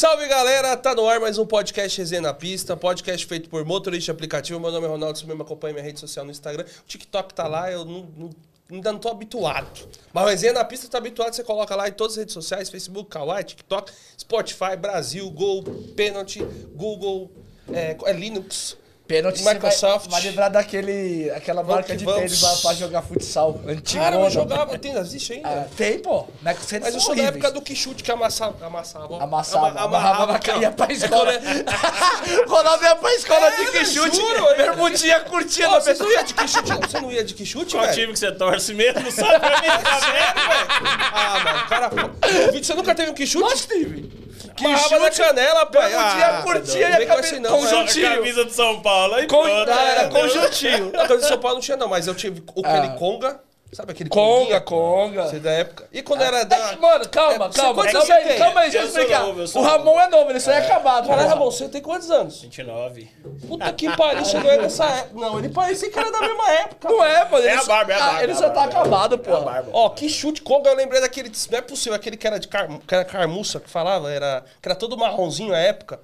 Salve, galera! Tá no ar mais um podcast Resenha na Pista, podcast feito por motorista aplicativo. Meu nome é Ronaldo, você mesmo acompanha minha rede social no Instagram. O TikTok tá lá, eu não, não- ainda não tô habituado. Mas Resenha na Pista tá habituado, você coloca lá em todas as redes sociais, Facebook, Kawaii, TikTok, Spotify, Brasil, Gol, Penalty, Google, é, é Linux. Pênalti Microsoft. Vai, vai lembrar daquele, aquela Vamos marca que de vamos. tênis lá pra jogar futsal. Antigona. Cara, eu jogava, tem, existe ainda? Ah, tem, pô. Mas, Mas eu sou da época do Quichute que amassava. Amassava. Amassava, ama- amarrava, amarrava, ia pra É escola. quando Ronaldo ia pra escola É, de que chute. juro, eu- Bermudinha curtindo. Ô, Você não ia de Quichute? Você não ia de Quichute, Qual velho? time que você torce mesmo? Só pra mim saber. Ah, mano, cara. Que você nunca teve um Quichute? Nós, Steve. Amarrava na canela, pai. Ah, curtia não e a não, Só velho. a conjuntinho. camisa do São Paulo. Aí Con... pronto. Ah, era né? conjuntinho. Não, camisa de São Paulo não tinha, não, mas eu tive o Ah. Conga. Sabe aquele Conga, conga. Você é da época. E quando era É da. que, mano, calma, É, calma. Calma anos aí, calma aí, deixa eu explicar. novo, eu O Ramon é novo, ele só é acabado. Caralho, porra. Ramon, você tem quantos anos? 29. Puta que pariu, você não é dessa época. Não, ele parecia que era da mesma época. Não é, mano. É ele a só- barba, é a Ah, barba, Ele é a só tá barba. acabado, É a porra. barba. Ó, que chute Conga, eu lembrei daquele. Não é possível, aquele que era de car, que era carmuça que falava, era, que era todo marronzinho à época.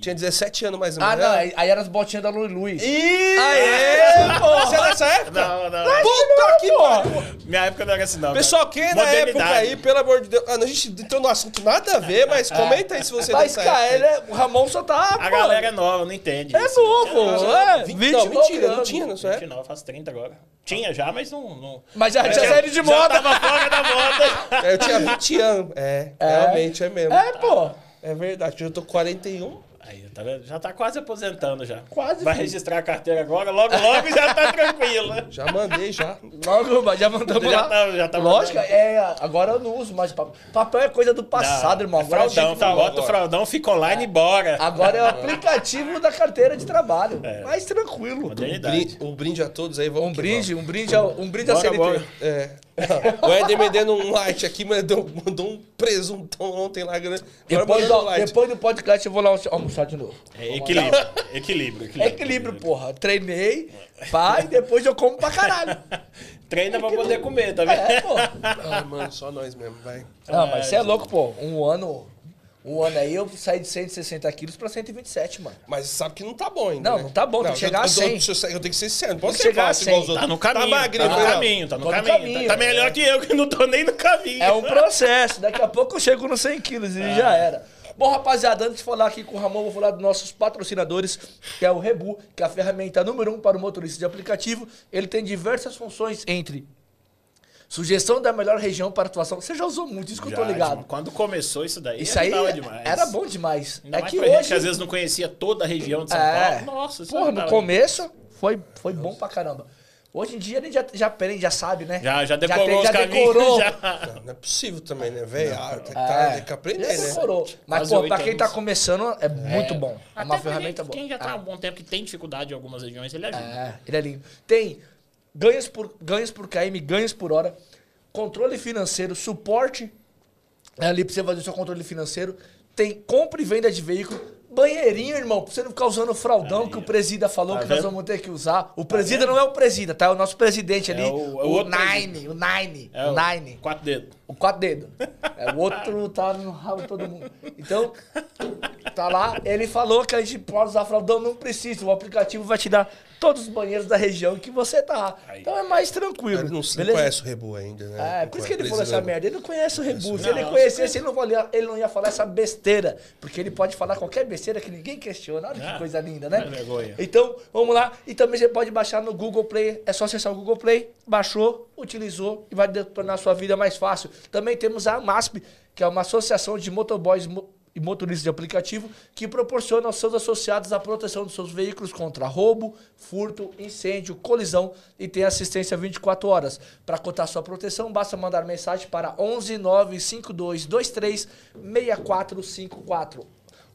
Tinha 17 anos mais ou Ah, menos. não, Era- aí eram as botinhas da Lui Lui. Ih! Aê, porra! Você é dessa época? Não, não. Puta que pariu! Minha época não era assim, não. Pessoal, quem é da época aí, pelo amor de Deus. Ah, a gente entrou no assunto nada a ver, mas comenta aí se você é Mas, cara, ele é, o Ramon só tá. A galera é nova, não entende. É isso. novo, é. 20, 20 não, mentira, não tinha na sua época. 29, faz 30 agora. Tinha já, mas não... não... Mas já tinha Já- saído de já moda. tava fora da moda. É, Eu tinha 20 anos. É, realmente é mesmo. É, pô. É verdade. Eu tô com 41. Aí, tá vendo? Já tá quase aposentando já. Quase, Vai filho. registrar a carteira agora, logo, logo já tá tranquilo. Já mandei, já. Logo, já mandamos Já lá. tá- já tá Lógico, mandando. é, agora eu não uso mais papel. Papel é coisa do passado, irmão. Agora, a Fraldão, tá bota agora. o fraldão, fica online e bora. agora é o aplicativo da carteira de trabalho. É. Mais tranquilo. Modernidade. Brinde- um brinde a todos aí. Vamos Um brinde, um brinde, ao- um brinde a Bora, CLT. bora. vamos. É. O Éder me dando um light aqui, mandou, mandou um presuntão ontem lá. Agora Depois do, light. depois do podcast eu vou lá almoçar de novo. É equilíbrio, equilíbrio, equilíbrio. equilíbrio, porra. Treinei, pai, depois eu como pra caralho. Treina pra poder comer, tá vendo? É, pô. Ah, mano, só nós mesmo, vai. Não, mas você é louco, pô. Um ano. Um ano aí eu saí de 160 quilos pra 127, mano. Mas sabe que não tá bom ainda. Não, né? não tá bom, tem que chegar eu, a 100. Eu, eu, eu tenho que ser sério, não posso ser chegar a fácil igual os 100. outros. Tá no caminho, magrinho, tá no falei, ó. caminho, tá no Tô no caminho. caminho, Tá, tá é. melhor que eu, que não tô nem no caminho. É um processo. Daqui a pouco eu chego nos 100 quilos e já era. Bom, rapaziada, antes de falar aqui com o Ramon, vou falar dos nossos patrocinadores, que é o Rebu, que é a ferramenta número um para o motorista de aplicativo. Ele tem diversas funções entre sugestão da melhor região para atuação. Você já usou muito, isso que eu tô Já, ligado. Quando começou isso daí, Isso aí demais. era bom demais. Ainda é mais que pra gente hoje... que às vezes não conhecia toda a região de São É. Paulo. Nossa, isso Porra, no começo foi, foi bom pra caramba. Hoje em dia a gente já, já aprende, já sabe, né? Já, já decorou tem- os já caminhos. decorou. Já. Não, não é possível também, né, velho? Ah, tem, que tá- É. tem que aprender, Já né? decorou. Mas, Quase pô, pra quem tá anos. começando, é muito bom. É Até uma ferramenta gente, boa. Quem já tá há Ah. um bom tempo que tem dificuldade em algumas regiões, ele ajuda. É, ele é lindo. Tem ganhos por, ganhos por KM, ganhos por hora, controle financeiro, suporte ali pra você fazer o seu controle financeiro. Tem compra e venda de veículo. Banheirinho, irmão, pra você não ficar usando o fraldão Aí, que o presida falou tá que nós vendo? vamos ter que usar. O presida não é o presida, tá? É o nosso presidente ali. o- é o o, Nine, o Nine, É o Nine. Quatro dedos. O quatro dedos. É, o outro tá no rabo de todo mundo. Então, tá lá. Ele falou que a gente pode usar fraldão, não precisa. O aplicativo vai te dar todos os banheiros da região que você tá. Aí. Então é mais tranquilo. Ele não, não conhece o Rebu ainda, né? É, por isso que ele falou essa merda. Ele não conhece o Rebu. Se ele conhecesse, ele não, valia- ele não ia falar essa besteira. Porque ele pode falar qualquer besteira que ninguém questiona. Olha que Ah, coisa linda, né? é vergonha. Então, vamos lá. E também você pode baixar no Google Play. É só acessar o Google Play, baixou, utilizou e vai tornar sua vida mais fácil. Também temos a MASP, que é uma associação de motoboys mo- e motoristas de aplicativo que proporciona aos seus associados a proteção dos seus veículos contra roubo, furto, incêndio, colisão e tem assistência 24 horas. Para cotar sua proteção, basta mandar mensagem para 11 95223 6454.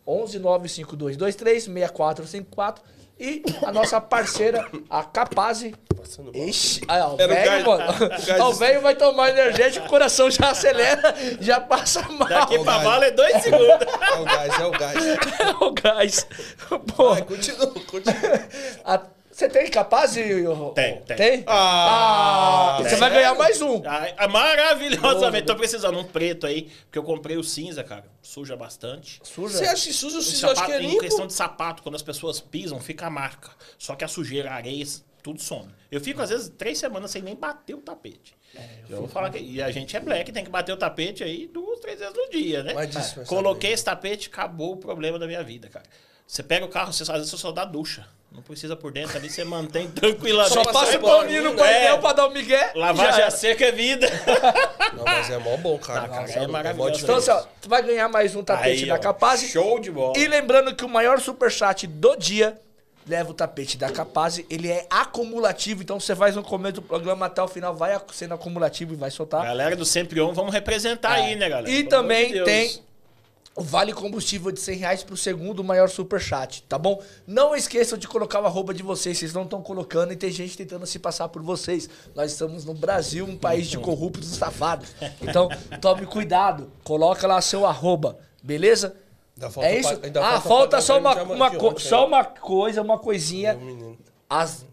11 95223 6454 e a nossa parceira, a mal. Ixi, aí, ó, o Era o velho, gás- mano. o gás- Ó, O velho vai tomar energético, o coração já acelera, já passa mal. Daqui pra Vai. bala é dois segundos. É o gás, é o gás. o gás. Pô, Vai, continua, continua. a- Você tem capaz? e- Tem, tem. Tem? Ah, você sério? vai ganhar mais um. Ah, ah, maravilhosamente. Tô precisando um preto aí, porque eu comprei o cinza, cara. Suja bastante. Suja. Você acha que sujo? O Você acha que é sapato, em limpo? questão de sapato, quando as pessoas pisam, fica a marca. Só que a sujeira, a areia, tudo some. Eu fico, às vezes, três semanas sem nem bater o tapete. eu vou falar que. E a gente é black, tem que bater o tapete aí duas, três vezes no dia, né? Mas disso Coloquei esse tapete, acabou o problema da minha vida, cara. Você pega o carro, você, às vezes você só dá ducha. Não precisa por dentro ali, você mantém tranquilamente. Só passa o paninho no painel né? pra dar o migué. Lavagem já a seca é vida. Não, mas é mó bom, cara. Não, cara, é mó maravilhoso. Então, assim, ó, tu vai ganhar mais um tapete Aí, da ó, Capaz. Show de bola. E lembrando que o maior superchat do dia leva o tapete da Capaz. Ele é acumulativo, então você faz no começo do programa até o final, vai sendo acumulativo e vai soltar. Galera do Sempre On, vamos representar aí, né, galera? E Pelo também de tem vale combustível de 100 reais pro segundo maior superchat, tá bom? Não esqueçam de colocar o arroba de vocês, vocês não estão colocando e tem gente tentando se passar por vocês. Nós estamos no Brasil, um país de corruptos e safados. Então, tome cuidado, coloca lá seu arroba, beleza? Ainda falta é isso? pa- ah, falta só uma, uma ontem, só né? uma coisa, uma coisinha. Às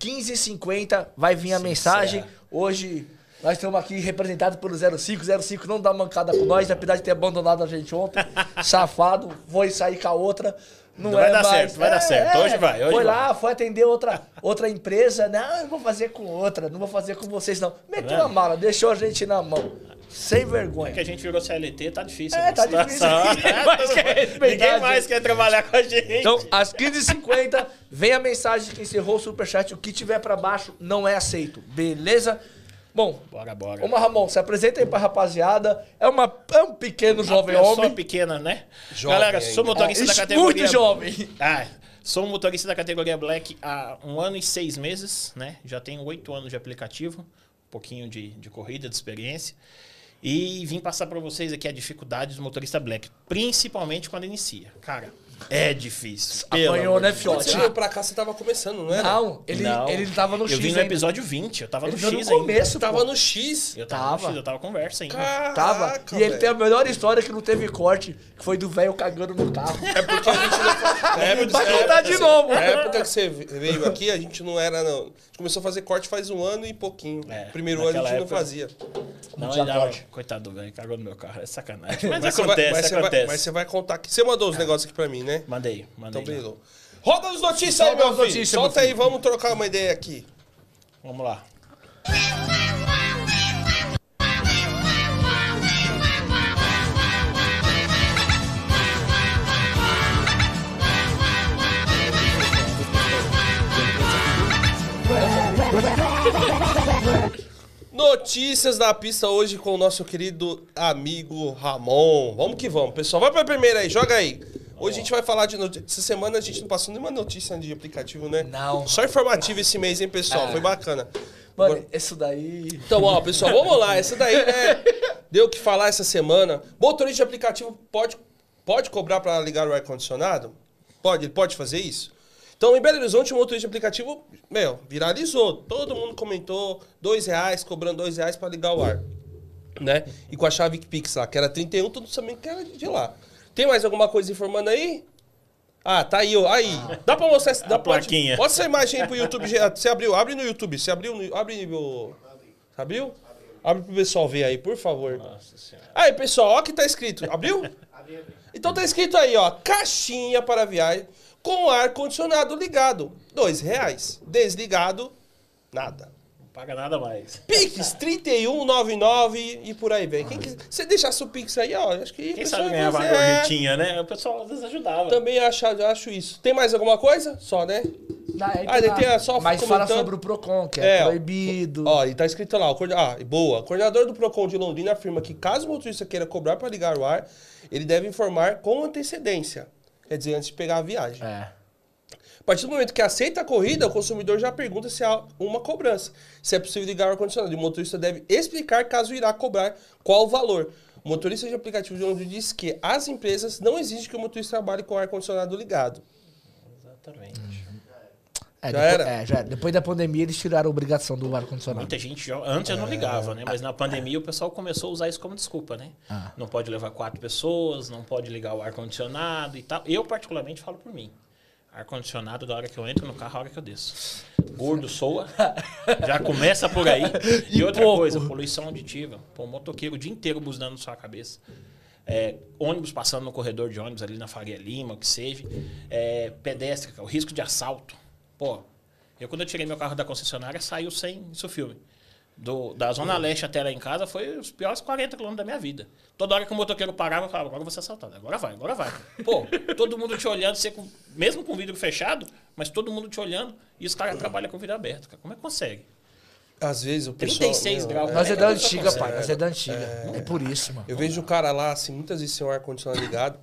15h50 vai vir a mensagem. Hoje nós estamos aqui representados pelo 05. 05 não dá mancada com nós, apesar de ter abandonado a gente ontem. Safado, foi sair com a outra. Não, Vai é dar mais. certo, vai dar certo. Hoje vai, hoje foi vai. lá, foi atender outra, outra empresa. Não, eu vou fazer com outra, não vou fazer com vocês, não. Meteu vendo? a mala, deixou a gente na mão. Sem vergonha. É que a gente virou CLT, tá difícil. É, tá difícil. Ninguém mais quer Ninguém mais quer trabalhar com a gente. Então, às 15h50, vem a mensagem que encerrou o superchat. O que tiver pra baixo não é aceito. Beleza? Bom, Bora, bora. Ô, Ramon, se apresenta aí pra rapaziada. É, uma, é um pequeno jovem Uma homem. pequena, né? Jovem Galera, ainda. sou motorista É, da muito categoria... jovem. Ah, sou motorista da categoria Black há um ano e seis meses, né? Já tenho oito anos de aplicativo, um pouquinho de, de corrida, de experiência. E vim passar para vocês aqui a dificuldade do motorista Black, principalmente quando inicia. Cara, é difícil. pelo Apanhou, né, fiote? você veio pra cá, você tava começando, não era? Não, ele, Não. ele tava no X Eu vim no ainda. episódio 20, eu tava Ele no X no ainda. começo, Você tava no X. Eu tava, no Tava. X, eu tava conversa ainda. Caraca, Tava. e ele tem a melhor história que não teve corte, que foi do velho cagando no carro. É porque a gente não... Época, Vai na contar época- de novo. Na época que você veio aqui, a gente não era... Não. A gente começou a fazer corte faz um ano e pouquinho. É, Primeiro ano a gente naquela não época- fazia. Não, não, corte. coitado do velho, cagou no meu carro, é sacanagem. Mas, Mas você vai- acontece, mas você vai- acontece. mas você vai contar aqui. Você mandou os negócios aqui pra mim, né? Mandei, mandei. Então, lá. beleza. Roda as notícias aí, meu filho. notícias, Solta aí, vamos trocar uma ideia aqui. Vamos lá. Notícias da pista hoje com o nosso querido amigo Ramon. Vamos que vamos, pessoal. Vai pra primeira aí, joga aí. Hoje a gente vai falar de notícia. Essa semana a gente não passou nenhuma notícia de aplicativo, né? Não. Só informativo esse mês, hein, pessoal? É. Foi bacana. Mano, isso daí. Então, ó, pessoal, vamos lá. Essa daí, né? Deu o que falar essa semana. Motorista de aplicativo pode, pode cobrar para ligar o ar-condicionado? Pode, ele pode fazer isso? Então, em Belo Horizonte, o motorista de aplicativo, meu, viralizou. Todo mundo comentou, dois reais, cobrando dois reais para ligar o ar. Né? E com a chave Pix lá, que era 31, todo mundo sabia que era de lá. Tem mais alguma coisa informando aí? Ah, tá aí, ó. Aí. Dá pra mostrar essa. Dá, pode- plaquinha. Pode essa imagem aí pro YouTube. Você abriu? Abre no YouTube. Você abriu no. Abre o. Abriu? Abre pro pessoal ver aí, por favor. Nossa senhora. Aí, pessoal, ó que tá escrito. Abriu? Então tá escrito aí, ó. Caixinha para viagem com ar-condicionado ligado. Dois reais. Desligado, nada. Paga nada mais. Pix 3199 e por aí vem. Quem quiser, você deixasse o Pix aí, ó. Acho que Quem pessoal sabe ia ganhava uma fazer- é, gorjetinha, né? O pessoal às vezes ajudava. Também acho, acho isso. Tem mais alguma coisa? Só, né? Ah, tem a- só mas fala comentando. sobre o Procon, que é, É, proibido. Ó, e tá escrito lá, o ah, boa. O coordenador do PROCON de Londrina afirma que caso o motorista queira cobrar para ligar o ar, ele deve informar com antecedência. Quer dizer, antes de pegar a viagem. É. A partir do momento que aceita a corrida, o consumidor já pergunta se há uma cobrança. Se é possível ligar o ar-condicionado. E o motorista deve explicar caso irá cobrar qual o valor. O motorista de aplicativo de Londrina diz que as empresas não exigem que o motorista trabalhe com o ar-condicionado ligado. Exatamente. É, Já depois, era? é, já- depois da pandemia, eles tiraram a obrigação do ar-condicionado. Muita gente já. Antes eu não ligava, né? Mas na pandemia o pessoal começou a usar isso como desculpa, né? Ah. Não pode levar quatro pessoas, não pode ligar o ar-condicionado e tal. Eu, particularmente, falo por mim. Ar-condicionado da hora que eu entro no carro, a hora que eu desço. Gordo soa. Já começa por aí. E, E outra pouco. coisa, poluição auditiva. Pô, motoqueiro o dia inteiro buzinando na sua cabeça. É, ônibus passando no corredor de ônibus ali na Faria Lima, o que seja. É, pedestre, o risco de assalto. Pô, eu quando eu tirei meu carro da concessionária, saiu sem isso filme. Do, da Zona Leste até lá em casa foi os piores 40 quilômetros da minha vida. Toda hora que o motoqueiro parava, eu falava, agora eu vou ser assaltado. Agora vai, agora vai. Pô, todo mundo te olhando, você com- mesmo com o vidro fechado, mas todo mundo te olhando, e os caras trabalham com vidro aberto. Cara. Como é que consegue? Às vezes o pessoal... 36 meu, graus. é- Nós é É, da antiga, pai. Nós é da antiga. É por isso, mano. Eu vejo o cara lá, assim, muitas vezes sem o ar-condicionado ligado.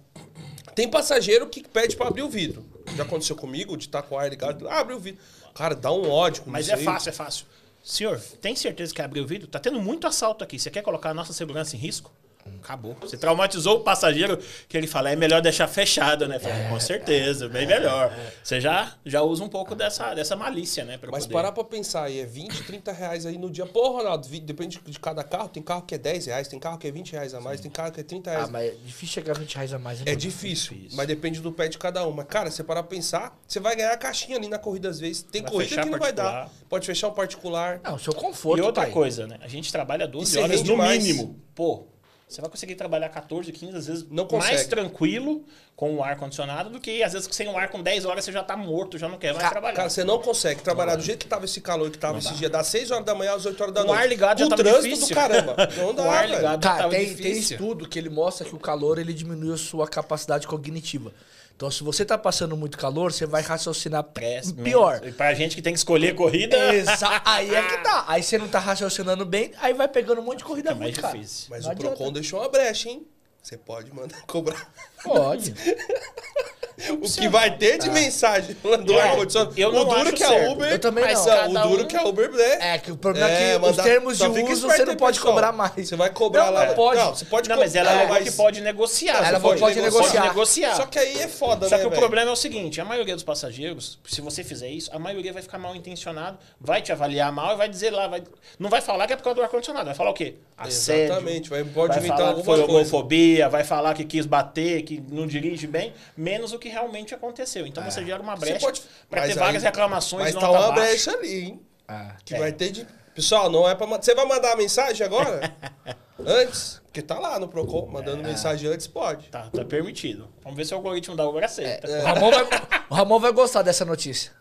Tem passageiro que pede pra abrir o vidro. Já aconteceu comigo, de estar com o ar ligado. Ah, abre o vidro. Cara, dá um ódio com Mas é fácil, é fácil. Senhor, tem certeza que abriu o vidro? Tá tendo muito assalto aqui. Você quer colocar a nossa segurança em risco? Acabou. Você traumatizou o passageiro que ele fala, é melhor deixar fechado, né? Fala, com certeza, bem melhor. Você já, já usa um pouco dessa, dessa malícia, né? pra Mas poder- parar pra pensar aí, é 20, 30 reais aí no dia. Pô, Ronaldo, depende de cada carro. Tem carro que é 10 reais, tem carro que é 20 reais a mais, tem carro que é 30 reais. Ah, mas é difícil chegar a 20 reais a mais. É mano? difícil, Difícil. mas depende do pé de cada um. Mas, cara, você parar pra pensar, você vai ganhar a caixinha ali na corrida às vezes. Tem Vai corrida que não vai dar. particular. Pode fechar um particular. Não, seu conforto, E outra pai. coisa, né? A gente trabalha E 12 você horas no mais. mínimo. Pô, você vai conseguir trabalhar 14, 15, às vezes Não mais consegue. tranquilo com o ar-condicionado do que às vezes sem o ar com 10 horas você já tá morto, já não quer mais Ca- trabalhar. Cara, você não consegue trabalhar do jeito que tava esse calor que tava esse dia, das 6 horas da manhã às 8 horas da o noite. ar ligado já o tava trânsito difícil. do caramba. Não dá, Com o ar ligado. Cara, tava tem, tem estudo que ele mostra que o calor ele diminui a sua capacidade cognitiva. Então, se você tá passando muito calor, você vai raciocinar Press, pior. E pra gente que tem que escolher corrida, Exa aí é que tá. Aí você não tá raciocinando bem, aí vai pegando um monte de corrida é ruim, mais cara. difícil. Mas Não o Procon adianta. deixou uma brecha, hein? Você pode mandar cobrar. Pode. O que vai ter de mensagem do É, ar-condicionado. eu não o duro que a. Uber. Eu também mas não. O duro que a Uber, né? É, que o problema é, que mandar- os termos de uso você não pode pessoal. cobrar mais. Você vai cobrar Não, lá. não pode. Não, você pode Não, mas ela alegou que pode negociar. Ela pode pode negociar. Pode negociar. Só que aí é foda, Só né, que o problema é o seguinte, a maioria dos passageiros, se você fizer isso, a maioria vai ficar mal intencionado, vai te avaliar mal e vai dizer lá, vai, não vai falar que é por causa do ar-condicionado, vai falar o quê? Assédio. Exatamente, vai- pode vai inventar falar que alguma foi coisa. homofobia, vai falar que quis bater, que não dirige bem, menos o que realmente aconteceu. Então você gera uma brecha para ter aí- várias reclamações Mas tá uma baixa. brecha ali, hein? Ah, Que É. vai ter de. Pessoal, não é pra. ma- Você vai mandar a mensagem agora? antes? Porque tá lá no Procon, mandando É. mensagem antes, pode. Tá, tá permitido. Vamos ver se o algoritmo da Uber aceita. o, Ramon vai, o Ramon vai gostar dessa notícia.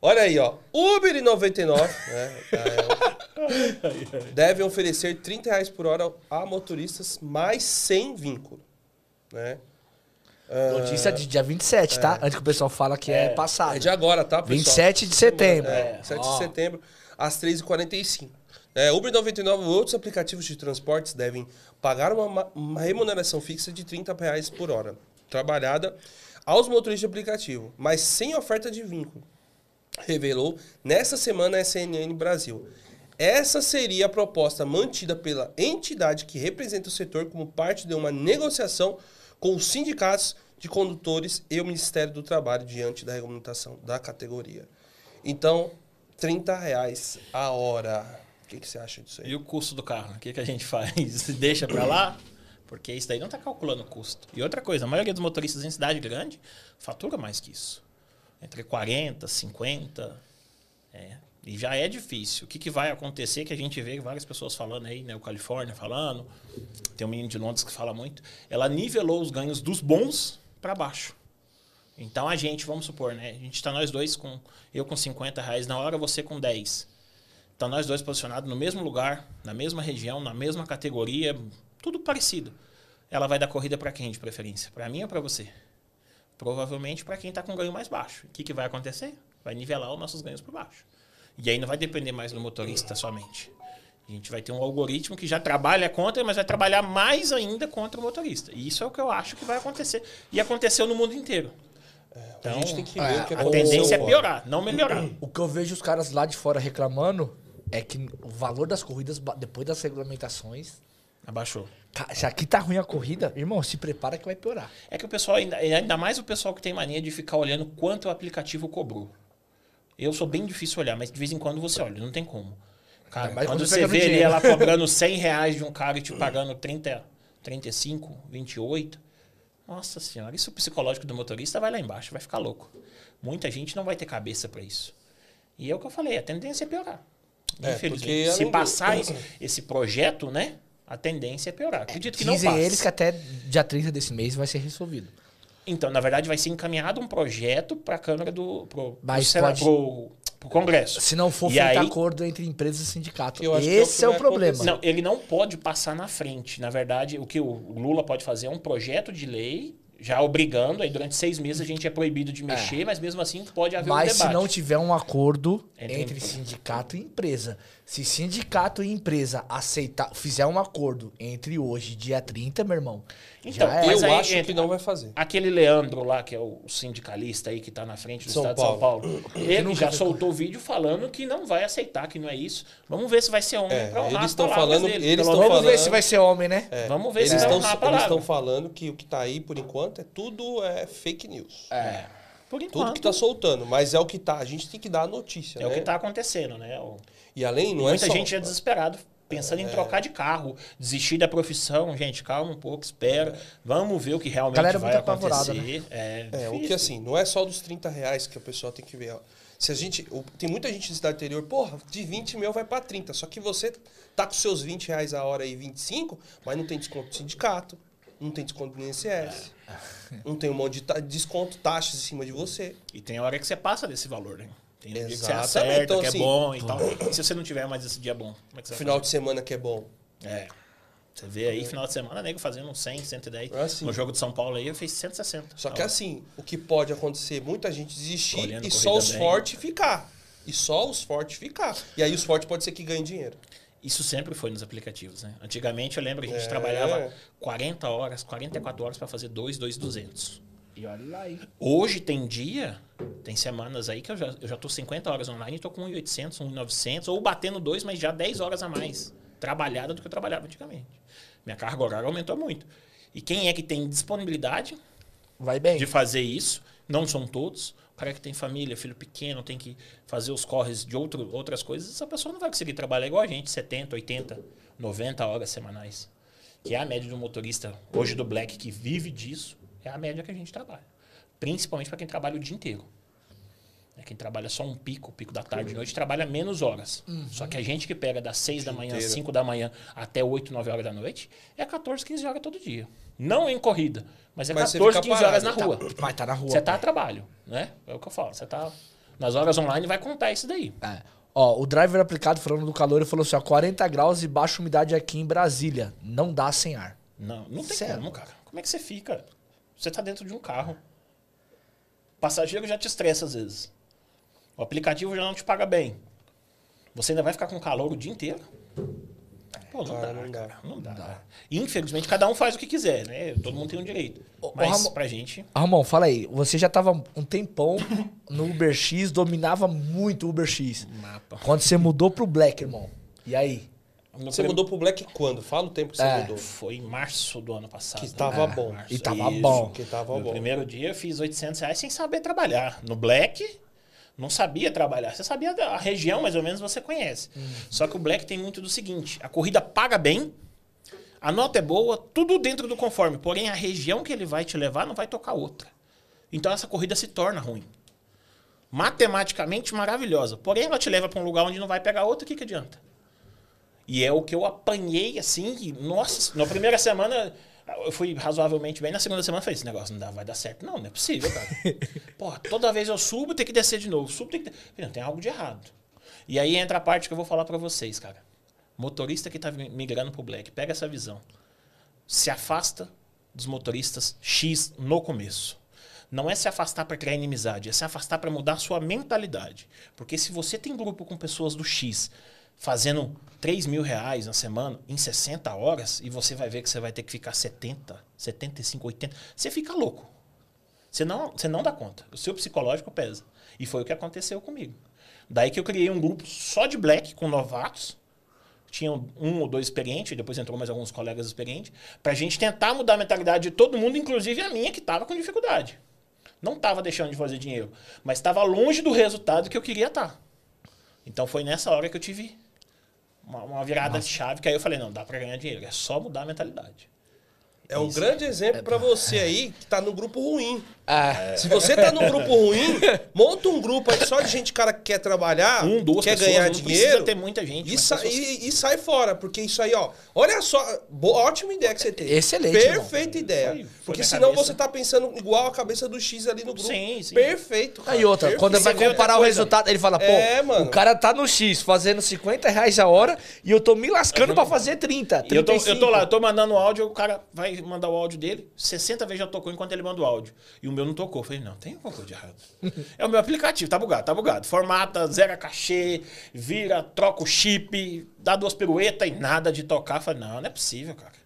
Olha aí, ó. Uber e 99 né, é, devem oferecer 30 reais por hora a motoristas, mas sem vínculo. Né? Notícia de dia 27, tá? Antes que o pessoal fala que é, É. passado. É de agora, tá, pessoal? 27 de setembro. É, 7 Ó. de setembro, às 3h45. É, Uber 99 e outros aplicativos de transportes devem pagar uma, ma- uma remuneração fixa de 30 reais por hora, trabalhada aos motoristas de aplicativo, mas sem oferta de vínculo, revelou nesta semana a CNN Brasil. Essa seria a proposta mantida pela entidade que representa o setor como parte de uma negociação com os sindicatos de condutores e o Ministério do Trabalho diante da regulamentação da categoria. Então, 30 reais a hora. O que, que você acha disso aí? E o custo do carro? O que, que a gente faz? Deixa pra lá? Porque isso daí não tá calculando o custo. E outra coisa, a maioria dos motoristas em cidade grande fatura mais que isso. Entre 40, 50. É. E já é difícil. O que, que vai acontecer? Que a gente vê várias pessoas falando aí, né? O Califórnia falando. Tem um menino de Londres que fala muito. Ela nivelou os ganhos dos bons para baixo. Então a gente, vamos supor, né? A gente está nós dois com. Eu com 50 reais na hora, você com 10. Então nós dois posicionados no mesmo lugar, na mesma região, na mesma categoria, tudo parecido. Ela vai dar corrida para quem de preferência? Para mim ou para você? Provavelmente para quem está com ganho mais baixo. O que, que vai acontecer? Vai nivelar os nossos ganhos por baixo. E aí não vai depender mais do motorista somente. A gente vai ter um algoritmo que já trabalha contra, mas vai trabalhar mais ainda contra o motorista. E isso é o que eu acho que vai acontecer. E aconteceu no mundo inteiro. a gente tem que ver é, o que A tendência é piorar, não melhorar. O que eu vejo os caras lá de fora reclamando é que o valor das corridas, depois das regulamentações. Abaixou. Se aqui tá ruim a corrida, irmão, se prepara que vai piorar. É que o pessoal, ainda, ainda mais o pessoal que tem mania de ficar olhando quanto o aplicativo cobrou. Eu sou bem difícil olhar, mas de vez em quando você olha, não tem como. Cara, quando quando você vê dinheiro. ela cobrando 100 reais de um cara e te pagando 30, 35, 28. Nossa senhora, isso psicológico do motorista vai lá embaixo, vai ficar louco. Muita gente não vai ter cabeça para isso. E é o que eu falei, a tendência é piorar. É, Infelizmente. porque Se do- passar esse, esse projeto, né? A tendência é piorar. Acredito que não Dizem passe. eles que até dia 30 desse mês vai ser resolvido. Então, na verdade, vai ser encaminhado um projeto para a Câmara do. Pro, pro, Mas Sena- pode- pro- pro Congresso. Se não for E feito aí- acordo entre empresas e sindicato. Que é o Esse é o problema. Não, ele não pode passar na frente. Na verdade, o que o Lula pode fazer é um projeto de lei, já obrigando, aí durante seis meses a gente é proibido de mexer, mas mesmo assim pode haver Mas um debate. se não tiver um acordo Entre- entre sindicato e empresa, se sindicato e empresa aceitar, fizer um acordo entre hoje e dia 30, meu irmão, Então, já é. Mas eu aí acho entra- que não vai fazer. Aquele Leandro lá, que é o sindicalista aí que tá na frente do São Estado de São Paulo, ele já soltou vídeo falando que não vai aceitar, que não é isso. Vamos ver se vai ser homem É, pra honrar eles estão falando- dele, eles estão. Vamos ver se vai ser homem, né? É, Vamos ver eles se vai estão, honrar a eles estão falando que o que tá aí, por enquanto, é tudo é fake news. É. Por Tudo enquanto, que tá soltando, mas é o que tá. A gente tem que dar a notícia, é né? o que tá acontecendo, né? O- E além, não Muita é só... gente é desesperado, pensando em trocar de carro, desistir da profissão. Gente, calma um pouco, espera. Vamos ver o que realmente Galera vai muito apavorada, acontecer. É, É, o que assim, não é só dos 30 reais que a pessoa tem que ver. Se a gente. Tem muita gente de cidade interior, porra, de 20 mil vai pra 30. Só que você tá com seus 20 reais a hora e 25, mas não tem desconto do sindicato, não tem desconto do INSS, não tem um monte de ta- desconto, taxas em cima de você. E tem hora que você passa desse valor, né? Tem dia que você acerta, então, que é assim, bom e tal. E se você não tiver mais esse dia bom, como é que você vai Final de semana que é bom. É. Você vê aí, final de semana, nego fazendo uns 100, 110. É assim. No jogo de São Paulo aí, eu fiz 160. Só que Tá assim, o que pode acontecer, muita gente desistir e só os fortes ficar. E só os fortes ficar. E aí os fortes pode ser que ganhem dinheiro. Isso sempre foi nos aplicativos, né? Antigamente eu lembro que a gente É. trabalhava 40 horas, 44 horas para fazer 2, 2,200. E olha lá aí. Hoje tem dia, tem semanas aí que eu já, eu já tô 50 horas online e tô com 1.800, 1.900, ou batendo dois, mas já 10 horas a mais trabalhada do que eu trabalhava antigamente. Minha carga horária aumentou muito. E quem é que tem disponibilidade Vai bem. de fazer isso? Não são todos. Cara que tem família, filho pequeno, tem que fazer os corres de outro, outras coisas, essa pessoa não vai conseguir trabalhar igual a gente, 70, 80, 90 horas semanais. Que é a média do motorista hoje do Black que vive disso, é a média que a gente trabalha. Principalmente para quem trabalha o dia inteiro. É Quem trabalha só um pico, pico da tarde e noite, trabalha menos horas. Só que a gente que pega das 6 da manhã, inteiro. 5 da manhã até 8, 9 horas da noite, é 14, 15 horas todo dia. Não em corrida, mas é Mas você 14, fica 15 horas na parado. rua. Vai estar na rua. Você tá a trabalho, né? É o que eu falo. Você tá nas horas online vai contar isso daí. É. Ó, o driver aplicado falando do calor, ele falou assim, ó, 40 graus e baixa umidade aqui em Brasília. Não dá sem ar. Não, não tem Sério? como, cara. Como é que você fica? Você tá dentro de um carro. O passageiro já te estressa às vezes. O aplicativo já não te paga bem. Você ainda vai ficar com calor o dia inteiro? Pô, não Cara, dá, não dá. cara. Não dá. E, infelizmente, cada um faz o que quiser, né? Todo mundo tem um direito. Ô, Mas Ramon- pra gente... Ramon, fala aí, você já tava um tempão no Uber X, dominava muito o Uber X. Mapa. Quando você mudou pro Black, irmão. E aí? Você mudou pro Black quando? Fala o tempo que você É. mudou. Foi em março do ano passado. Que tava né? bom. Março. E tava Isso. bom. Que tava No bom. primeiro dia eu fiz 800 reais sem saber trabalhar. No Black, não sabia trabalhar. Você sabia da a região, mais ou menos, você conhece. Só que o Black tem muito do seguinte: a corrida paga bem, a nota é boa, tudo dentro do conforme. Porém, a região que ele vai te levar não vai tocar outra. Então essa corrida se torna ruim. Matematicamente maravilhosa. Porém, ela te leva para um lugar onde não vai pegar outra, o que, que adianta? E é o que eu apanhei assim. que, nossa, na primeira semana eu fui razoavelmente bem. Na segunda semana eu falei: esse negócio não dá, vai dar certo. Não, não é possível, cara. Porra, toda vez eu subo, tem que descer de novo. Subo, tem que. Não, tem algo de errado. E aí entra a parte que eu vou falar para vocês, cara. Motorista que tá migrando pro Black, pega essa visão. Se afasta dos motoristas X no começo. Não é se afastar para criar inimizade, é se afastar para mudar a sua mentalidade. Porque se você tem grupo com pessoas do X fazendo 3 mil reais na semana em 60 horas e você vai ver que você vai ter que ficar 70, 75, 80, você fica louco. Você não, você não dá conta. O seu psicológico pesa. E foi o que aconteceu comigo. Daí que eu criei um grupo só de black com novatos. Tinha um ou dois experientes, depois entrou mais alguns colegas experientes, pra gente tentar mudar a mentalidade de todo mundo, inclusive a minha, que tava com dificuldade. Não tava deixando de fazer dinheiro, mas estava longe do resultado que eu queria estar. Então foi nessa hora que eu tive uma, uma virada de chave, que aí eu falei, não, dá pra ganhar dinheiro, é só mudar a mentalidade. É um grande exemplo pra você aí que tá no grupo ruim. Ah, Se você tá num grupo ruim, monta um grupo aí só de gente, cara, que quer trabalhar, Um, duas quer pessoas, ganhar não dinheiro. precisa ter muita gente. E, sa- pessoas- e- e sai fora, porque isso aí, ó. Olha só, boa, ótima ideia que você tem. Excelente, Perfeita ideia. Foi- foi porque senão cabeça. você tá pensando igual a cabeça do X ali no grupo. Sim, sim. Perfeito. cara. Aí outra, Perfeito. quando Você vai comparar o resultado, ele fala, pô, É, o cara tá no X fazendo 50 reais a hora e eu tô me lascando pra fazer 30, E eu tô, 35. eu tô lá, eu tô mandando o áudio, o cara vai mandar o áudio dele, 60 vezes já tocou enquanto ele manda o áudio. E o meu não tocou. Eu falei, não, tem alguma coisa de errado. é o meu aplicativo, tá bugado, tá bugado. Formata, zera cachê, vira, troca o chip, dá duas piruetas e nada de tocar. Eu falei, não, não é possível, cara.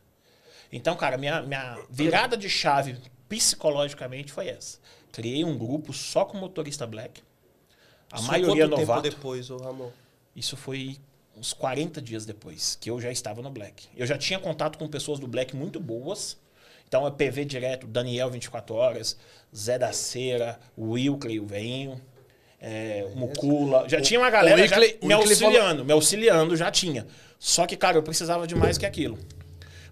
Então, cara, minha, minha virada de chave psicologicamente foi essa. Criei um grupo só com motorista black. A Isso maioria quanto novato. tempo depois, ô Ramon? Isso foi uns 40 dias depois que eu já estava no Black. Eu já tinha contato com pessoas do Black muito boas. Então é PV direto, Daniel 24 horas, Zé da Cera, Will Cleio Veinho, é, Mucula. Já tinha uma galera o já o me Wickley falou- auxiliando, me auxiliando, já tinha. Só que, cara, eu precisava de mais que aquilo.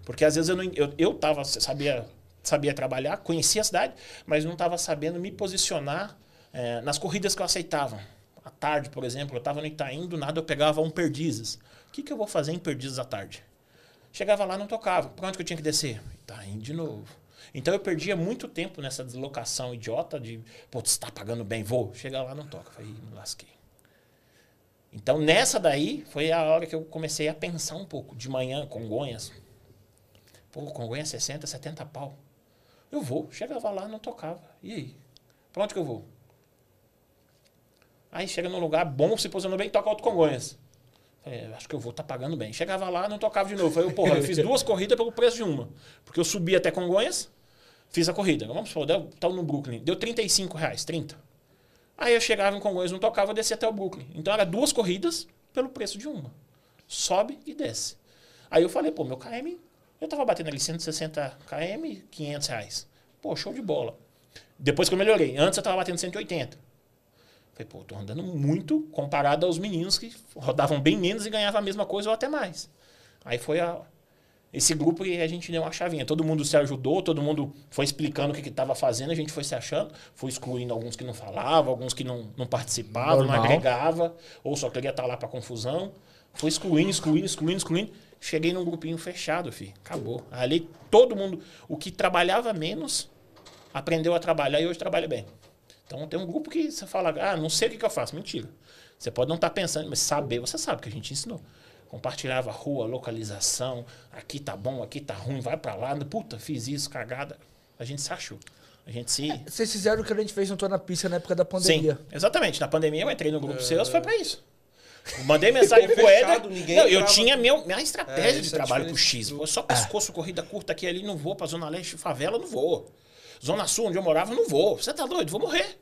Porque às vezes eu não, eu, eu tava, sabia, sabia trabalhar, conhecia a cidade, mas não estava sabendo me posicionar é, nas corridas que eu aceitava. À tarde, por exemplo, eu estava no Itaim, do nada eu pegava um Perdizes. O que, que eu vou fazer em Perdizes à tarde? Chegava lá, não tocava. Pra onde que eu tinha que descer? Itaim de novo. Então eu perdia muito tempo nessa deslocação idiota de, pô, você tá pagando bem, vou. Chega lá, não toca. Falei, "Ih, me lasquei. Então nessa daí foi a hora que eu comecei a pensar um pouco. De manhã, Congonhas. Pô, Congonhas 60, 70 pau. Eu vou. Chegava lá, não tocava. E aí? Pra onde que eu vou? Aí chega num lugar bom, se posicionou bem, toca outro Congonhas. Falei, acho que eu vou tá pagando bem. Chegava lá, não tocava de novo. Falei, porra, eu fiz duas corridas pelo preço de uma. Porque eu subi até Congonhas, fiz a corrida. Vamos supor, deu, tá no Brooklyn. Deu 35 reais, 30. Aí eu chegava em Congonhas, não tocava, descia até o Brooklyn. Então era duas corridas pelo preço de uma. Sobe e desce. Aí eu falei, pô, meu KM, eu tava batendo ali 160 KM, 500 reais. Pô, show de bola. Depois que eu melhorei. Antes eu tava batendo 180. Falei, pô, tô andando muito comparado aos meninos que rodavam bem menos e ganhavam a mesma coisa ou até mais. Aí foi a, esse grupo que a gente deu uma chavinha. Todo mundo se ajudou, todo mundo foi explicando o que estava fazendo, a gente foi se achando, foi excluindo alguns que não falavam, alguns que não, não participavam, Normal. não agregava, ou só queria estar lá para confusão. Foi excluindo, excluindo, excluindo, excluindo. Cheguei num grupinho fechado, filho. Acabou. Ali todo mundo, o que trabalhava menos, aprendeu a trabalhar e hoje trabalha bem. Então tem um grupo que você fala, ah, não sei o que, que eu faço. Mentira. Você pode não estar pensando, mas saber, você sabe que a gente ensinou. Compartilhava rua, localização, aqui tá bom, aqui tá ruim, vai pra lá. Puta, fiz isso, cagada. A gente se achou. A gente se. Vocês fizeram o que a gente fez no Tô na Pista na época da Sim, pandemia. exatamente. Na pandemia eu entrei no grupo seus, foi pra isso. Eu Mandei mensagem pro Éder. Não, eu tinha meu, minha É, estratégia de isso é trabalho pro diferente X. do- Pô, só pescoço, corrida curta aqui ali, não vou pra Zona Leste, favela, não vou. Zona Sul, onde eu morava, não vou. Você tá doido? Vou morrer.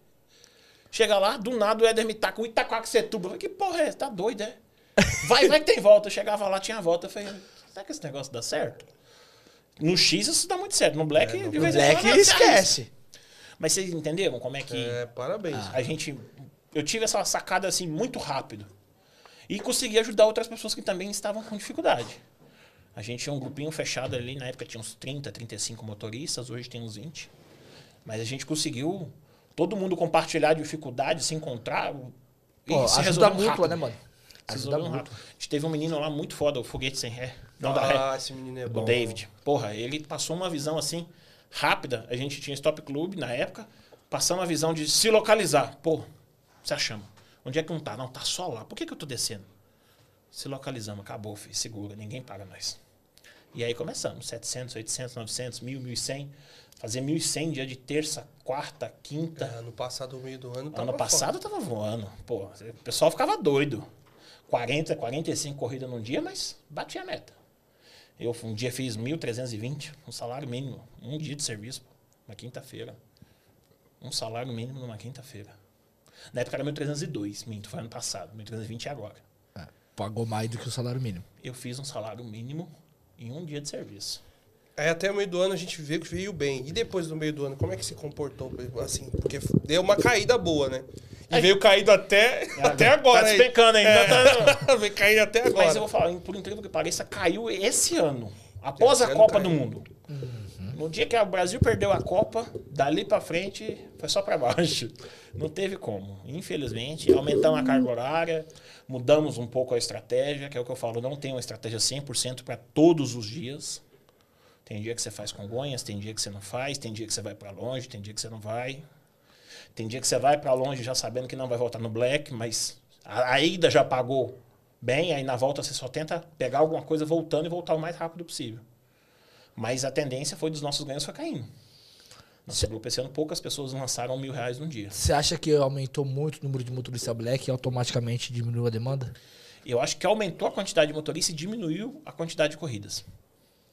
Chega lá, do nada o Éder me taca um Itacoaxetuba. Eu falei, que porra é essa? Tá doido, é? Vai, vai que tem volta. Eu chegava lá, tinha volta. Eu falei, será que esse negócio dá certo? No X isso dá muito certo. No Black, É, no de vez em Black quando, dá esquece. Mas vocês entenderam como é que É, parabéns. a gente. Eu tive essa sacada assim muito rápido. E consegui ajudar outras pessoas que também estavam com dificuldade. A gente tinha um grupinho fechado ali, na época tinha uns 30, 35 motoristas, hoje tem uns 20. Mas a gente conseguiu todo mundo compartilhar dificuldade, se encontrar. E Pô, se ajuda resolveu mútua, rápido. né, mano? Se Ajuda resolveu muito. rápido. A gente teve um menino lá muito foda, o Foguete Sem Ré. Não dá ré. ah, esse menino é O bom. David. Porra, ele passou uma visão assim, rápida. A gente tinha Stop Club na época, passando uma visão de se localizar. Pô, se achamos. Onde é que não tá? Não, tá só lá. Por que, que eu tô descendo? Se localizamos, acabou, filho. Segura, ninguém paga nós. E aí começamos, 700, 800, 900, 1000, 1100. Fazer 1100 dia de terça, quarta, quinta. É, no passado, no meio do ano, tava Ano passado eu tava voando. Pô, o pessoal ficava doido. 40, 45 corridas num dia, mas batia a meta. Eu um dia fiz 1.320, um salário mínimo. Um dia de serviço, pô, uma quinta-feira. Um salário mínimo numa quinta-feira. Na época era 1.302, minto, foi ano passado. 1.320 é agora. É, pagou mais do que o salário mínimo. Eu fiz um salário mínimo em um dia de serviço. Aí até o meio do ano a gente vê que veio bem. E depois do meio do ano, como é que se comportou? Assim, porque deu uma caída boa, né? E Aí- veio caído até, até agora. Tá despencando ainda. É. Tá... veio caindo até agora. Mas eu vou falar, por incrível que pareça, caiu esse ano. Após Esse a ano Copa caiu. do Mundo. No dia que o Brasil perdeu a Copa, dali pra frente foi só pra baixo. Não teve como. Infelizmente, aumentamos a carga horária, mudamos um pouco a estratégia, que é o que eu falo, não tem uma estratégia 100% para todos os dias. Tem dia que você faz Congonhas, tem dia que você não faz, tem dia que você vai para longe, tem dia que você não vai. Tem dia que você vai para longe já sabendo que não vai voltar no black, mas a, a ida já pagou bem, aí na volta você só tenta pegar alguma coisa voltando e voltar o mais rápido possível. Mas a tendência foi dos nossos ganhos foi caindo. Nosso grupo esse ano, poucas pessoas lançaram mil reais num dia. Você acha que aumentou muito o número de motorista black e automaticamente diminuiu a demanda? Eu acho que aumentou a quantidade de motoristas e diminuiu a quantidade de corridas.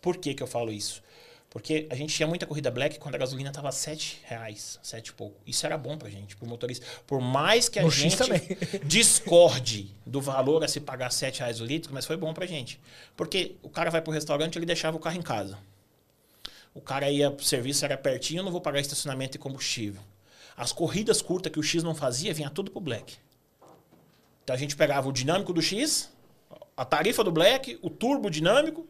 Por que, que eu falo isso? Porque a gente tinha muita corrida black quando a gasolina estava sete reais, sete e pouco. Isso era bom pra gente, pro motorista. Por mais que a No gente discorde do valor a se pagar sete reais o litro, mas foi bom pra gente. Porque o cara vai pro restaurante, ele deixava o carro em casa. O cara ia pro serviço, era pertinho, eu não vou pagar estacionamento e combustível. As corridas curtas que o X não fazia, vinha tudo pro Black. Então a gente pegava o dinâmico do X, a tarifa do Black, o turbo dinâmico,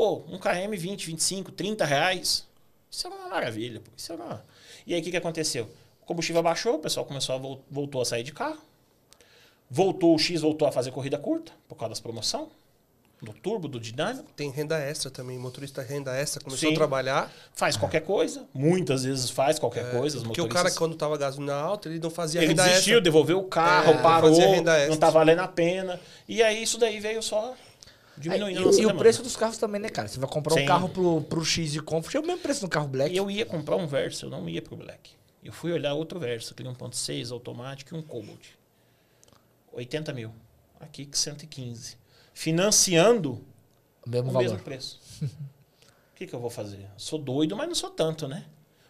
pô, um KM 20, 25, 30 reais. Isso era uma maravilha, pô. Isso era uma... E aí o que, que aconteceu? O combustível baixou, o pessoal começou a vol- voltou a sair de carro. Voltou, o X voltou a fazer corrida curta, por causa das promoção, do turbo, do dinâmico. Tem renda extra também. Motorista renda extra começou Sim. a trabalhar. Faz qualquer coisa, muitas vezes faz qualquer coisa. É, Porque o motoristas- cara, quando tava gasolina alta, ele não fazia Ele renda desistiu, extra. devolveu o carro, É, parou, não extra. tá valendo a pena. E aí isso daí veio só diminuindo É, e, e o preço dos carros também, né, cara? Você vai comprar Sim. um carro pro, pro X de Comfort, é o mesmo preço do carro Black. E eu ia comprar um Versa, eu não ia pro Black. Eu fui olhar outro Versa, aquele 1.6 automático e um Cobalt. 80 mil. Aqui que 115. Financiando O mesmo o valor. mesmo preço. O que, que eu vou fazer? Sou doido, mas não sou tanto, né?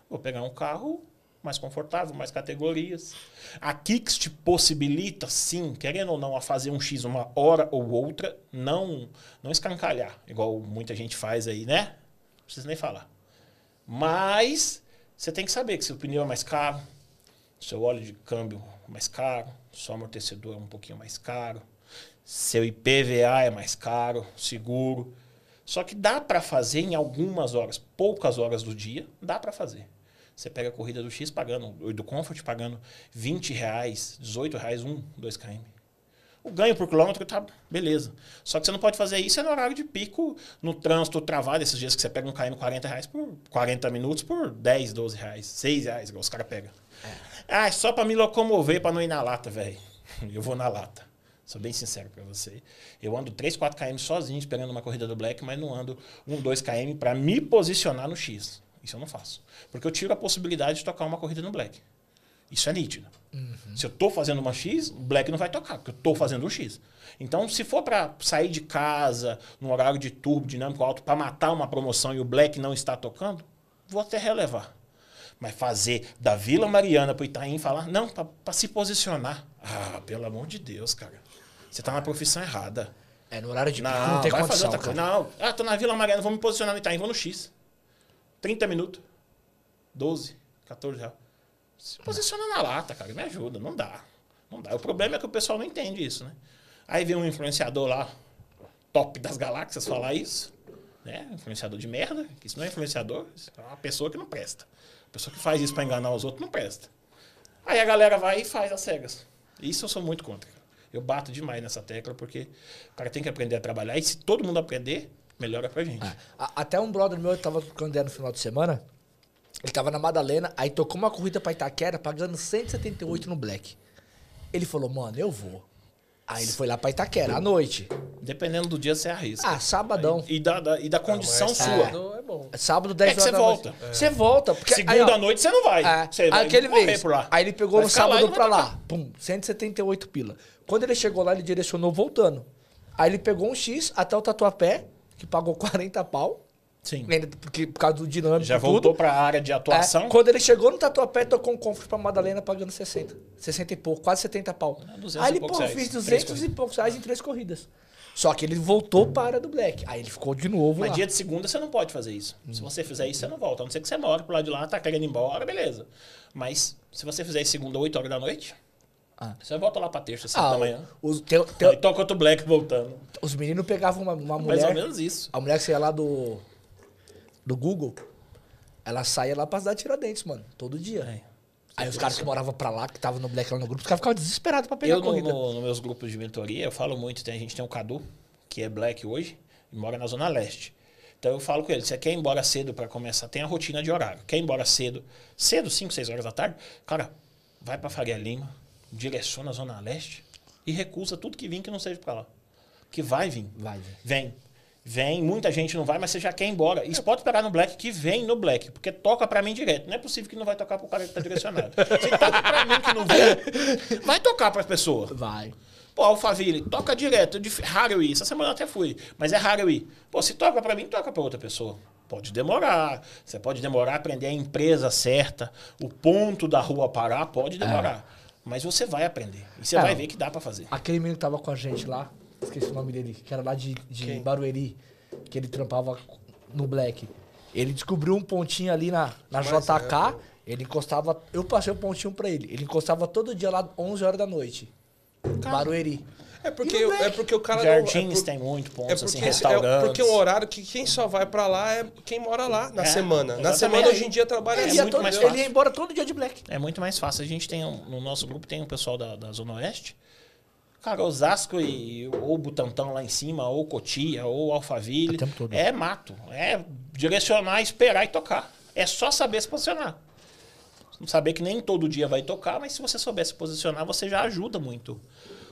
Vou pegar um carro mais confortável, mais categorias. A Kicks te possibilita, sim, querendo ou não, a fazer um X uma hora ou outra, não, não escancalhar, igual muita gente faz aí, né? Não precisa nem falar. Mas você tem que saber que seu pneu é mais caro, seu óleo de câmbio é mais caro, seu amortecedor é um pouquinho mais caro, seu IPVA é mais caro, seguro. Só que dá para fazer em algumas horas, poucas horas do dia, dá para fazer. Você pega a corrida do X pagando, do Comfort pagando 20 reais, 18 reais, 1, 2 km. O ganho por quilômetro tá beleza. Só que você não pode fazer isso é no horário de pico, no trânsito travado, esses dias que você pega um KM 40 reais por 40 minutos por 10, 12 reais, 6 reais, igual os caras pegam. Ah, é só para me locomover, para não ir na lata, velho. Eu vou na lata. Sou bem sincero pra você. Eu ando 3, 4 km sozinho esperando uma corrida do Black, mas não ando 1, 2 km para me posicionar no X. Isso eu não faço. Porque eu tiro a possibilidade de tocar uma corrida no Black. Isso é nítido. Se eu tô fazendo uma X, o Black não vai tocar, porque eu tô fazendo um X. Então, se for para sair de casa no horário de turbo dinâmico alto para matar uma promoção e o Black não está tocando, vou até relevar. Mas fazer da Vila Mariana pro Itaim falar, não, para se posicionar. Ah, pelo amor de Deus, cara. Você tá na profissão errada. É, no horário de pico Não, não tem vai fazer condição, outra coisa. Não, ah, tô na Vila Mariana, vou me posicionar no Itaim, vou no X. 30 minutos. 12, 14 reais. Se posiciona na lata, cara, me ajuda. Não dá. Não dá. O problema é que o pessoal não entende isso, né? Aí vem um influenciador lá, top das galáxias, falar isso. Né? Influenciador de merda, que isso não é influenciador, isso é uma pessoa que não presta. A pessoa que faz isso pra enganar os outros não presta. Aí a galera vai e faz as cegas. Isso eu sou muito contra. Eu bato demais nessa tecla, porque o cara tem que aprender a trabalhar. E se todo mundo aprender, melhora pra gente. A- Até um brother meu tava tocando ideia no final de semana. Ele tava na Madalena, aí tocou uma corrida pra Itaquera, pagando 178 no Black. Ele falou, mano, eu vou. Aí ele foi lá pra Itaquera, à noite. Dependendo do dia, você arrisca. Ah, sabadão. E da, da- e da condição Mas sua. sábado É bom. Sábado, 10 É horas você volta. noite. Você volta. Porque, Segunda aí, ó, noite você não vai. É, Você vai aquele morrer mês. por lá. Aí ele pegou Vai no lá sábado não pra vai lá. Pum, 178 pila. Quando ele chegou lá, ele direcionou voltando. Aí ele pegou um X até o Tatuapé, que pagou 40 pau. Sim. Porque, por causa do dinâmico Já voltou pra área de atuação. É, quando ele chegou no Tatuapé, tocou um Comfort pra Madalena pagando 60. 60 e pouco, quase 70 pau. É, 200 Aí ele, pô, reais. fiz Três 200 e poucos reais em três corridas. Só que ele voltou para a área do Black. Aí ele ficou de novo Mas lá. dia de segunda você não pode fazer isso. Hum. Se você fizer isso, você não volta. A não ser que você mora pro lado de lá, tá querendo ir embora, beleza. Mas se você fizer segunda, 8 horas da noite, Ah. você volta lá pra terça, 5 Ah, da manhã. os, teu- teu- Aí toca outro black voltando. os meninos pegavam uma, uma Mais ou mulher... menos isso. A mulher que saía lá do. Do Google. ela saía lá pra cidade Tiradentes, mano. Todo dia. É. Aí os caras que moravam pra lá, que estavam no Black lá no grupo, os caras ficavam desesperados pra pegar Eu, a no, corrida. no- nos meus grupos de mentoria, eu falo muito. Tem, a gente tem o Cadu, que é black hoje, e mora na Zona Leste. Então eu falo com ele, você quer ir embora cedo para começar, tem a rotina de horário. Quer ir embora cedo, cedo, 5, 6 horas da tarde, cara, vai para Faria Lima, direciona a Zona Leste e recusa tudo que vir que não seja para lá. Que vai vir. Vai, velho. Vem. Vem, muita gente não vai, mas você já quer ir embora. Isso pode pegar no Black, que vem no Black, porque toca pra mim direto. Não é possível que não vai tocar pro cara que tá direcionado. Se toca pra mim que não vem, vai tocar pra pessoa. Vai. Pô, Alphaville, toca direto. É raro eu ir. Essa semana eu até fui, mas é raro eu ir. Pô, se toca pra mim, toca pra outra pessoa. Pode demorar. Você pode demorar a aprender a empresa certa, o ponto da rua parar, pode demorar. Mas você vai aprender. E você É. vai ver que dá pra fazer. Aquele menino que tava com a gente lá, esqueci o nome dele, que era lá de, de Quem? Barueri, que ele trampava no Black. Ele descobriu um pontinho ali na, na Mas JK, ele encostava. Eu passei o pontinho pra ele. Ele encostava todo dia lá 11 horas da noite. Barueri. É porque, é porque o cara Jardins não... É por- tem muito É pontos, porque, assim, é restaurantes. porque um horário que quem só vai pra lá é quem mora lá na É, semana. Na exatamente. semana hoje em dia trabalha Ele, assim, ia muito todo- mais ele fácil. ia embora todo dia de Black. É muito mais fácil. A gente tem, um- no nosso grupo, tem um pessoal da, da Zona Oeste. Cara, Osasco e ou Butantão lá em cima, ou Cotia, ou Alphaville. O tempo todo. É mato. É direcionar, esperar e tocar. É só saber se posicionar. Saber que nem todo dia vai tocar, mas se você souber se posicionar, você já ajuda muito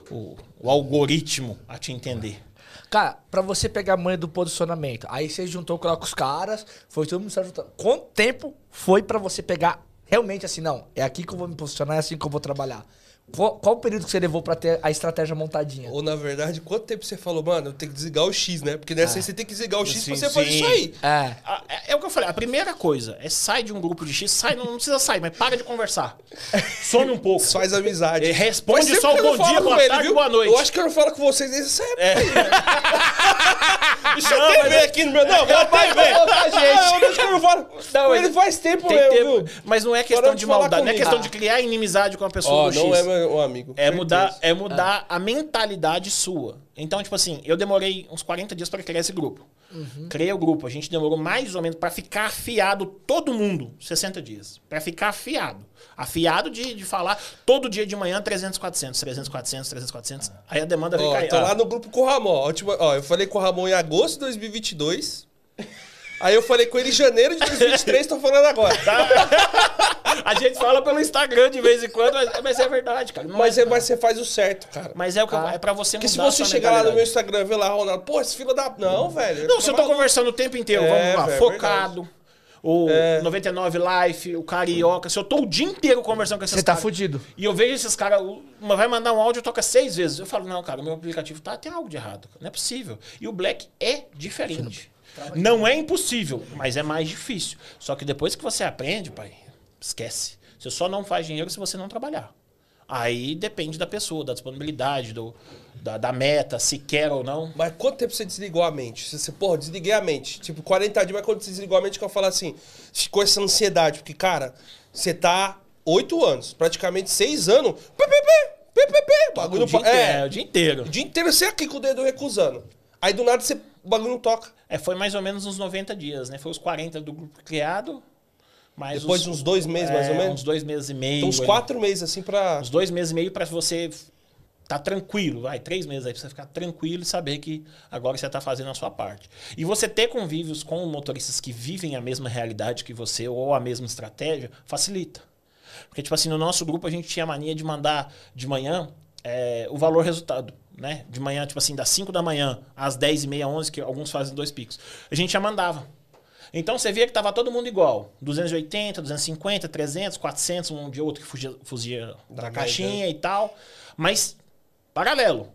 o, o algoritmo a te entender. Cara, pra você pegar a manha do posicionamento, aí você juntou com os caras, foi todo mundo se juntando. Quanto tempo foi pra você pegar realmente assim, não, é aqui que eu vou me posicionar, é assim que eu vou trabalhar? Qual, qual o período que você levou pra ter a estratégia montadinha? Ou na verdade, quanto tempo você falou, mano, eu tenho que desligar o X, né? Porque nessa aí você tem que desligar o X Sim, pra você fazer sim. isso aí. É. É, é o que eu falei, a primeira coisa é sai de um grupo de X, sai, não, não precisa sair, mas para de conversar. Some um pouco. Faz amizade. É, responde só eu bom não dia, com boa ele, tarde, viu? boa noite. Eu acho que eu não falo com vocês desde essa época. É. Deixa eu até ver aqui no meu. Não, vou até ver. Ah, eu acho que eu não falo. com ele faz tempo Tem mesmo, tempo, viu? mas não é questão de maldade, não é questão de criar inimizade com a pessoa do não X. é meu amigo. É mudar, é mudar a mentalidade sua. Então, tipo assim, eu demorei uns 40 dias para criar esse grupo. Criei o grupo, a gente demorou mais ou menos para ficar afiado todo mundo, 60 dias. Para ficar afiado. Afiado de, de falar todo dia de manhã 300, 400, 300, 400, 300, 400. Aí a demanda vem Ó, cair. tô Ah, lá no grupo com o Ramon. Ó, tipo, ó, eu falei com o Ramon em agosto de 2022. Aí eu falei com ele em janeiro de 2023, tô falando agora. A gente fala pelo Instagram de vez em quando, mas, mas é verdade, cara. Não Mas, é, é, mas você faz o certo, cara. mas é o que eu- é para você Porque mudar se a você chegar lá no meu. Instagram e ver lá, Ronaldo, pô, esse fila da. Não, velho. Não, se eu tô conversando o tempo inteiro, É, vamos lá, velho, focado. O É. 99 Life, o Carioca. Se eu tô o dia inteiro conversando com esses Você tá caras. fudido. E eu vejo esses caras, uma vai mandar um áudio, toca seis vezes. Eu falo, não, cara, meu aplicativo tá, tem algo de errado. Não é possível. E o Black é diferente. Não é impossível, mas é mais difícil. Só que depois que você aprende, pai, esquece. Você só não faz dinheiro se você não trabalhar. Aí depende da pessoa, da disponibilidade, do, da, da meta, se quer ou não. Mas quanto tempo você desligou a mente? Você, você, porra, desliguei a mente. Tipo, 40 dias, mas quando você desligou a mente, que eu falo assim, ficou essa ansiedade. Porque, cara, você tá 8 anos, praticamente 6 anos. Pê, pê, pê, pê, pê, pê, O bagulho dia, não pa- inteiro, é, É, o dia inteiro. o dia inteiro você aqui com o dedo recusando. Aí do nada você, o bagulho não toca. É, foi mais ou menos uns 90 dias, né? Foi os 40 do grupo criado. Mais Depois os- de uns dois meses, mais ou é, menos? Uns dois meses e meio. Então, uns ali. 4 meses, assim, pra. Uns dois meses e meio pra você tá tranquilo, vai, três meses aí pra você ficar tranquilo e saber que agora você tá fazendo a sua parte. E você ter convívios com motoristas que vivem a mesma realidade que você ou a mesma estratégia, facilita. Porque, tipo assim, no nosso grupo a gente tinha a mania de mandar de manhã é, o valor resultado. Né? De manhã, tipo assim, das 5 da manhã às 10 e meia, 11, que alguns fazem dois picos. A gente já mandava. Então você via que tava todo mundo igual. 280, 250, 300, 400, um de outro que fugia, fugia da, Da caixinha e tal. Mas paralelo.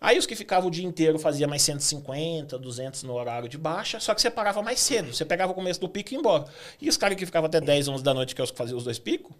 Aí os que ficavam o dia inteiro fazia mais 150, 200 no horário de baixa, só que você parava mais cedo. Você pegava o começo do pico e ia embora. E os caras que ficavam até 10, 11 da noite, que é os que faziam os dois picos,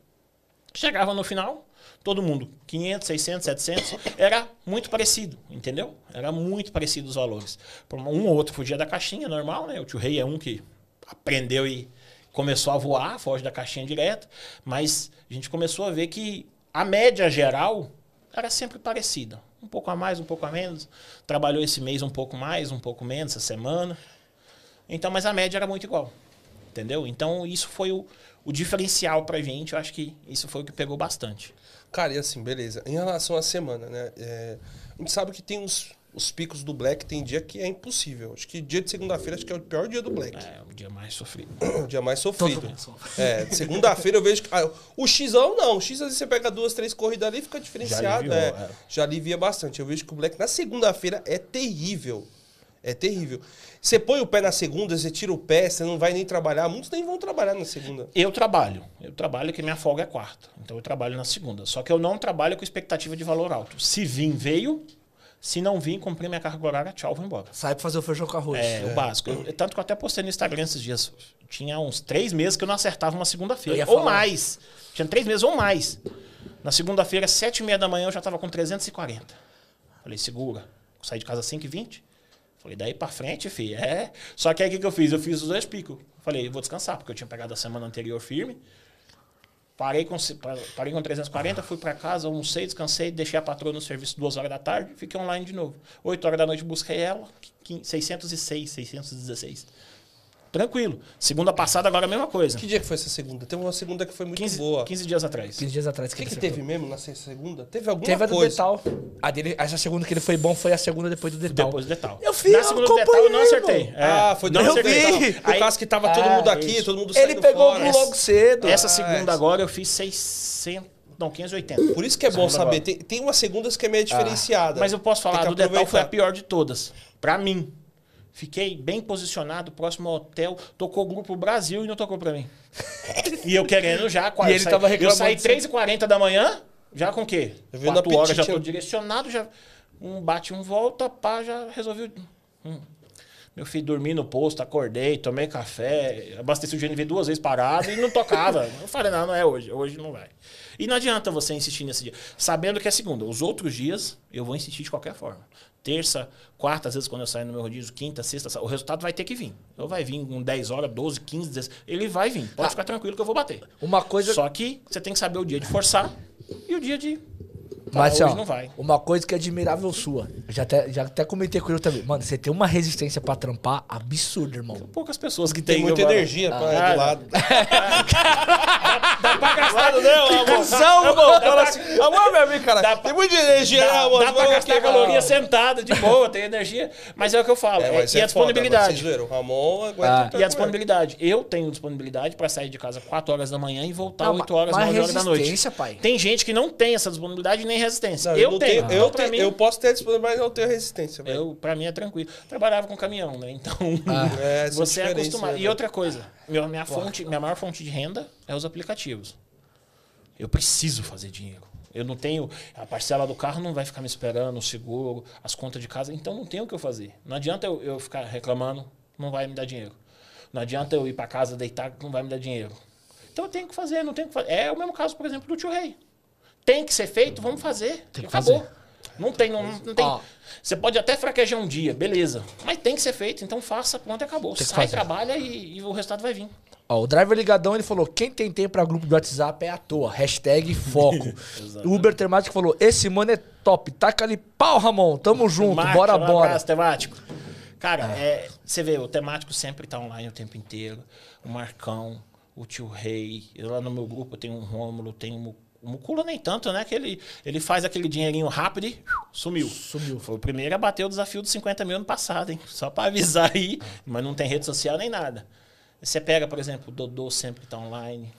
chegavam no final, todo mundo 500, 600, 700, era muito parecido, entendeu? Era muito parecido os valores. Um ou outro fugia da caixinha, normal, né? O tio Rei é um que aprendeu e começou a voar, foge da caixinha direto, mas a gente começou a ver que a média geral era sempre parecida. Um pouco a mais, um pouco a menos. Trabalhou esse mês um pouco mais, um pouco menos, essa semana. Então, mas a média era muito igual. Entendeu? Então, isso foi o, o diferencial pra gente. Eu acho que isso foi o que pegou bastante. Cara, e assim, beleza. Em relação à semana, né? é, a gente sabe que tem os, os picos do Black, tem dia que é impossível. Acho que dia de segunda-feira acho que é o pior dia do Black. É o dia mais sofrido. O dia mais sofrido. Todo sofre. É, segunda-feira eu vejo que. ah, o Xão não. O X, às vezes você pega duas, três corridas ali fica diferenciado. aliviou, é, é. Já alivia bastante. Eu vejo que o Black na segunda-feira é terrível. É terrível. Você põe o pé na segunda, você tira o pé, você não vai nem trabalhar. Muitos nem vão trabalhar na segunda. Eu trabalho. Eu trabalho que minha folga é quarta. Então eu trabalho na segunda. Só que eu não trabalho com expectativa de valor alto. Se vir, veio. Se não vir, cumpri minha carga horária, tchau, vou embora. Sai pra fazer o feijão com arroz. É, o básico. Eu- tanto que eu até postei no Instagram esses dias. Tinha uns três meses que eu não acertava uma segunda-feira. Ou mais. Tinha três meses ou mais. Na segunda-feira, sete e meia da manhã, eu já tava com 340. Falei, segura. Saí de casa às 5h20. Falei, daí pra frente, filho, é. Só que aí o que, que eu fiz? Eu fiz os dois picos. Falei, vou descansar, porque eu tinha pegado a semana anterior firme. Parei com, parei com 340, fui pra casa, almocei, descansei, deixei a patroa no serviço duas horas da tarde, fiquei online de novo. 8 horas da noite busquei ela, quin- 606, 616. Tranquilo. Segunda passada, agora a mesma coisa. Que dia que foi essa segunda? Teve uma segunda que foi muito 15, boa. 15 dias atrás. 15 dias atrás O que, que acertou. teve mesmo na segunda? Teve alguma Teve a do coisa. Detal. A dele, essa segunda que ele foi bom foi a segunda depois do Detal. Depois do detal. Eu fiz, Na eu segunda do detal eu não acertei. É, Ah, foi não do eu acertei. vi. Por causa que tava todo Ah, mundo aqui, isso. todo mundo saindo Ele pegou fora. logo cedo. Essa Ah, segunda é. agora eu fiz 600. Não, 580. Por isso que é bom saber. Tem, tem umas segundas que é meio diferenciada. Mas eu posso falar, do que detal foi a pior de todas. Pra mim. Fiquei bem posicionado, próximo ao hotel. Tocou o Grupo Brasil e não tocou pra mim. e eu querendo já. E ele eu saí, tava Eu reclamando saí de 3h40 da manhã, já com o quê? Eu vi no 4 horas, já tô direcionado, já um bate, um volta, pá, já resolvi. Hum. Meu filho dormi no posto, acordei, tomei café, abasteci o GNV duas vezes parado e não tocava. eu falei, não, não é hoje, hoje não vai. E não adianta você insistir nesse dia, sabendo que é segunda. Os outros dias eu vou insistir de qualquer forma. Terça, quarta, às vezes quando eu saio no meu rodízio, quinta, sexta, o resultado vai ter que vir. Ou vai vir em 10 horas, 12, 15, 16. Ele vai vir. Pode Ah. ficar tranquilo que eu vou bater. Uma coisa. Só que você tem que saber o dia de forçar e o dia de. Mas, Ah, ó, hoje não vai. uma coisa que é admirável sua. Já até, já até comentei com ele também. Mano, você tem uma resistência pra trampar absurda, irmão. Poucas pessoas que Tem têm muita eu- energia pra, Ah, do lado. Dá pra gastar, Lado, né, amor? Cusão, Amor, Dá fala pra- assim, amor, meu amigo, cara, Dá tem muita energia, Dá, amor? dá pra gastar aqui, caloria sentada, de boa, tem energia. Mas é o que eu falo. É, é- mas e é a foda, mas disponibilidade. vocês viram, o Ramon aguenta Ah. muita E a disponibilidade. Eu tenho disponibilidade pra sair de casa 4 horas da manhã e voltar Não, 8 horas, mas 9 horas da noite. resistência, pai. Tem gente que não tem essa disponibilidade nem resistência. Não, eu, não tenho. eu, Então, pra tenho- mim, eu posso ter disponibilidade, mas eu tenho resistência, eu, pra mim é tranquilo. Trabalhava com caminhão, né? Então, É, essa você é acostumado. né, E outra coisa, minha, minha, fonte, minha maior fonte de renda é os aplicativos. Eu preciso fazer dinheiro. Eu não tenho. A parcela do carro não vai ficar me esperando, o seguro, as contas de casa. Então não tem o que eu fazer. Não adianta eu, eu ficar reclamando, não vai me dar dinheiro. Não adianta eu ir para casa deitar, não vai me dar dinheiro. Então eu tenho que fazer, não tenho que fazer. É o mesmo caso, por exemplo, do tio Rei. Tem que ser feito, vamos fazer. Tem que Acabou. fazer. Não tem, não, não tem. Ó. Você pode até fraquejar um dia, beleza. Mas tem que ser feito, então faça, pronto, acabou. Sai, fazer. trabalha e, e o resultado vai vir. Ó, o Driver Ligadão, ele falou, quem tem tempo pra grupo de WhatsApp é à toa. Hashtag foco. o Uber Temático falou, esse mano é top. Taca ali pau, Ramon. Tamo junto, Marcos, bora, um bora. abraço, temático. Cara, é, você vê, o temático sempre tá online o tempo inteiro. O Marcão, o tio Rei. Eu lá no meu grupo eu tenho um Rômulo, tenho um o Mucula nem tanto, né? Que ele, ele faz aquele dinheirinho rápido e sumiu. Sumiu. Foi o primeiro a bater o desafio dos 50 mil ano passado, hein? Só pra avisar aí. Mas não tem rede social nem nada. Você pega, por exemplo, o Dodô sempre tá online.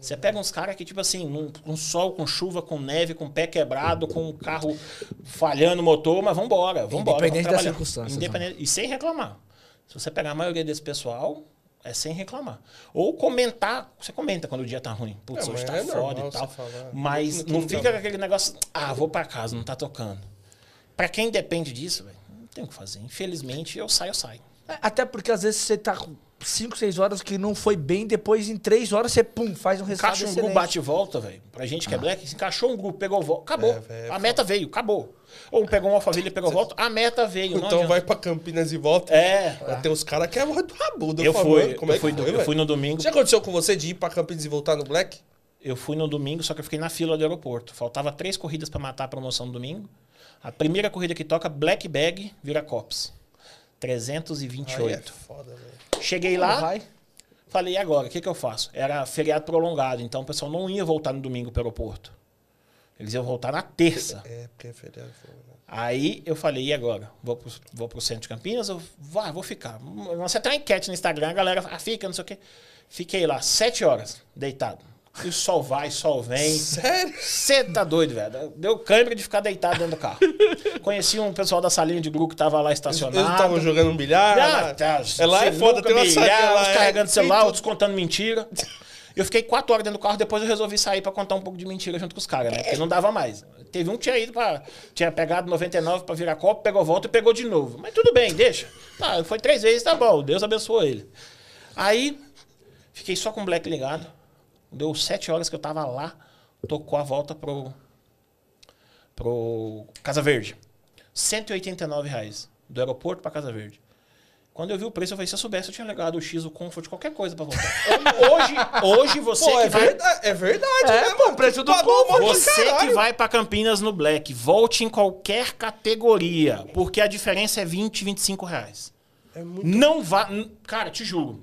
Você pega uns caras que, tipo assim, num, com sol, com chuva, com neve, com pé quebrado, com o carro falhando o motor, mas vambora, vambora. Independente das circunstâncias, Independente, E sem reclamar. Se você pegar a maioria desse pessoal, é sem reclamar. Ou comentar, você comenta quando o dia tá ruim. Putz, É, hoje tá é foda e tal. falar. Mas Não- não não fica com aquele negócio, ah, vou pra casa, não tá tocando. Pra quem depende disso, velho, não tem o que fazer. Infelizmente, eu saio, eu saio. É, Até porque às vezes você tá 5, 6 horas que não foi bem, depois em 3 horas você, pum, faz um resultado Encaixa um excelente. grupo bate e volta, velho. Pra gente que é black, se encaixou um grupo, pegou volta, acabou. É, velho, é a meta veio, acabou. Ou pegou um alfaville e pegou volta, a meta veio. Então adianta. vai pra Campinas e volta. É. Tem uns caras que é muito rabudo. Eu fui, Como é eu, fui, que do- foi, eu fui no domingo. Já aconteceu com você de ir pra Campinas e voltar no Black? Eu fui no domingo, só que eu fiquei na fila do aeroporto. Faltava três corridas pra matar a promoção no domingo. A primeira corrida que toca, Black Bag, vira Cops. Aí é 328. foda, velho. Cheguei lá, Vai. Falei, e agora? O que, que eu faço? Era feriado prolongado, então o pessoal não ia voltar no domingo para o aeroporto. Eles iam voltar na terça. É, porque é feriado. Aí eu falei, e agora? Vou pro, vou pro centro de Campinas? Eu vou, vou ficar. Você uma enquete no Instagram, a galera ah, fica, não sei o quê. Fiquei lá sete horas, deitado. E o sol vai, sol vem. Sério? Você tá doido, velho. Deu câimbra de ficar deitado dentro do carro. Conheci um pessoal da salinha de grupo que tava lá estacionado. Eles estavam jogando um bilhar. Ah, lá. tá, é lá é foda, tem uma bilhar, uns é, carregando celular, outros contando mentira. Eu fiquei quatro horas dentro do carro, depois eu resolvi sair pra contar um pouco de mentira junto com os caras, né? Porque não dava mais. Teve um que tinha ido pra. Tinha pegado 99 pra virar copo, pegou volta e pegou de novo. Mas tudo bem, deixa. Tá, foi três vezes, tá bom. Deus abençoou ele. Aí, fiquei só com o Black ligado. Deu sete horas que eu tava lá, tocou a volta pro. pro Casa Verde. 189 reais. Do aeroporto pra Casa Verde. Quando eu vi o preço, eu falei, se eu soubesse, eu tinha legado o X, o Comfort, qualquer coisa pra voltar. hoje, hoje você Pô, que é vai. verdade, é verdade, É, né, pô, mano? o preço do pra Você que caralho. vai pra Campinas no Black, volte em qualquer categoria, porque a diferença é 20, 25 reais. É muito... Não vá. Cara, te juro.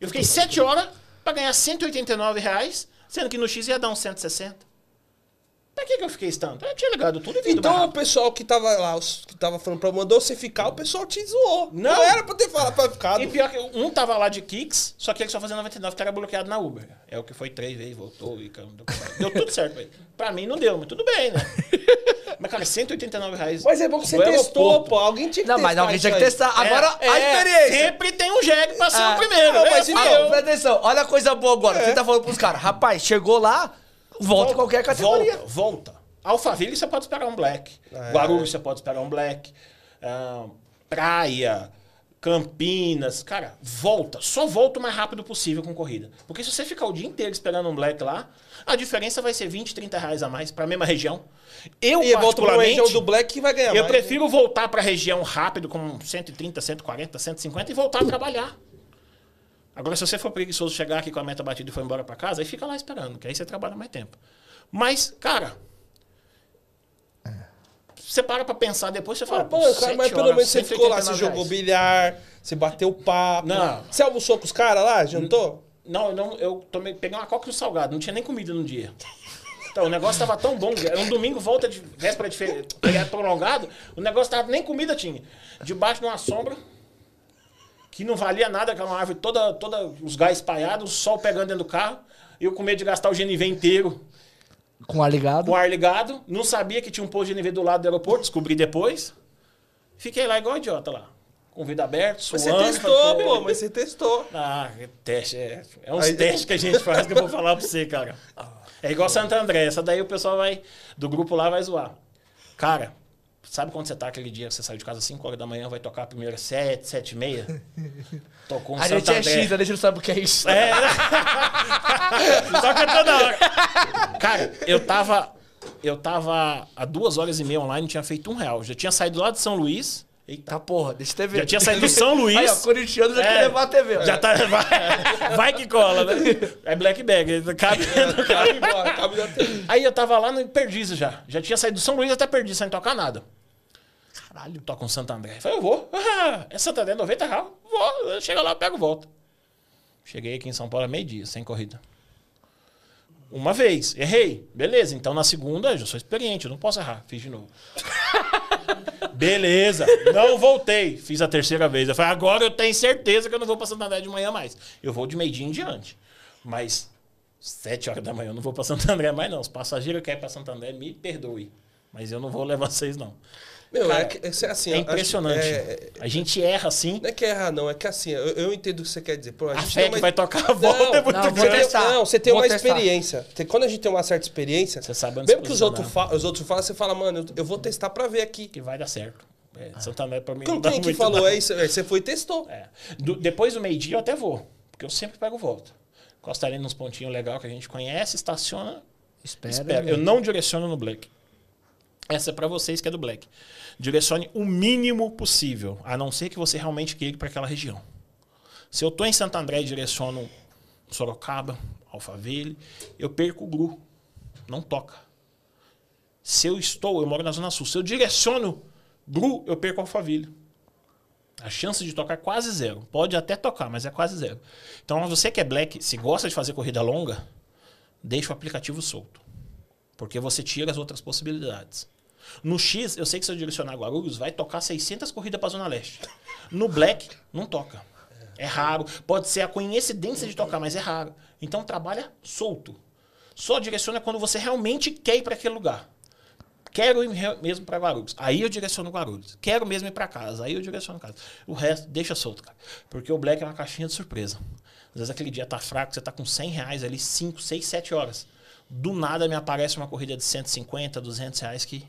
Eu fiquei 7 horas pra ganhar 189 reais, sendo que no X ia dar uns 160. Pra que, que eu fiquei esse tanto? Eu tinha ligado tudo e Então o pessoal que tava lá, os que tava falando pra mandou você ficar, o pessoal te zoou. Não, Não. era pra ter falado pra ficar. E pior que um tava lá de Kicks, só que ele só fazia 99 que era bloqueado na Uber. É o que foi três vezes, voltou e deu tudo certo pra ele. Pra mim não deu, mas tudo bem, né? Mas, cara, 189 reais. Mas é bom que você no testou, pô. Alguém tinha que Não, testar. mas alguém tinha que aí. testar. Agora, a É, experiência. Sempre tem um jegue pra ser Ah, o primeiro. não, né? mas então, presta atenção. Olha a coisa boa agora. É. Você tá falando pros caras, rapaz, chegou lá, volta em qualquer categoria. Volta, volta. Alphaville você pode esperar um black. É. Guarulhos você pode esperar um black. Ah, praia, Campinas. Cara, volta. Só volta o mais rápido possível com corrida. Porque se você ficar o dia inteiro esperando um black lá, a diferença vai ser 20, 30 reais a mais pra mesma região. Eu, E particularmente, região do Black que vai ganhar eu mais, né? prefiro voltar pra região rápido com 130, 140, 150 e voltar a trabalhar. Agora, se você for preguiçoso chegar aqui com a meta batida e for embora pra casa, aí fica lá esperando, que aí você trabalha mais tempo. Mas, cara, você para pra pensar depois, você fala, Ah, pô, cara, mas pelo menos você ficou lá, você 189 jogou bilhar, você bateu papo. Não. Você almoçou com os caras lá? Jantou? Não, eu, não, eu tomei, peguei uma coca e um salgado, não tinha nem comida no dia. Então, o negócio tava tão bom, era um domingo, volta de véspera de fe- feriado prolongado, o negócio tava, nem comida tinha. Debaixo de uma sombra, que não valia nada, que era uma árvore toda, toda os gás espalhados, o sol pegando dentro do carro, e eu com medo de gastar o GNV inteiro Com ar ligado. com o ar ligado, não sabia que tinha um posto de GNV do lado do aeroporto, descobri depois. Fiquei lá igual idiota lá, com o vidro aberto, Mas suando. você testou, falei, pô, mas você testou. ah, que teste. É, é uns Aí- testes que a gente faz que eu vou falar pra você, cara. É igual Santo André. Essa daí o pessoal vai. Do grupo lá vai zoar. Cara, sabe quando você tá aquele dia que você sai de casa às 5 horas da manhã, vai tocar a primeira 7, 7 e meia? Tocou um A Santo gente é. X, a gente não sabe o que é isso. É. Toca toda hora. Cara, eu tava. Eu tava há duas horas e meia online, não tinha feito um real. Já tinha saído lá de São Luís. Eita. Tá porra, deixa eu ver. Já tinha saído do São Luís. Aí, ó, corintiano já É. quer levar a TV. ó. Já tá. Vai, vai que cola, né? É black bag. Cabe, Cabe embora, cabe na TV. Aí eu tava lá no Perdiz já. Já tinha saído do São Luís até Perdiz sem tocar nada. Caralho. Toca um Santo André. Falei, eu vou. Ah, é Santo André 90 reais? Vou. Chega lá, pego e volto. Cheguei aqui em São Paulo a meio-dia, sem corrida. Uma vez, errei. Beleza, então na segunda eu já sou experiente, eu não posso errar. Fiz de novo. Beleza, não voltei. Fiz a terceira vez. Eu falei, agora eu tenho certeza que eu não vou Santo André de manhã mais. Eu vou de meio-dia em diante. Mas sete horas da manhã eu não vou pra Santo André mais, não. Os passageiros que querem pra Santo André, me perdoe. Mas eu não vou levar vocês, não. Meu, Cara, é, é assim, É impressionante. é- é- a gente erra assim. não é que é errar, não. É que assim, eu, eu entendo o que você quer dizer. Pô, a, A gente fé tem que uma- vai tocar a volta Não, é muito não, grande. testar. não, você tem Vou uma testar. experiência. Quando a gente tem uma certa experiência, Você sabe onde mesmo que os outros, fa- os outros falam, você fala, mano, eu, eu vou testar pra ver aqui. Que vai dar certo. É, Santana pra mim dá quem que falou não. é isso? É, Você foi e testou. É. Do- depois do meio-dia eu até vou. Porque eu sempre pego volta. Costa ali nos pontinhos legais que a gente conhece, estaciona, Espera. espera. Eu não direciono no Black. Essa é pra vocês que é do Black. Direcione o mínimo possível, a não ser que você realmente queira ir para aquela região. Se eu tô em Santo André e direciono Sorocaba, Alphaville, eu perco o GRU. Não toca. Se eu estou, eu moro na Zona Sul. Se eu direciono GRU, eu perco Alphaville. A chance de tocar é quase zero. Pode até tocar, mas é quase zero. Então, você que é black, se gosta de fazer corrida longa, deixa o aplicativo solto. Porque você tira as outras possibilidades. No X, eu sei que se eu direcionar Guarulhos, vai tocar 600 corridas para Zona Leste. No Black, não toca. É raro. Pode ser a coincidência de tocar, mas é raro. Então, trabalha solto. Só direciona quando você realmente quer ir para aquele lugar. Quero ir mesmo para Guarulhos. Aí eu direciono Guarulhos. Quero mesmo ir para casa. Aí eu direciono casa. O resto, deixa solto, cara. Porque o Black é uma caixinha de surpresa. Às vezes aquele dia tá fraco, você tá com 100 reais ali, 5, 6, 7 horas. Do nada me aparece uma corrida de 150, 200 reais que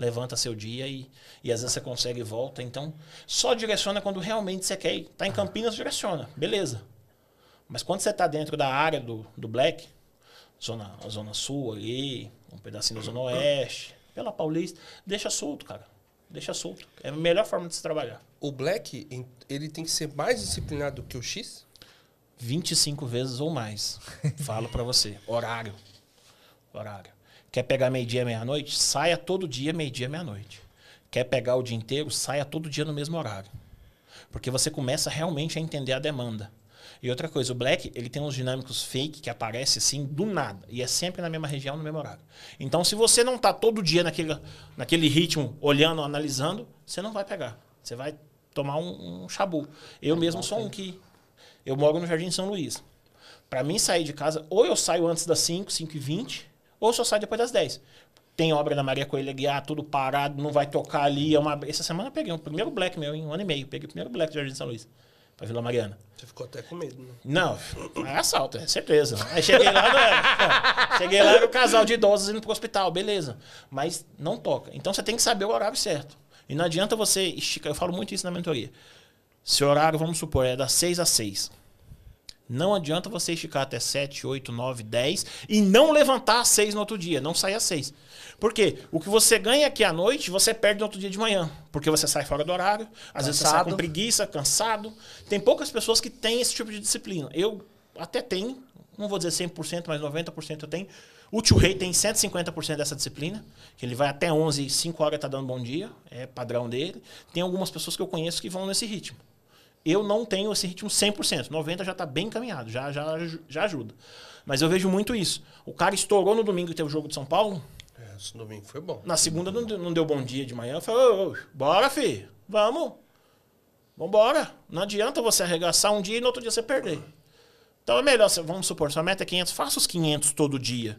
levanta seu dia e, e às vezes você consegue e volta. Então, só direciona quando realmente você quer ir. Tá em Campinas, direciona. Beleza. Mas quando você tá dentro da área do, do Black, zona, zona sul ali, um pedacinho da zona oeste, pela Paulista, deixa solto, cara. Deixa solto. É a melhor forma de se trabalhar. O Black, ele tem que ser mais disciplinado do que o X? 25 vezes ou mais. Falo para você. Horário. Horário. Quer pegar meio-dia, meia-noite? Saia todo dia, meio-dia, meia-noite. Quer pegar o dia inteiro? Saia todo dia no mesmo horário. Porque você começa realmente a entender a demanda. E outra coisa, o Black, ele tem uns dinâmicos fake que aparecem assim do nada. E é sempre na mesma região, no mesmo horário. Então, se você não está todo dia naquele, naquele ritmo, olhando, analisando, você não vai pegar. Você vai tomar um, um chabu. Eu mesmo sou um que eu moro no Jardim São Luís. Para mim sair de casa, ou eu saio antes das 5, 5 e 20, ou só saio depois das 10. Tem obra da Maria Coelho guiar, tudo parado, não vai tocar ali. É uma... Essa semana eu peguei o primeiro black meu em um ano e meio. Peguei o primeiro black do Jardim São Luís, pra Vila Mariana. Você ficou até com medo, né? Não, é assalto, é certeza. Aí cheguei lá, é, cheguei lá, era o casal de idosos indo pro hospital, beleza. Mas não toca. Então você tem que saber o horário certo. E não adianta você esticar, eu falo muito isso na mentoria. Se o horário, vamos supor, é das 6 às 6. Não adianta você esticar até 7, 8, 9, 10 e não levantar às 6 no outro dia, não sair às 6. Por quê? O que você ganha aqui à noite, você perde no outro dia de manhã. Porque você sai fora do horário, às cansado. vezes você sai com preguiça, cansado. Tem poucas pessoas que têm esse tipo de disciplina. Eu até tenho, não vou dizer 100%, mas 90% eu tenho. O tio Rei tem 150% dessa disciplina, que ele vai até 11, 5 horas tá dando bom dia, é padrão dele. Tem algumas pessoas que eu conheço que vão nesse ritmo. Eu não tenho esse ritmo 100%. 90% já está bem encaminhado, já, já, já ajuda. Mas eu vejo muito isso. O cara estourou no domingo e teve o jogo de São Paulo. É, esse domingo foi bom. Na segunda não deu, não deu bom dia de manhã. Ô, bora, filho. Vamos. Vambora. Não adianta você arregaçar um dia e no outro dia você perder. Então é melhor, vamos supor, sua meta é 500, faça os 500 todo dia.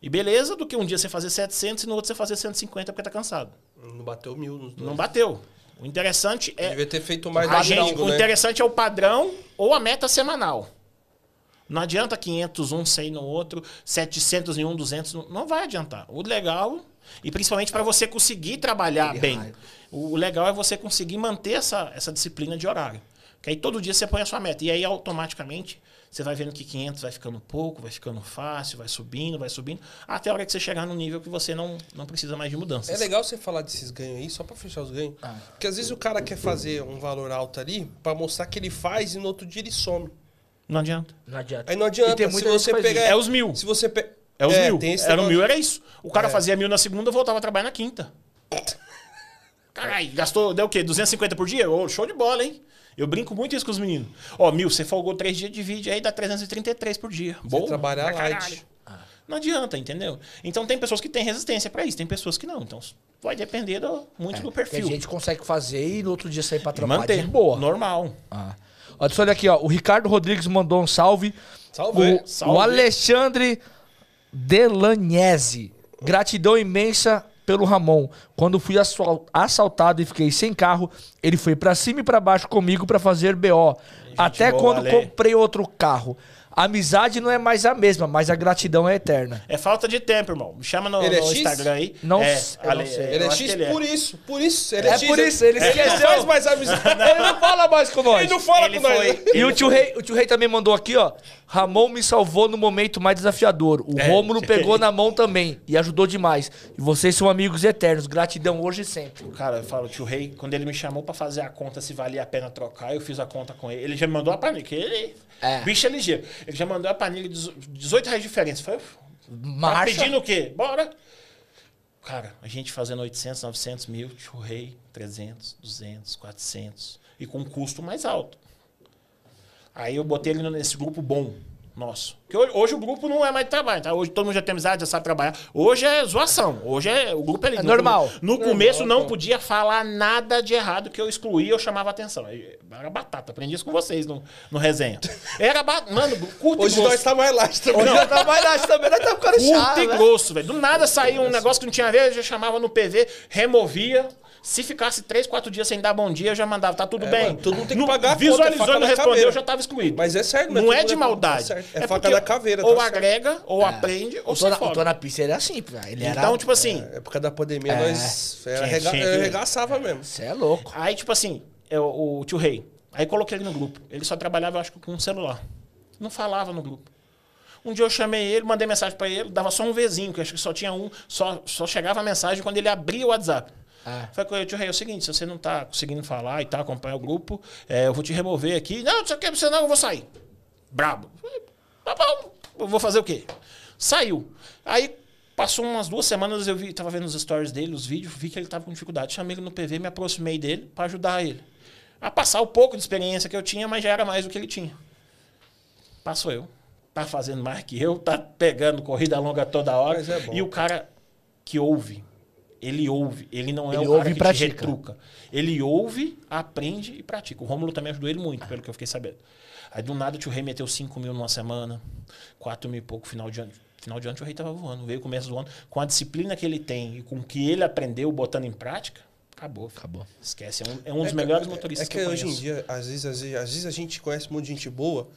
E beleza, do que um dia você fazer 700 e no outro você fazer 150 porque tá cansado. Não bateu mil nos dois. Não bateu. O interessante é. Devia ter feito mais a gente, O né? interessante é o padrão ou a meta semanal. Não adianta 500 um sair no outro, 700 em um, 200. Não vai adiantar. O legal, e principalmente para você conseguir trabalhar bem, o legal é você conseguir manter essa, essa disciplina de horário. Que aí todo dia você põe a sua meta. E aí automaticamente você vai vendo que 500 vai ficando pouco, vai ficando fácil, vai subindo, vai subindo, até a hora que você chegar no nível que você não, não precisa mais de mudanças. É legal você falar desses ganhos aí, só para fechar os ganhos. Ah. Porque às vezes o cara quer fazer um valor alto ali para mostrar que ele faz e no outro dia ele some. Não adianta. Não adianta. Aí não adianta. tem se você pegar. É os mil. Se você pe... É os é, mil. Era o mil, era isso. O cara é. fazia mil na segunda, voltava a trabalhar na quinta. Caralho, gastou, deu o quê? 250 por dia? Oh, show de bola, hein? Eu brinco muito isso com os meninos. Ó, mil, você folgou três dias de vídeo, aí dá 333 por dia. Boa. trabalhar light. Não adianta, entendeu? Então tem pessoas que têm resistência para isso, tem pessoas que não. Então vai depender do, muito é, do perfil. a gente consegue fazer e no outro dia sair para trabalhar manter. boa. Normal. Ah. Olha aqui, ó. O Ricardo Rodrigues mandou um salve. Salve. O, salve. o Alexandre Delagnese. Gratidão imensa pelo Ramon. Quando fui assaltado e fiquei sem carro, ele foi para cima e para baixo comigo para fazer BO. Até quando comprei outro carro. A amizade não é mais a mesma, mas a gratidão é eterna. É falta de tempo, irmão. Me chama no, ele é no Instagram aí. Não, é, Ale, não sei. Ele é X ele é. por isso. Por isso. Ele é, é X. por isso. Ele esqueceu. Ele não faz mais amizade. ele não fala mais com nós. Ele não fala ele com foi, nós. E o tio, Rei, o tio Rei também mandou aqui, ó. Ramon me salvou no momento mais desafiador. O é. Rômulo pegou na mão também e ajudou demais. E vocês são amigos eternos. Gratidão hoje e sempre. Cara, eu falo, tio Rei, quando ele me chamou para fazer a conta se valia a pena trocar, eu fiz a conta com ele. Ele já me mandou a planilha. Ele, é. Bicho é ligeiro. Ele já mandou a planilha de 18 reais de diferença. Foi, Marcha. Tá pedindo o quê? Bora. Cara, a gente fazendo 800, 900 mil, tio Rei, 300, 200, 400. e com um custo mais alto. Aí eu botei ele nesse grupo bom nosso. Porque hoje, hoje o grupo não é mais de trabalho, tá? Hoje todo mundo já tem amizade, já sabe trabalhar. Hoje é zoação. Hoje é o grupo é, É normal. No, começo não podia falar nada de errado que eu excluía, eu chamava atenção. Era batata, aprendi isso com vocês no, no resenha. Era batata, mano, curto Hoje e grosso. nós tá mais light também. Hoje eu trabalho lá, também nós tá ficando Curto chato, e né? grosso, velho. Do nada saía um negócio que não tinha a ver, eu já chamava no PV, removia. Se ficasse três, quatro dias sem dar bom dia, eu já mandava, tá tudo bem. mano, todo mundo tem que Não- pagar é Visualizou faca e não na respondeu, eu já tava excluído. Mas é certo, Não todo é de tá maldade. certo. É faca na caveira, Ou tá certo. agrega, ou aprende, ou se Tona, o. Tona Pista ele é assim, ele era... Então, tipo assim, Na época da pandemia, É. nós era que- arregaçava mesmo. Você é louco. Aí, tipo assim, eu, o tio Rei. Aí coloquei ele no grupo. Ele só trabalhava, eu acho que com um celular. Não falava no grupo. Um dia eu chamei ele, mandei mensagem pra ele, dava só um Vzinho, que eu acho que só tinha um, só, só chegava a mensagem quando ele abria o WhatsApp. Ah. Falei com ele, tio Rei, é o seguinte, se você não tá conseguindo falar e tá, acompanhar o grupo, é, eu vou te remover aqui. Não, não sei o que, você não, eu vou sair. Brabo. Tá bom, eu vou fazer o quê? Saiu. Aí passou umas duas semanas, eu vi, tava vendo os stories dele, os vídeos, vi que ele tava com dificuldade. Chamei ele no PV, me aproximei dele pra ajudar ele. A passar o pouco de experiência que eu tinha, mas já era mais do que ele tinha. Passou eu. Tá fazendo mais que eu, tá pegando corrida longa toda hora. É e o cara que ouve, ele ouve. Ele não é Ele o cara ouve que pratica. te retruca. Ele ouve, aprende e pratica. O Rômulo também ajudou ele muito, pelo que eu fiquei sabendo. Aí do nada o tio Rei meteu 5 mil numa semana, 4 mil e pouco final de ano. Final de ano o tio Rei tava voando. Veio começo do ano. Com a disciplina que ele tem e com o que ele aprendeu botando em prática, acabou. filho. Acabou. Esquece. É um, é um dos melhores motoristas É que, que, eu hoje em conheço. dia, às vezes, às vezes, às vezes a gente conhece um monte de gente boa.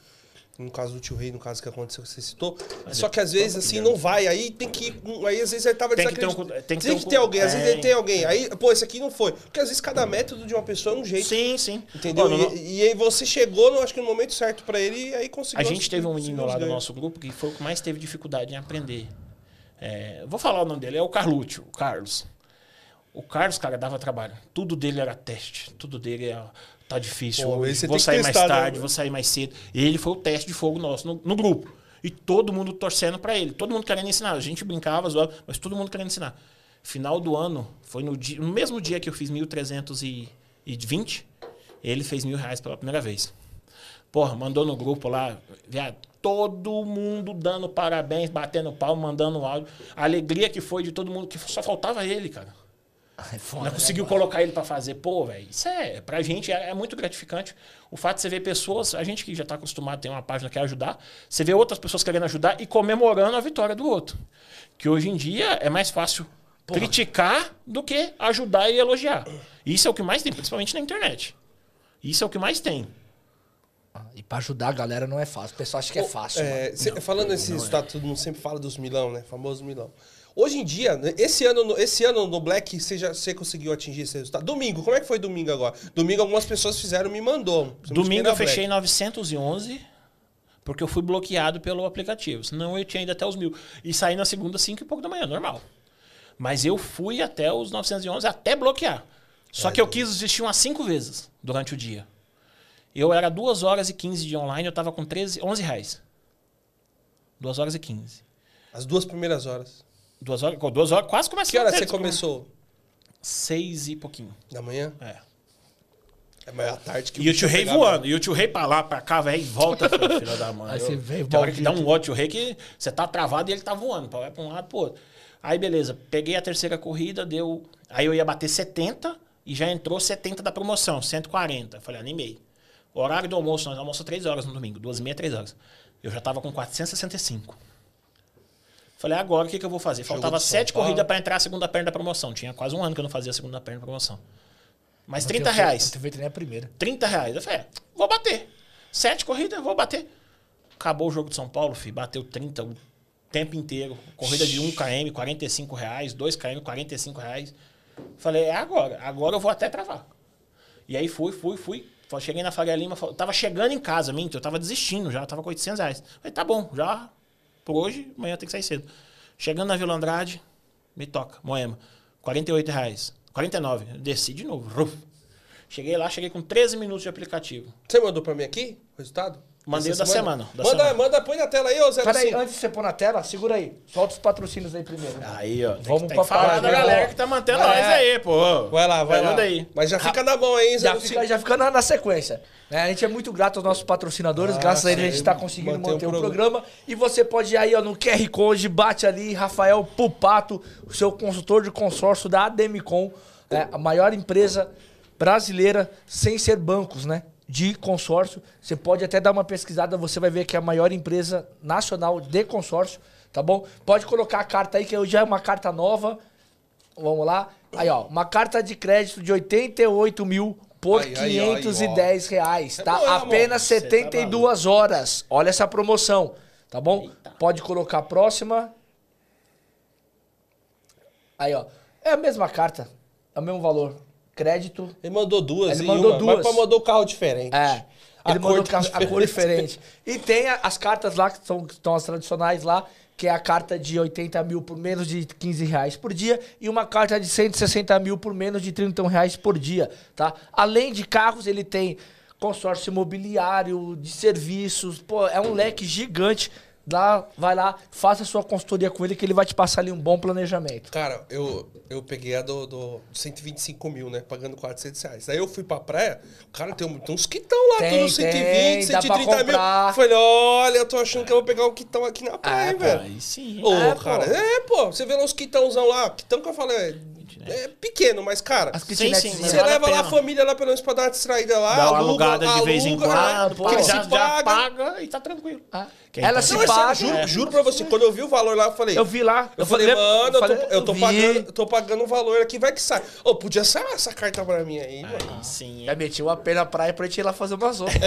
No caso do tio Rei, no caso que aconteceu, que você citou. só que às vezes, assim, não vai. Aí tem que. Aí às vezes ele tava Tem que ter um tem que tem ter que um ter alguém. Às vezes É. ele tem alguém. Aí, pô, esse aqui não foi. Porque às vezes cada método de uma pessoa é um jeito. Sim, sim. Entendeu? No- E, e aí você chegou, no, acho que no momento certo pra ele e aí conseguiu. A gente teve um menino lá do nosso grupo que foi o que mais teve dificuldade em aprender. É, vou falar o nome dele, é o Carlucci, o Carlos. O Carlos, cara, dava trabalho. Tudo dele era teste. Tudo dele era. Tá difícil. Pô, hoje, vou sair mais testar, né, tarde, mano? vou sair mais cedo. E ele foi o teste de fogo nosso no, no grupo. E todo mundo torcendo pra ele. Todo mundo querendo ensinar. A gente brincava, zoava, mas todo mundo querendo ensinar. Final do ano, foi no, dia, no mesmo dia que eu fiz 1.320, ele fez mil reais pela primeira vez. Porra, mandou no grupo lá, viado, todo mundo dando parabéns, batendo pau, mandando áudio. A alegria que foi de todo mundo, que só faltava ele, cara. É foda, Não né, conseguiu mano? colocar ele pra fazer. Pô, velho, isso é, pra gente é, é muito gratificante. O fato de você ver pessoas, a gente que já tá acostumado a ter uma página que quer ajudar, você vê outras pessoas querendo ajudar e comemorando a vitória do outro. Que hoje em dia é mais fácil criticar do que ajudar e elogiar. Isso é o que mais tem, principalmente na internet. Isso é o que mais tem. E pra ajudar a galera não é fácil. O pessoal acha que é fácil. É, cê- falando nesse resultado, todo mundo sempre fala dos milão, né? Famoso milão. Hoje em dia, né, esse ano, no- esse ano no Black, você, já, você conseguiu atingir esse resultado? Domingo, como é que foi domingo agora? Domingo algumas pessoas fizeram, me mandou. Domingo eu fechei Black. 911 porque eu fui bloqueado pelo aplicativo. Senão eu tinha ido até os mil. E saí na segunda, 5 e pouco da manhã, normal. Mas eu fui até os 911 até bloquear. Só que eu quis desistir umas 5 vezes durante o dia. Eu era 2 horas e 15 de online, eu tava com 13, 11 reais. 2 horas e 15. As duas primeiras horas. 2 horas, 2 horas quase começou. Que hora você começou? 6 e pouquinho. Da manhã? É. É mais à tarde que E o tio Rei voando. E o tio Rei pra lá, pra cá, velho, e volta, filho filho da mãe. Aí você vem, Tem hora que dá um ódio, tio Rei, que você tá travado e ele tá voando. Pra, pra um lado pro outro. Aí, beleza. Peguei a terceira corrida, deu... Aí eu ia bater 70 e já entrou 70 da promoção, 140. Falei, animei. Horário do almoço, nós almoçamos 3 horas no domingo. 2 e meia, 3 horas. Eu já tava com 465. Falei, agora o que, que eu vou fazer? Faltava de São 7 Paulo. corridas pra entrar a segunda perna da promoção. Tinha quase um ano que eu não fazia a segunda perna da promoção. Mas Eu 30 tenho- reais. Eu nem a primeira. 30 reais. Eu falei, é, vou bater. Sete corridas, vou bater. Acabou o jogo de São Paulo, filho. Bateu 30 o tempo inteiro. Corrida de 1 km, 45 reais. 2 km, 45 reais. Falei, é agora. Agora eu vou até travar. E aí fui, fui, fui. Cheguei na Faria Lima, tava chegando em casa, minto, eu tava desistindo já, tava com 800 reais. Falei, tá bom, já, por hoje, amanhã tem que sair cedo. Chegando na Vila Andrade, me toca, Moema, 48 reais. 49, eu desci de novo. Cheguei lá, cheguei com 13 minutos de aplicativo. Você mandou pra mim aqui o resultado? Mandei o da semana. da manda, semana. manda, põe na tela aí, ô Zé. Peraí, antes de você pôr na tela, segura aí. Solta os patrocínios aí primeiro. Aí, ó. Tem Vamos que, tem pra falar da galera que tá mantendo É. nós aí, pô. Vai lá, vai lá. Manda aí. Mas já fica na mão aí, Zé. Já fica, já fica na, na sequência. né? A gente é muito grato aos nossos patrocinadores, Ah, graças a eles a gente está conseguindo Manter manter, o o programa. E você pode ir aí ó, no QR Code, bate ali, Rafael Pupato, o seu consultor de consórcio da Ademicon, né? a maior empresa brasileira, sem ser bancos, né? De consórcio. Você pode até dar uma pesquisada, você vai ver que é a maior empresa nacional de consórcio, tá bom? Pode colocar a carta aí, que hoje é uma carta nova. Vamos lá. Aí, ó, uma carta de crédito de 88 mil por Aí, aí, aí, 510 reais, tá? É bom, Apenas Você tá 72 horas. Olha essa promoção, tá bom? Pode colocar a próxima. Aí, ó. É a mesma carta, é o mesmo valor. Crédito. Ele mandou duas Ele mandou uma, duas. mas mandou o carro diferente. É. A Ele cor mandou tá a cor diferente. E tem as cartas lá, que são, que estão as tradicionais lá, que é a carta de 80 mil por menos de 15 reais por dia e uma carta de 160 mil por menos de 31 reais por dia, tá? Além de carros, ele tem consórcio imobiliário, de serviços, pô, é um leque gigante. Lá, vai lá, faça sua consultoria com ele que ele vai te passar ali um bom planejamento. Cara, eu, eu peguei a do, do 125 mil, né? Pagando 400 reais. Aí eu fui pra praia, o cara tem, tem uns quitão lá, Tem, tem, uns 120, tem, dá pra 130 mil. Eu falei, olha, eu tô achando que eu vou pegar um quitão aqui na praia, pô, velho. Aí sim. Ô, É, cara, pô. é, pô, você vê lá uns quitãozão lá, quitão que eu falei, é, é pequeno, mas, cara, As Sim, sim, você vale a leva lá a família lá pelo menos pra dar uma distraída lá, Dá uma aluga, alugada de vez em quando, né? pô. que já, se já paga. paga e tá tranquilo. Ah, ela tá se Não, é paga. juro, É. juro pra você, quando eu vi o valor lá, eu falei... Eu vi lá. Eu, falei, mano, eu, falei, tô, eu tô pagando, eu tô pagando um valor aqui, vai que sai. Ô, podia sair essa carta pra mim aí, mano. Aí sim. Já metiu a pena na praia pra gente ir lá fazer umas outras.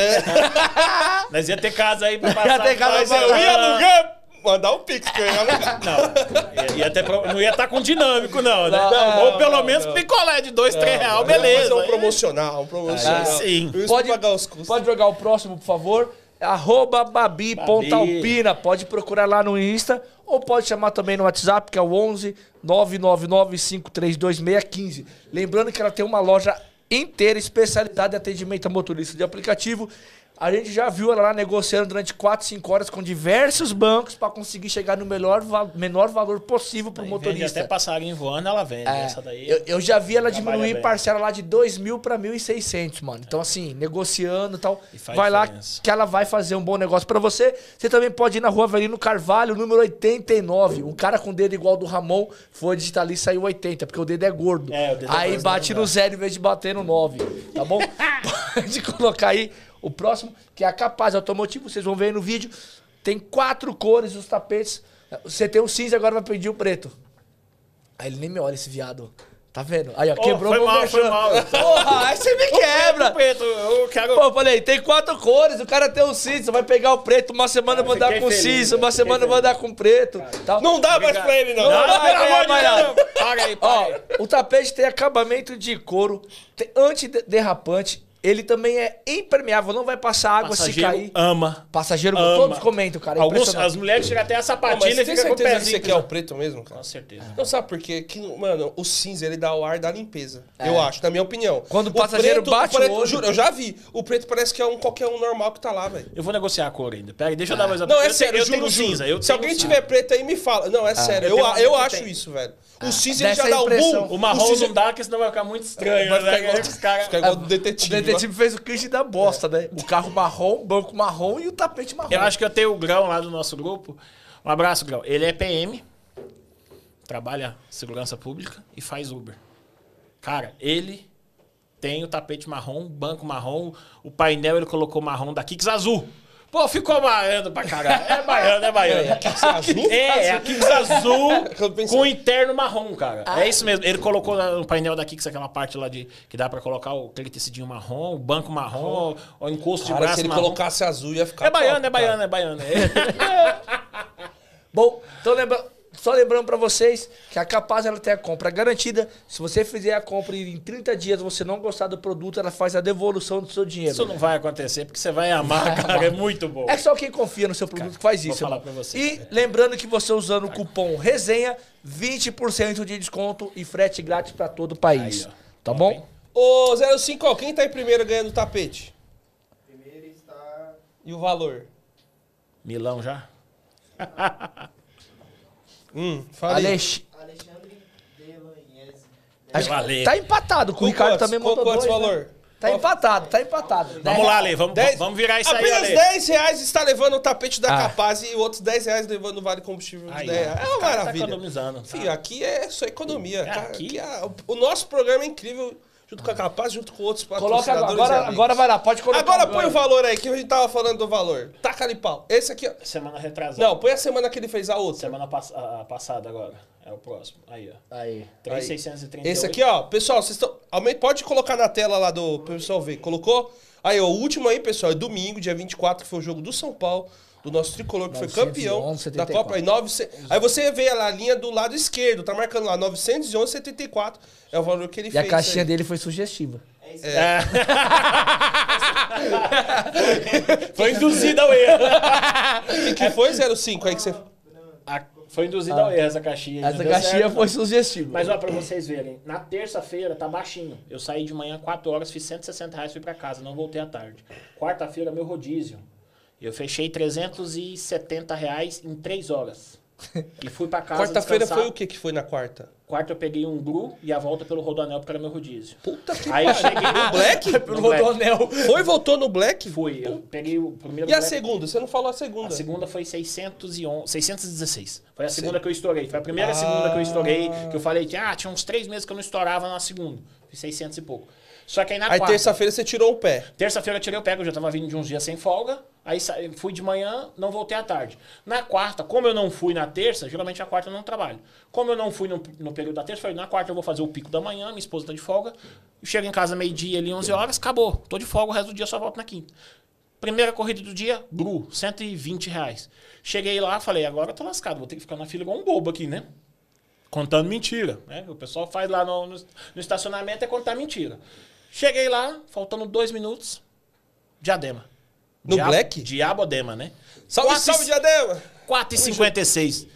Nós ia ter casa aí pra Ia passar. ter casa mas pra eu Eu ia ia alugar, mandar o pix que eu ia alugar. Não, ter pro- não ia estar com dinâmico, não, né? Não, Ou pelo não, menos não. picolé de 2, 3 reais, Mas beleza. um aí- promocional, um promocional. Ah, sim. Pode, pra pagar os custos. pode jogar o próximo, por favor. Arroba babi.alpina. Pode procurar lá no Insta ou pode chamar também no WhatsApp, que é o 11 999-532-615. Lembrando que ela tem uma loja inteira especializada em atendimento a motorista de aplicativo. A gente já viu ela lá negociando durante 4, 5 horas com diversos bancos para conseguir chegar no melhor, menor valor possível para o vende motorista. até passarinho voando, ela vende. É, Essa daí. eu, eu já vi ela diminuir bem. parcela lá de 2 mil para 1.600, mano. Então, assim, negociando e tal. E faz Vai lá diferença. que ela vai fazer um bom negócio para você. Você também pode ir na rua Avelino Carvalho, número 89. Um cara com dedo igual do Ramon foi digitar ali e saiu 80, porque o dedo é gordo. É, o dedo é aí gordo, bate não no zero em vez de bater no 9. Tá bom? pode colocar aí o próximo, que é a Capaz Automotivo. Vocês vão ver aí no vídeo. Tem quatro cores os tapetes. Você tem o cinza, agora vai pedir o preto. Aí ele nem me olha esse viado. Tá vendo? Aí, ó, Ô, quebrou foi meu mal, foi mal. Porra, aí você me quebra. Preto, eu quero. Pô, eu falei, tem quatro cores, o cara tem o cinza, vai pegar o preto, uma semana Cara, mandar fiquei com feliz, cinza, né? uma semana feliz. mandar com preto. tal. Não dá mais pra ele, não. Não, Não, não, pelo amor de Deus. Paga aí, Ó, paga aí. o tapete tem acabamento de couro, tem antiderrapante, ele também é impermeável, não vai passar água se Passageiro cair. ama. Passageiro, ama. todos comentam, cara. é Alguns, as mulheres chegam até a Não, mas sapatilha você e tem fica com o certeza que pezinho. você quer o preto mesmo, cara? Com certeza. Não sabe por quê? Que, mano, o cinza ele dá o ar da limpeza. Eu acho, na minha opinião. Quando o passageiro bate o olho- Juro, eu já vi. O preto parece que é um qualquer um normal que tá lá, velho. Eu vou negociar a cor ainda. Pera aí, deixa eu dar mais uma Não, é eu sério, tenho, eu juro, juro. cinza. Eu Se tenho alguém tiver preto aí, me fala. Não, é sério. eu Eu, acho isso, velho. O cinza ele já dá impressão. boom. O marrom não dá, porque senão vai ficar muito estranho. Vai ficar né? igual, Os caras- fica igual do O detetive. Detetive fez o kit da bosta, né? O carro marrom, o banco marrom e o tapete marrom. Eu acho que eu tenho o Grão lá do nosso grupo. Um abraço, Grão. Ele é PM, trabalha segurança pública e faz Uber. Cara, ele tem o tapete marrom, banco marrom, o painel ele colocou marrom da Kicks azul. Pô, ficou baiano pra caralho. É baiano, é baiano. azul? É, é a Kicks azul com interno marrom, cara. É isso mesmo. Ele colocou no painel da Kicks aquela parte lá de que dá pra colocar o, aquele tecidinho marrom, o banco marrom, o encosto de Cara, braço se ele marrom. colocasse azul, ia ficar É baiano, top, é baiano, é baiano. Bom, então lembra, só lembrando pra vocês que a Capaz ela tem a compra garantida. Se você fizer a compra e em 30 dias você não gostar do produto, ela faz a devolução do seu dinheiro. Isso não vai acontecer, porque você vai amar, cara. É muito bom. É só quem confia no seu produto que faz vou isso. falar irmão. pra você. E lembrando que você usando o cupom RESENHA, 20% de desconto e frete grátis pra todo o país. Aí. Tá bom? Ô, 05, ó, quem tá em primeiro ganhando o tapete? Primeiro está E o valor? Milão já? Hum, fala. Alex, Alexandre Delanhese. acho que tá empatado. Com o Ricardo quantos? também montou quantos dois, né? valor? Tá empatado, tá empatado. Vamos lá. Ale, vamos, Dez- vamos virar isso aí, Apenas Ale. 10 reais está levando o tapete da Ah. Capaz e outros 10 reais levando o vale combustível de Aí, 10 reais. É uma tá maravilha. economizando, tá? Filho, aqui é só economia. Cara, aqui- aqui é- o nosso programa é incrível, junto com a Capaz, junto com outros Coloca agora, e agora, vai lá, pode colocar. Agora põe o valor aí, que a gente tava falando do valor. Taca ali pau. Esse aqui, ó. Semana retrasada. Não, põe a semana que ele fez a outra. Semana pass a- passada agora. É o próximo. Aí, ó. Aí. 3,638. Esse aqui, ó, pessoal, vocês estão. Pode colocar na tela lá do pessoal ver. Colocou? Aí, ó, o último aí, pessoal, é domingo, dia 24, que foi o jogo do São Paulo, do nosso tricolor, que foi 911, campeão da 74. Copa. Aí, 900, aí você vê lá a linha do lado esquerdo, tá marcando lá 911,74. É o valor que ele E fez. a caixinha aí. dele foi sugestiva. É isso É. Foi induzida ao erro. O que, que foi 05 aí que você. A- Foi induzida ao erro essa caixinha. aí, Essa caixinha certo, foi sugestiva. Mas ó, pra vocês verem, na terça-feira tá baixinho. Eu saí de manhã 4 horas, fiz 160 reais, fui pra casa, não voltei à tarde. Quarta-feira, meu rodízio. Eu fechei 370 reais em 3 horas. E fui pra casa Quarta-feira foi o que que foi na quarta? Quarta eu peguei um gru e a volta pelo Rodoanel, porque era meu rodízio. Puta que Aí eu cheguei no Black? Pelo Black. Rodonel. Foi e voltou no Black? Fui, eu peguei o primeiro E a Black. segunda? Você não falou a segunda. A segunda foi 611, 616. Foi a segunda que eu estourei. Foi a primeira segunda Ah. que eu estourei, que eu falei que ah, tinha uns três meses que eu não estourava na segunda. Fiz 600 e pouco. Só que aí na Aí quarta... terça-feira você tirou o pé. Terça-feira eu tirei o pé, eu já tava vindo de uns dias sem folga. Aí fui de manhã, não voltei à tarde. Na quarta, como eu não fui na terça, geralmente a quarta eu não trabalho. Como eu não fui no, no período da terça, falei, na quarta eu vou fazer o pico da manhã, minha esposa tá de folga. Chego em casa meio-dia ali, 11 horas, acabou. Tô de folga, o resto do dia só volto na quinta. Primeira corrida do dia, Gru, 120 reais. Cheguei lá, falei, agora eu tô lascado, vou ter que ficar na fila igual um bobo aqui, né? Contando mentira, né? O pessoal faz lá no, no, no estacionamento é contar mentira. Cheguei lá, faltando dois minutos, diadema. No Black? Diabodema, né? Salve, Quatro e- salve, Diadema! 4,56.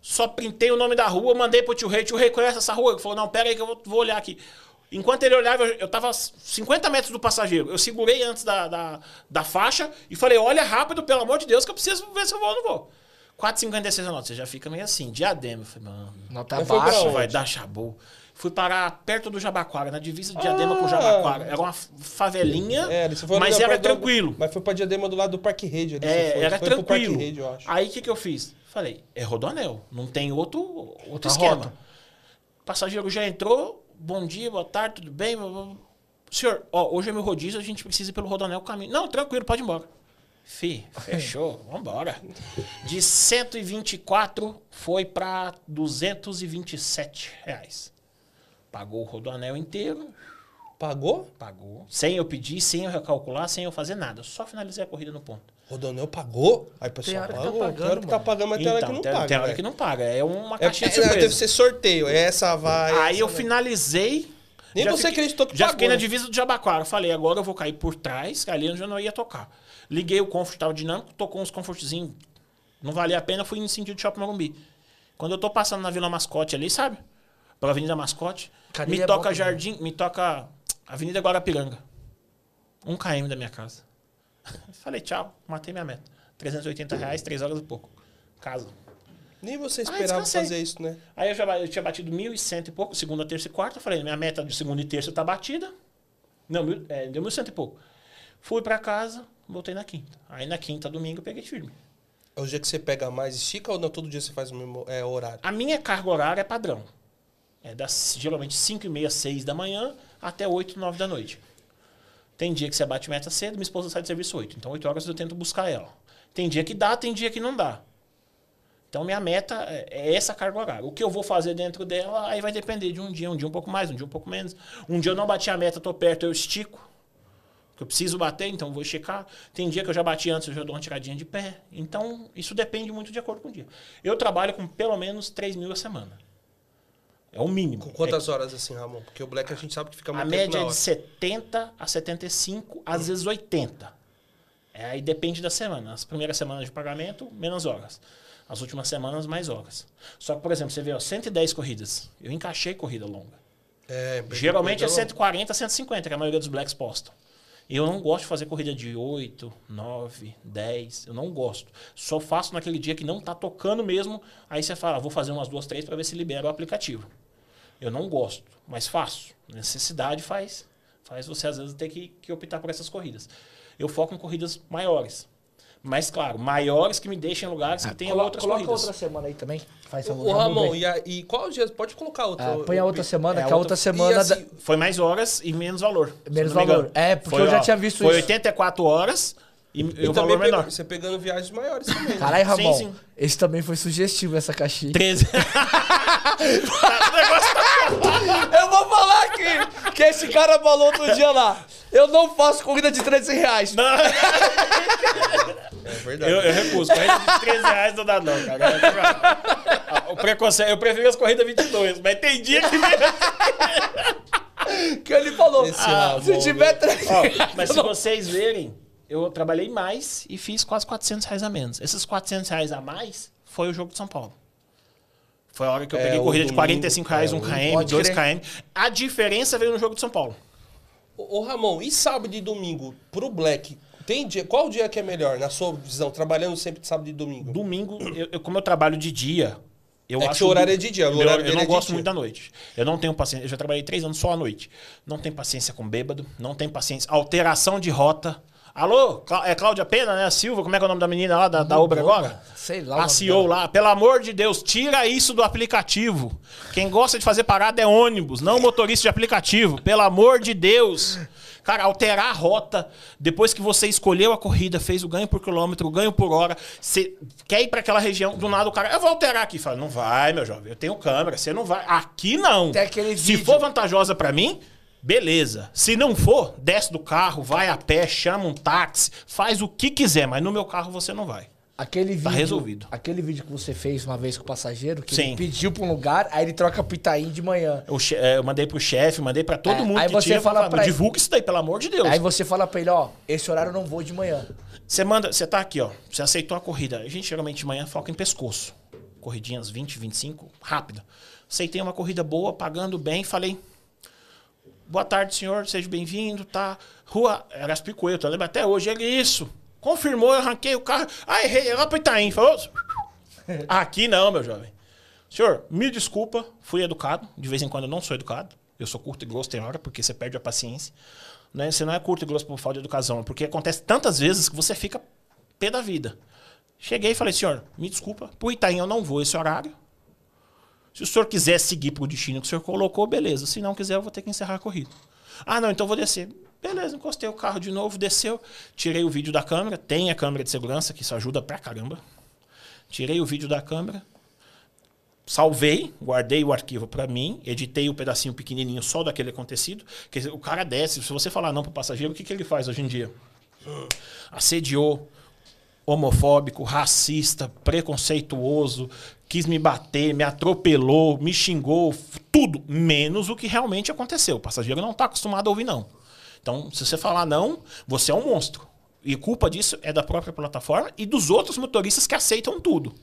Só printei o nome da rua, mandei pro tio Rei. Tio Rei conhece essa rua? Ele falou, não, pera aí que eu vou, vou olhar aqui. Enquanto ele olhava, eu, tava 50 metros do passageiro. Eu segurei antes da, da, da faixa e falei, olha rápido, pelo amor de Deus, que eu preciso ver se eu vou ou não vou. 4,56 a nota. Você já fica meio assim, diadema. Eu falei, mano, Nota baixa. vai dar chabu. Fui parar perto do Jabaquara, na divisa de Diadema com o Ah. Jabaquara. Era uma favelinha, É, mas era perto do- tranquilo. Mas foi pra Diadema do lado do Parque Rede. Ali, É, era foi tranquilo. Rede. Aí o que, que eu fiz? Falei, é Rodoanel, não tem outro, outro esquema. rota. Passageiro já entrou, bom dia, boa tarde, tudo bem? Senhor, ó, hoje é meu rodízio, a gente precisa ir pelo Rodoanel caminho. Não, tranquilo, pode ir embora. Fi, fechou, vambora. De 124 foi para 227 reais. Pagou o Rodoanel inteiro, Pagou? pagou. Sem eu pedir, sem eu recalcular, sem eu fazer nada. Só finalizei a corrida no ponto. Rodonel pagou? Aí, pessoal, Tem hora que tá pagou. pagando, Tem hora que tá pagando, mas tem hora que não tem, paga. tem hora velho. que não paga. É uma É, caixinha de é, surpresa. deve ser sorteio. Essa vai. Aí essa eu vai. finalizei. Nem já você fiquei- acreditou que Já pagou, fiquei na né? divisa do Jabaquara. Falei, agora eu vou cair por trás, que ali eu já não ia tocar. Liguei o comfort, tava dinâmico, tocou uns confortzinhos. Não valia a pena, fui no sentido de Shopping Morumbi. Quando eu tô passando na Vila Mascote ali, sabe? Pela Avenida Mascote, Me é toca. Jardim, me toca Avenida Guarapiranga. Um km da minha casa. Falei, tchau, matei minha meta. 380 reais, 3 horas e pouco. Casa. Nem você Ah, esperava descansei. fazer isso, né? Aí eu, já, eu tinha batido 1.100 e pouco, segunda, terça e quarta. Falei, minha meta de segunda e terça tá batida. Não, mil, é, deu 1.100 e pouco. Fui pra casa, voltei na quinta. Aí na quinta, domingo, eu peguei firme. É o dia que você pega mais, estica ou não? Todo dia você faz o mesmo é, horário? A minha carga horária é padrão. É das geralmente 5 e meia, 6 da manhã até 8, 9 da noite. Tem dia que você bate meta cedo, minha esposa sai de serviço 8. Então 8 horas eu tento buscar ela. Tem dia que dá, tem dia que não dá. Então minha meta é é essa carga horária. O que eu vou fazer dentro dela, aí vai depender de um dia, um dia um pouco mais, um dia um pouco menos. Um dia eu não bati a meta, tô perto, eu estico. Que eu preciso bater, então vou esticar. Tem dia que eu já bati antes, eu já dou uma tiradinha de pé. Então, isso depende muito de acordo com o dia. Eu trabalho com pelo menos 3 mil a semana. É o mínimo. Com quantas horas assim, Ramon? Porque o Black a gente sabe que fica A muito tempo média na é de 70 a 75, às vezes 80. É, aí depende da semana. As primeiras semanas de pagamento, menos horas. As últimas semanas, mais horas. Só que, por exemplo, você vê, ó, 110 corridas. Eu encaixei corrida longa. É, Geralmente é corrida 140, 150, que a maioria dos blacks postam. Eu não gosto de fazer corrida de 8, 9, 10. Eu não gosto. Só faço naquele dia que não tá tocando mesmo. Aí você fala, ah, vou fazer umas duas, três para ver se libera o aplicativo. Eu não gosto, mas faço. Necessidade faz. Faz você, às vezes, ter que, que optar por essas corridas. Eu foco em corridas maiores. Mas, claro, maiores que me deixem em lugares que tenham Colo- outras coloca corridas. outra semana aí também. Faz vamos Ramon, e, a- e qual dia? Pode colocar outra. Ah, põe a outra semana, É, que a outra- outra semana. Assim, da- Foi mais horas e menos valor. Menos valor. É, porque eu já tinha visto foi isso. 84 horas e, e E o também valor menor. você pegando viagens maiores também. né? Caralho, Ramon. Sim, sim. Esse também foi sugestivo, essa caixinha. 13. Eu vou falar aqui que esse cara falou outro dia lá. Eu não faço corrida de 13 reais. Não, verdade. eu, eu recuso. Corrida de 13 reais não dá, não, cara. O preconceito, eu prefiro as corridas 22, mas tem dia que. Que ele falou. Ah, se tiver 13 Ó, reais. mas se vocês verem, eu trabalhei mais e fiz quase 400 reais a menos. Esses 400 reais a mais foi o jogo de São Paulo. Foi a hora que eu É, peguei corrida de domingo, 45 reais, é, 1 o- km, pode 2 crer. km. A diferença veio no jogo de São Paulo. Ô, Ramon, e sábado e domingo pro Black? Tem dia, qual dia que é melhor, na sua visão, trabalhando sempre de sábado e domingo? Domingo, eu, eu- como eu trabalho de dia, eu É que acho. seu horário do- é de dia, o meu- horário eu dele não é gosto dia. muito da noite. Eu não tenho paciência. Eu já trabalhei três anos só à noite. Não tenho paciência com bêbado, não tenho paciência. Alteração de rota. Alô, é Cláudia Pena, né? A Silva, como é que é o nome da menina lá da, da Uber agora? Sei lá. o A CEO lá, pelo amor de Deus, tira isso do aplicativo. Quem gosta de fazer parada é ônibus, não motorista de aplicativo. Pelo amor de Deus. Cara, alterar a rota, depois que você escolheu a corrida, fez o ganho por quilômetro, o ganho por hora, você quer ir para aquela região, do nada o cara, eu vou alterar aqui. Fala, não vai, meu jovem, eu tenho câmera, você não vai. Aqui não. Se for vantajosa para mim, beleza. Se não for, desce do carro, vai a pé, chama um táxi, faz o que quiser, mas no meu carro você não vai. Aquele vídeo, Tá resolvido. Aquele vídeo que você fez uma vez com o passageiro, que Sim. ele pediu pra um lugar, aí ele troca pro Itaim de manhã. Eu, é, eu mandei pro chefe, mandei pra todo É, mundo aí que você tinha. fala falava, pra ele- divulga isso daí, pelo amor de Deus. Aí você fala pra ele, ó, esse horário eu não vou de manhã. Você manda, você tá aqui, ó. Você aceitou a corrida. A gente geralmente de manhã foca em pescoço. Corridinhas 20, 25, rápida. Aceitei uma corrida boa, pagando bem, falei. Boa tarde, senhor, seja bem-vindo, tá? Rua Eraspicoeto, eu lembro até hoje, ele isso. Confirmou, eu arranquei o carro. Ah, errei, é lá pro Itaim. Falou. Aqui não, meu jovem. Senhor, me desculpa, fui educado. De vez em quando eu não sou educado. Eu sou curto e grosso, tem hora, porque você perde a paciência. Né? Você não é curto e grosso por falta de educação, é porque acontece tantas vezes que você fica pé da vida. Cheguei e falei, senhor, me desculpa, pro Itaim eu não vou esse horário. Se o senhor quiser seguir pro destino que o senhor colocou, beleza. Se não quiser, eu vou ter que encerrar a corrida. Ah, não, então eu vou descer. Beleza, encostei o carro de novo, desceu, tirei o vídeo da câmera, tem a câmera de segurança, que isso ajuda pra caramba. Tirei o vídeo da câmera, salvei, guardei o arquivo pra mim, editei o pedacinho pequenininho só daquele acontecido. Quer dizer, o cara desce, se você falar não pro passageiro, o que, que ele faz hoje em dia? Assediou, homofóbico, racista, preconceituoso, quis me bater, me atropelou, me xingou, tudo, menos o que realmente aconteceu. O passageiro não está acostumado a ouvir não. Então, se você falar não, você é um monstro. E culpa disso é da própria plataforma e dos outros motoristas que aceitam tudo.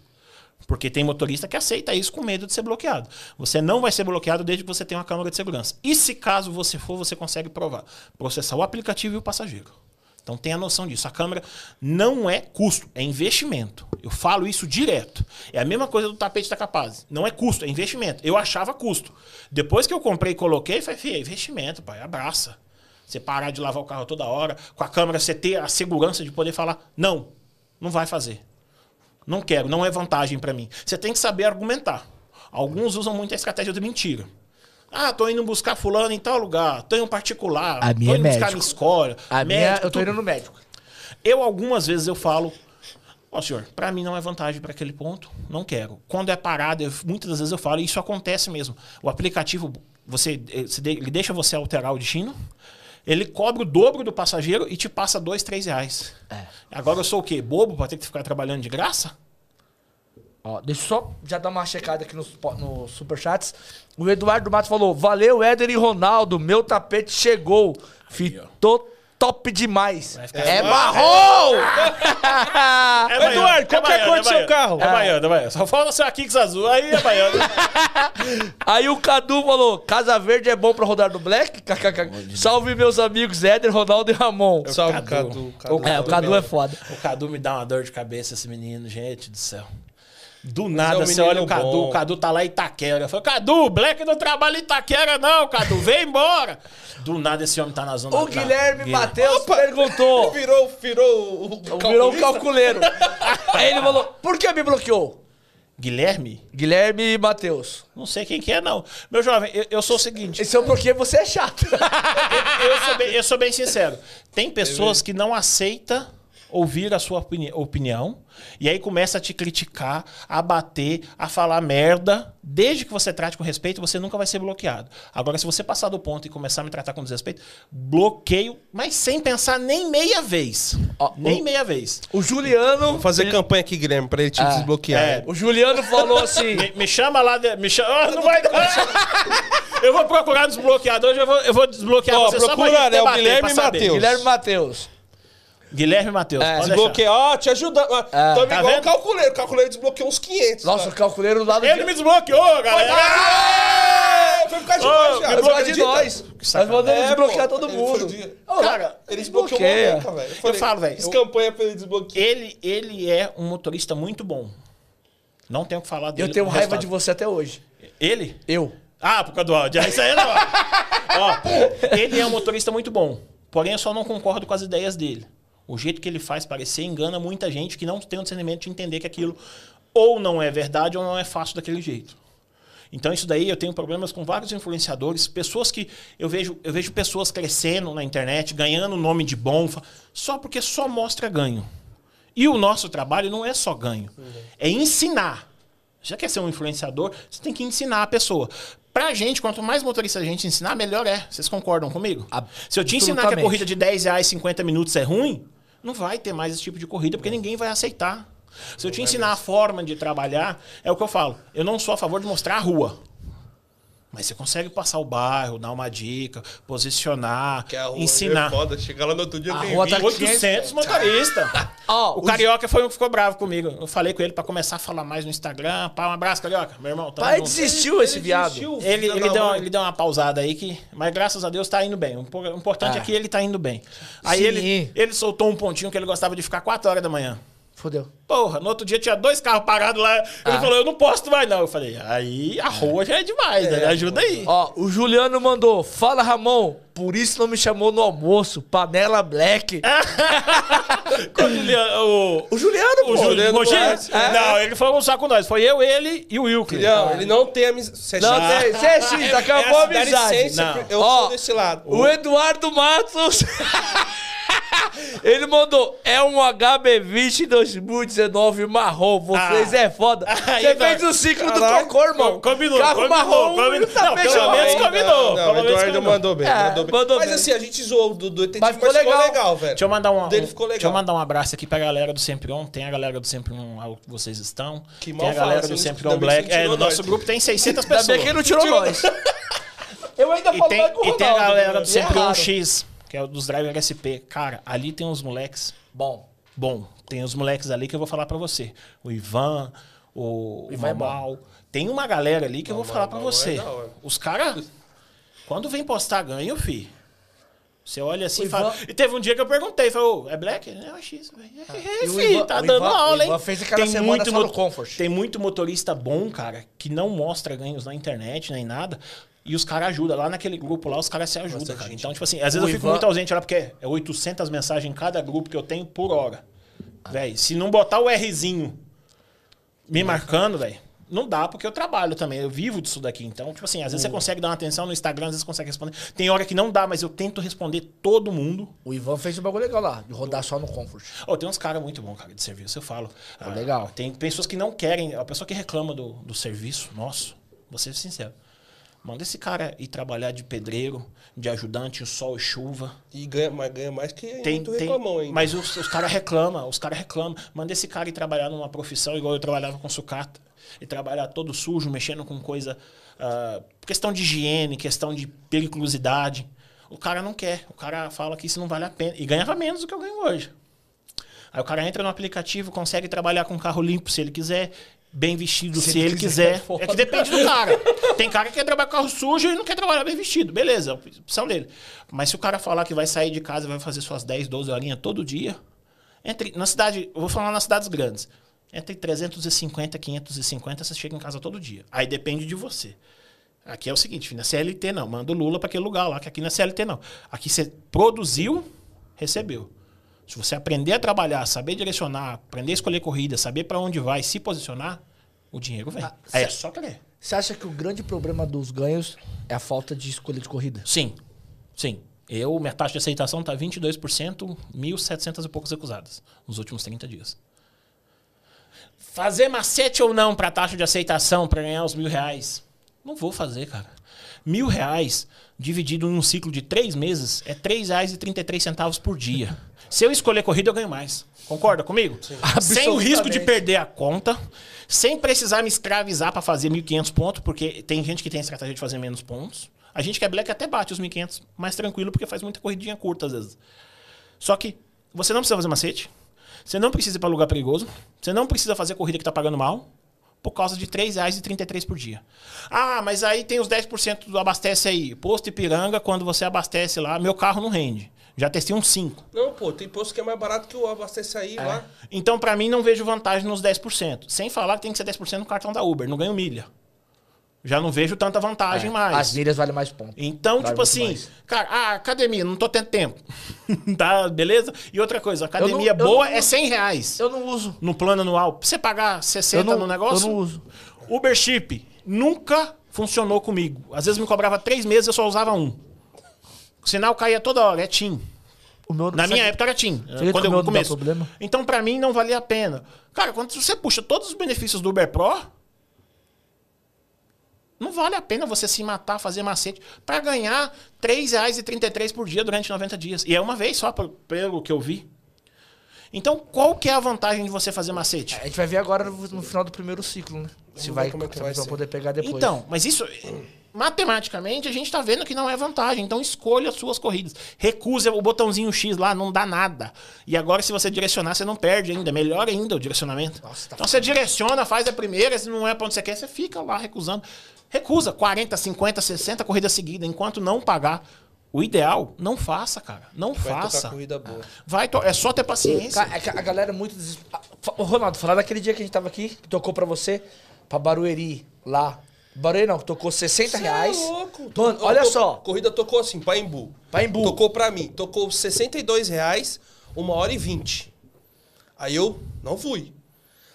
Porque tem motorista que aceita isso com medo de ser bloqueado. Você não vai ser bloqueado desde que você tenha uma câmera de segurança. E se caso você for, você consegue provar. Processar o aplicativo e o passageiro. Então tenha noção disso. A câmera não é custo, é investimento. Eu falo isso direto. É a mesma coisa do tapete da Capaz. Não é custo, é investimento. Eu achava custo. Depois que eu comprei e coloquei, falei, "Fih, é investimento, pai, abraça. Você parar de lavar o carro toda hora, com a câmera você ter a segurança de poder falar, não, não vai fazer. Não quero, não é vantagem para mim. Você tem que saber argumentar. Alguns usam muito a estratégia de mentira. Ah, tô indo buscar fulano em tal lugar, tô indo particular, A tô minha é indo buscar médico. minha escola. A minha, médico, eu tô indo no médico. Eu, algumas vezes, eu falo, ó senhor, para mim não é vantagem para aquele ponto, não quero. Quando é parada, eu- muitas das vezes eu falo, e isso acontece mesmo. O aplicativo, você, eh, ele deixa você alterar o destino, ele cobra o dobro do passageiro e te passa dois, três reais. É. Agora eu sou o quê? Bobo para ter que ficar trabalhando de graça? Ó, deixa eu só já dar uma checada aqui nos, nos superchats. O Eduardo Matos falou: Valeu, Éder e Ronaldo. Meu tapete chegou. Ficou top demais. Ficar- É marrom! É baiano, Eduardo, qual que é a baiano, cor do seu baiano. carro? É baiano, é baiano. Só falta seu Kicks azul, aí é baiano. Aí o Cadu falou: Casa Verde é bom pra rodar no Black? KKK. Salve meus amigos Éder, Ronaldo e Ramon. Salve, Cadu. Cadu. Cadu. É, o Cadu é foda. O Cadu me dá uma dor de cabeça, esse menino, gente do céu. Do é nada, um você olha o Cadu, bom. o Cadu tá lá em Itaquera. Eu falo, Cadu, Black não trabalha em Itaquera, não, Cadu, vem embora. Do nada esse homem tá na zona O Guilherme. Matheus perguntou. Virou, virou o Virou um calculista? calculeiro. Aí ele falou: Por que me bloqueou? Guilherme? Guilherme e Matheus. Não sei quem que é, não. Meu jovem, eu, eu sou o seguinte. Esse eu bloqueei, você é chato. eu, eu sou bem, eu sou bem sincero. Tem pessoas que não aceitam ouvir a sua opini- opinião e aí começa a te criticar, a bater, a falar merda. Desde que você trate com respeito, você nunca vai ser bloqueado. Agora, se você passar do ponto e começar a me tratar com desrespeito, bloqueio, mas sem pensar nem meia vez. Ó, nem o- meia vez. O Juliano. Vou fazer campanha aqui, Guilherme, pra ele te desbloquear. é. O Juliano falou assim. Me, me chama lá, de- me chama. Ah, não vai dar. Eu vou procurar desbloqueador, eu vou, eu vou desbloquear Ó, você só pra procura, né, o Guilherme. Mateus. Guilherme Matheus. Guilherme Matheus. É, pode Desbloqueia. Ó, te ajudando. Ah, Tamo tá igual vendo? o calculeiro. O calculeiro desbloqueou uns 500. Nossa, o calculeiro do lado. Ele me desbloqueou, galera. Ah, Foi por causa de nós, já. Vai Você falar de nós. Nós vamos É, desbloquear pô. todo Ele mundo. foi de- Ô, Cara, Ele desbloqueou uma beca, velho. Eu, falei, falo, velho, Fiz eu- campanha pra ele desbloquear. Ele, ele é um motorista muito bom. Não tenho o que falar dele. Eu tenho raiva resultado. de você até hoje. Ele? Eu. Ah, por causa do áudio. Isso aí não. Ó, ele é um motorista muito bom. Porém, eu só não concordo com as ideias dele. O jeito que ele faz parecer engana muita gente que não tem o discernimento de entender que aquilo ou não é verdade ou não é fácil daquele jeito. Então, isso daí eu tenho problemas com vários influenciadores, pessoas que eu vejo, eu vejo pessoas crescendo na internet, ganhando nome de bom, só porque só mostra ganho. E o nosso trabalho não é só ganho, é ensinar. Já quer ser um influenciador, você tem que ensinar a pessoa. Pra gente, quanto mais motorista a gente ensinar, melhor é. Vocês concordam comigo? Se eu te ensinar que a corrida de 10 reais 50 minutos é ruim, não vai ter mais esse tipo de corrida, porque ninguém vai aceitar. Se eu te ensinar a forma de trabalhar, é o que eu falo. Eu não sou a favor de mostrar a rua. Mas você consegue passar o bairro, dar uma dica, posicionar, Que a rua ensinar. É foda. Chegar lá no outro dia A tem rua tá 20. 800 motoristas. Ó, O os- Carioca foi um que ficou bravo comigo. Eu falei com ele pra começar a falar mais no Instagram. Pá, um abraço, Carioca. Meu irmão, Pai junto. desistiu esse viado. desistiu, Ele, ele, deu, uma- ele deu uma pausada aí que. Mas graças a Deus tá indo bem. O importante Ah. é que ele tá indo bem. Aí Sim. ele, ele soltou um pontinho que ele gostava de ficar 4 horas da manhã. Fodeu. Porra, no outro dia tinha dois carros parados lá. Ele Ah. falou, eu não posso mais não. Eu falei, aí a rua já é demais, né? Ajuda aí. Ó, o Juliano mandou. Fala, Ramon. Por isso não me chamou no almoço. Panela Black. O Juliano, o, O Juliano, o pô. Juliano Rogério? Duarte. É. Não, ele foi almoçar com nós. Foi eu, ele e o Wilker. Não, ele não tem amizade. É Não tem. Você é X, acabou a amizade. licença, Não. eu Ó, sou desse lado. O Eduardo Matos. Ele mandou, é um HB20 2019 marrom. Vocês Ah. é foda. Aí, Você fez Eduardo. o ciclo do cocô, irmão. Combinou, Carro combinou, marrom combinou. no tapete Não, pelo menos combinou. Não, não, pelo Eduardo combinou. mandou bem, É, mandou bem. mandou Mas bem. assim, a gente zoou do, do detetive, Mas mas ficou ficou legal. legal, velho. Deixa eu mandar um, dele ficou Deixa eu legal. mandar um abraço aqui pra galera do Sempre On. Tem a galera do Sempre On lá, que vocês estão. Que tem mal a galera fala, do assim, Sempre ainda On Black. É, no nosso grupo tem 600 Ainda pessoas. bem que ele não tirou nós. Eu ainda E falo tem, mais com o e tem a Ronaldo, galera do Sempre É On raro. X, que é o dos Driver SP. Cara, ali tem uns moleques Bom. bom. Tem os moleques ali que eu vou falar pra você. O Ivan, o, o Ivan é bom. Mamal. Tem uma galera ali que eu vou falar é você. hora. Os caras, quando vem postar ganho, fi. Você olha assim O e fala. Ivan- E teve um dia que eu perguntei, falou, é black? É o X, velho. É, o Ivan- tá o dando Ivan- o aula, hein? Ivan fez aquela semana só no Comfort. Tem muito motorista bom, cara, que não mostra ganhos na internet nem nada. E os caras ajudam. Lá naquele grupo lá, os caras se ajudam, cara. Então, tipo assim, às vezes O eu fico Ivan- muito ausente lá, porque é 800 mensagens em cada grupo que eu tenho por hora. Véi, se não botar o Rzinho me marcando, velho, não dá, porque eu trabalho também. Eu vivo disso daqui. Então, tipo assim, às vezes você consegue dar uma atenção no Instagram, às vezes você consegue responder. Tem hora que não dá, mas eu tento responder todo mundo. O Ivan fez um bagulho legal lá, de rodar só no Comfort. Oh, tem uns caras muito bons, cara, de serviço. Eu falo. Ah, legal. Tem pessoas que não querem. A pessoa que reclama do, do serviço nosso, vou ser sincero. Manda esse cara ir trabalhar de pedreiro, de ajudante, em sol e chuva. E ganha, mas ganha mais que Tem, muito tem, reclamão ainda. mas os, os caras reclamam, os caras reclamam. Manda esse cara ir trabalhar numa profissão igual eu trabalhava com sucata. E trabalhar todo sujo, mexendo com coisa. ah, questão de higiene, questão de periculosidade. O cara não quer. O cara fala que isso não vale a pena. E ganhava menos do que eu ganho hoje. Aí o cara entra no aplicativo, consegue trabalhar com carro limpo se ele quiser, bem vestido se, Se ele ele quiser, quiser. é. É que depende do cara. Tem cara que quer trabalhar com carro sujo e não quer trabalhar bem vestido. Beleza, é opção dele. Mas se o cara falar que vai sair de casa e vai fazer suas 10, 12 horinhas todo dia, entre, na cidade, eu vou falar nas cidades grandes, entre 350 e 550 você chega em casa todo dia. Aí depende de você. Aqui é o seguinte, na CLT não, manda o Lula para aquele lugar lá, que aqui na CLT não. Aqui você produziu, recebeu. Se você aprender a trabalhar, saber direcionar, aprender a escolher corrida, saber para onde vai, se posicionar, o dinheiro vem. Ah, é só querer. Você acha que o grande problema dos ganhos é a falta de escolha de corrida? Sim, sim. Eu, minha taxa de aceitação tá 22%, 1.700 e poucos recusadas nos últimos 30 dias. Fazer macete ou não para taxa de aceitação para ganhar os mil reais? Não vou fazer, cara. Mil reais dividido em um ciclo de três meses é R$ 3,33 por dia. Se eu escolher corrida, eu ganho mais. Concorda comigo? Sem o risco de perder a conta, sem precisar me escravizar para fazer 1.500 pontos, porque tem gente que tem estratégia de fazer menos pontos. A gente que é black até bate os 1.500 mais tranquilo, porque faz muita corridinha curta às vezes. Só que você não precisa fazer macete, você não precisa ir para lugar perigoso, você não precisa fazer corrida que tá pagando mal, por causa de R$ 3,33 por dia. Ah, mas aí tem os 10% do abastece aí. Posto Ipiranga, quando você abastece lá, meu carro não rende. Já testei uns 5. Não, pô, tem posto que é mais barato que o abastece aí lá. Então, pra mim, não vejo vantagem nos 10%. Sem falar que tem que ser 10% no cartão da Uber, não ganho milha. Já não vejo tanta vantagem mais. É, As milhas valem mais pontos. Então, Vale tipo assim, mais. cara, a academia, não tô tendo tempo. tá, beleza? E outra coisa, a academia não- boa não- é 100 reais. Eu não uso. No plano anual. Pra você pagar 60 Eu não- no negócio. eu não uso. Uber Chip nunca funcionou comigo. Às vezes me cobrava três meses, eu só usava um. O sinal caía toda hora, é TIM. O meu Na minha época era TIM. Quando o eu começo. problema? Então, pra mim, não valia a pena. Cara, quando você puxa todos os benefícios do Uber Pro, não vale a pena você se matar, fazer macete, pra ganhar R$ 3,33 por dia durante 90 dias. E é uma vez só, pelo- que eu vi. Então, qual que é a vantagem de você fazer macete? A gente vai ver agora no, final do primeiro ciclo, né? Se vai, como é que se vai vai poder pegar depois. Então, mas isso, matematicamente, a gente tá vendo que não é vantagem. Então, escolha as suas corridas. Recusa o botãozinho X lá, não dá nada. E agora, se você direcionar, você não perde ainda. Melhor ainda o direcionamento. Nossa, tá então, você direciona, faz a primeira. Se não é pra onde você quer, você fica lá recusando. Recusa 40, 50, 60 corridas seguidas, enquanto não pagar. O ideal, não faça, cara. Não Vai faça. tocar corrida boa. Vai to- é só ter paciência. Cara, é a galera é muito des... Fa- Ô, Ronaldo, falar daquele dia que a gente tava aqui, que tocou pra você, pra Barueri, lá. Barueri não, tocou 60 Cê reais. É louco. Mano, To- olha to- só. Corrida tocou assim, Paimbu. Paimbu. Tocou pra mim. Tocou 62 reais, uma hora e 20. Aí eu não fui.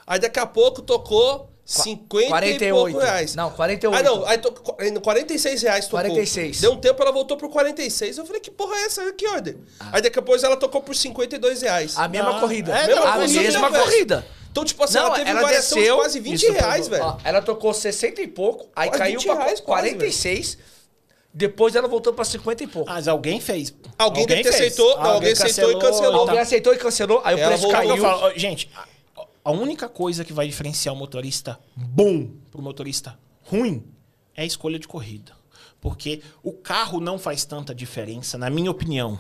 Aí daqui a pouco tocou 50 e 48. pouco reais. Não, 48. Ah, não. Aí tocou 46 reais tocou. 46. Deu um tempo, ela voltou por 46. Eu falei, que porra é essa? Que ordem? Aí daqui a pouco ela tocou por 52 reais. A mesma Não, corrida. é, não, a corrida, mesma corrida. Então, tipo assim, Não, ela teve ela variação desceu. de quase 20 Isso, reais, ó, velho. ela tocou 60 e pouco, aí Quase caiu 20 pra reais quase, 46. depois ela voltou pra 50 e pouco. Mas alguém fez. Alguém ter fez. aceitou, não, alguém aceitou e cancelou. Alguém aceitou e cancelou, aí o Ela preço voltou, caiu. Eu falo, ó, gente, a, a única coisa que vai diferenciar o motorista bom pro motorista ruim é a escolha de corrida. Porque o carro não faz tanta diferença, na minha opinião.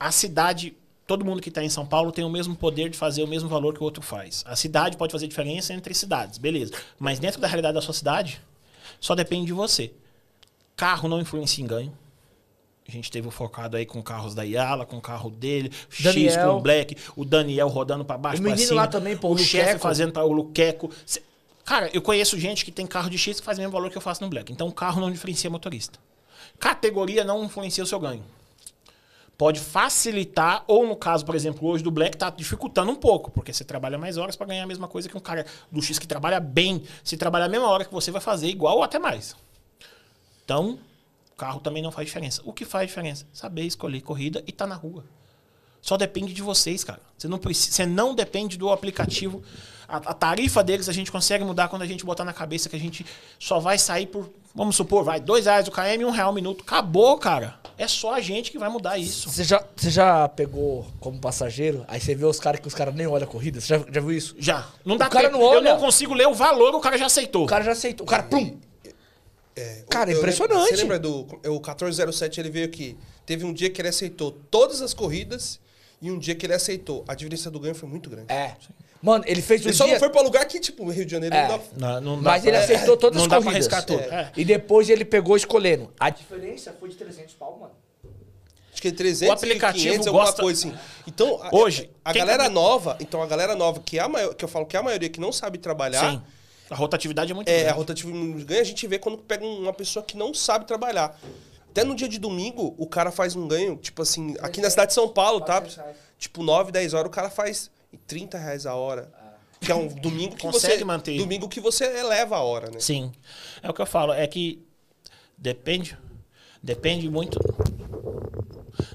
A cidade, todo mundo que está em São Paulo tem o mesmo poder de fazer o mesmo valor que o outro faz. A cidade pode fazer diferença entre cidades, beleza. Mas dentro da realidade da sua cidade, só depende de você. Carro não influencia em ganho. A gente teve o focado aí com carros da Yala, com o carro dele, X Daniel. com o Black, o Daniel rodando pra baixo, O cima, lá também, pô, o o chefe fazendo para o Luqueco. Cara, eu conheço gente que tem carro de X que faz o mesmo valor que eu faço no Black. Então, o carro não diferencia motorista. Categoria não influencia o seu ganho. Pode facilitar, ou no caso, por exemplo, hoje do Black, tá dificultando um pouco, porque você trabalha mais horas para ganhar a mesma coisa que um cara do X que trabalha bem. Se trabalhar a mesma hora que você vai fazer igual ou até mais. Então, carro também não faz diferença. O que faz diferença? Saber escolher corrida e tá na rua. Só depende de vocês, cara. Você não, precisa, você não depende do aplicativo. A, a tarifa deles a gente consegue mudar quando a gente botar na cabeça que a gente só vai sair por, vamos supor, vai, dois reais o KM e um real o minuto. Acabou, cara. É só a gente que vai mudar isso. Você já, você já pegou como passageiro, aí você vê os caras que os caras nem olham a corrida? Você já, já viu isso? Já. Não dá O cara tempo. não olha. Eu não consigo ler o valor, o cara já aceitou. O cara já aceitou. O cara, plum! É, Cara, eu- eu impressionante. lembro- Você lembra do o 1407? Ele veio aqui. Teve um dia que ele aceitou todas as corridas e um dia que ele aceitou. A diferença do ganho foi muito grande. É. Mano, ele fez o Ele só dia... não foi pra lugar que, tipo, Rio de Janeiro É. não dá. Não, não dá Mas ele pra- aceitou todas não as dá pra corridas. arriscar tudo. É. É. E depois ele pegou escolhendo. A diferença foi de 300 pau, mano. Acho que é 300 O aplicativo 500, alguma gosta- coisa assim. Então, a- Hoje, a, quem galera tá- nova, então a galera nova, que, é a maior, que eu falo que é a maioria que não sabe trabalhar, Sim. A rotatividade é muito é, grande. a rotativa de ganho, a gente vê quando pega uma pessoa que não sabe trabalhar. Até no dia de domingo, o cara faz um ganho, tipo assim, aqui na cidade de São Paulo, tá? 400 reais. Tipo, 9, 10 horas, o cara faz 30 reais a hora. Que é um domingo que Consegue você. manter. Domingo que você eleva a hora, né? Sim. É o que eu falo, é que depende depende muito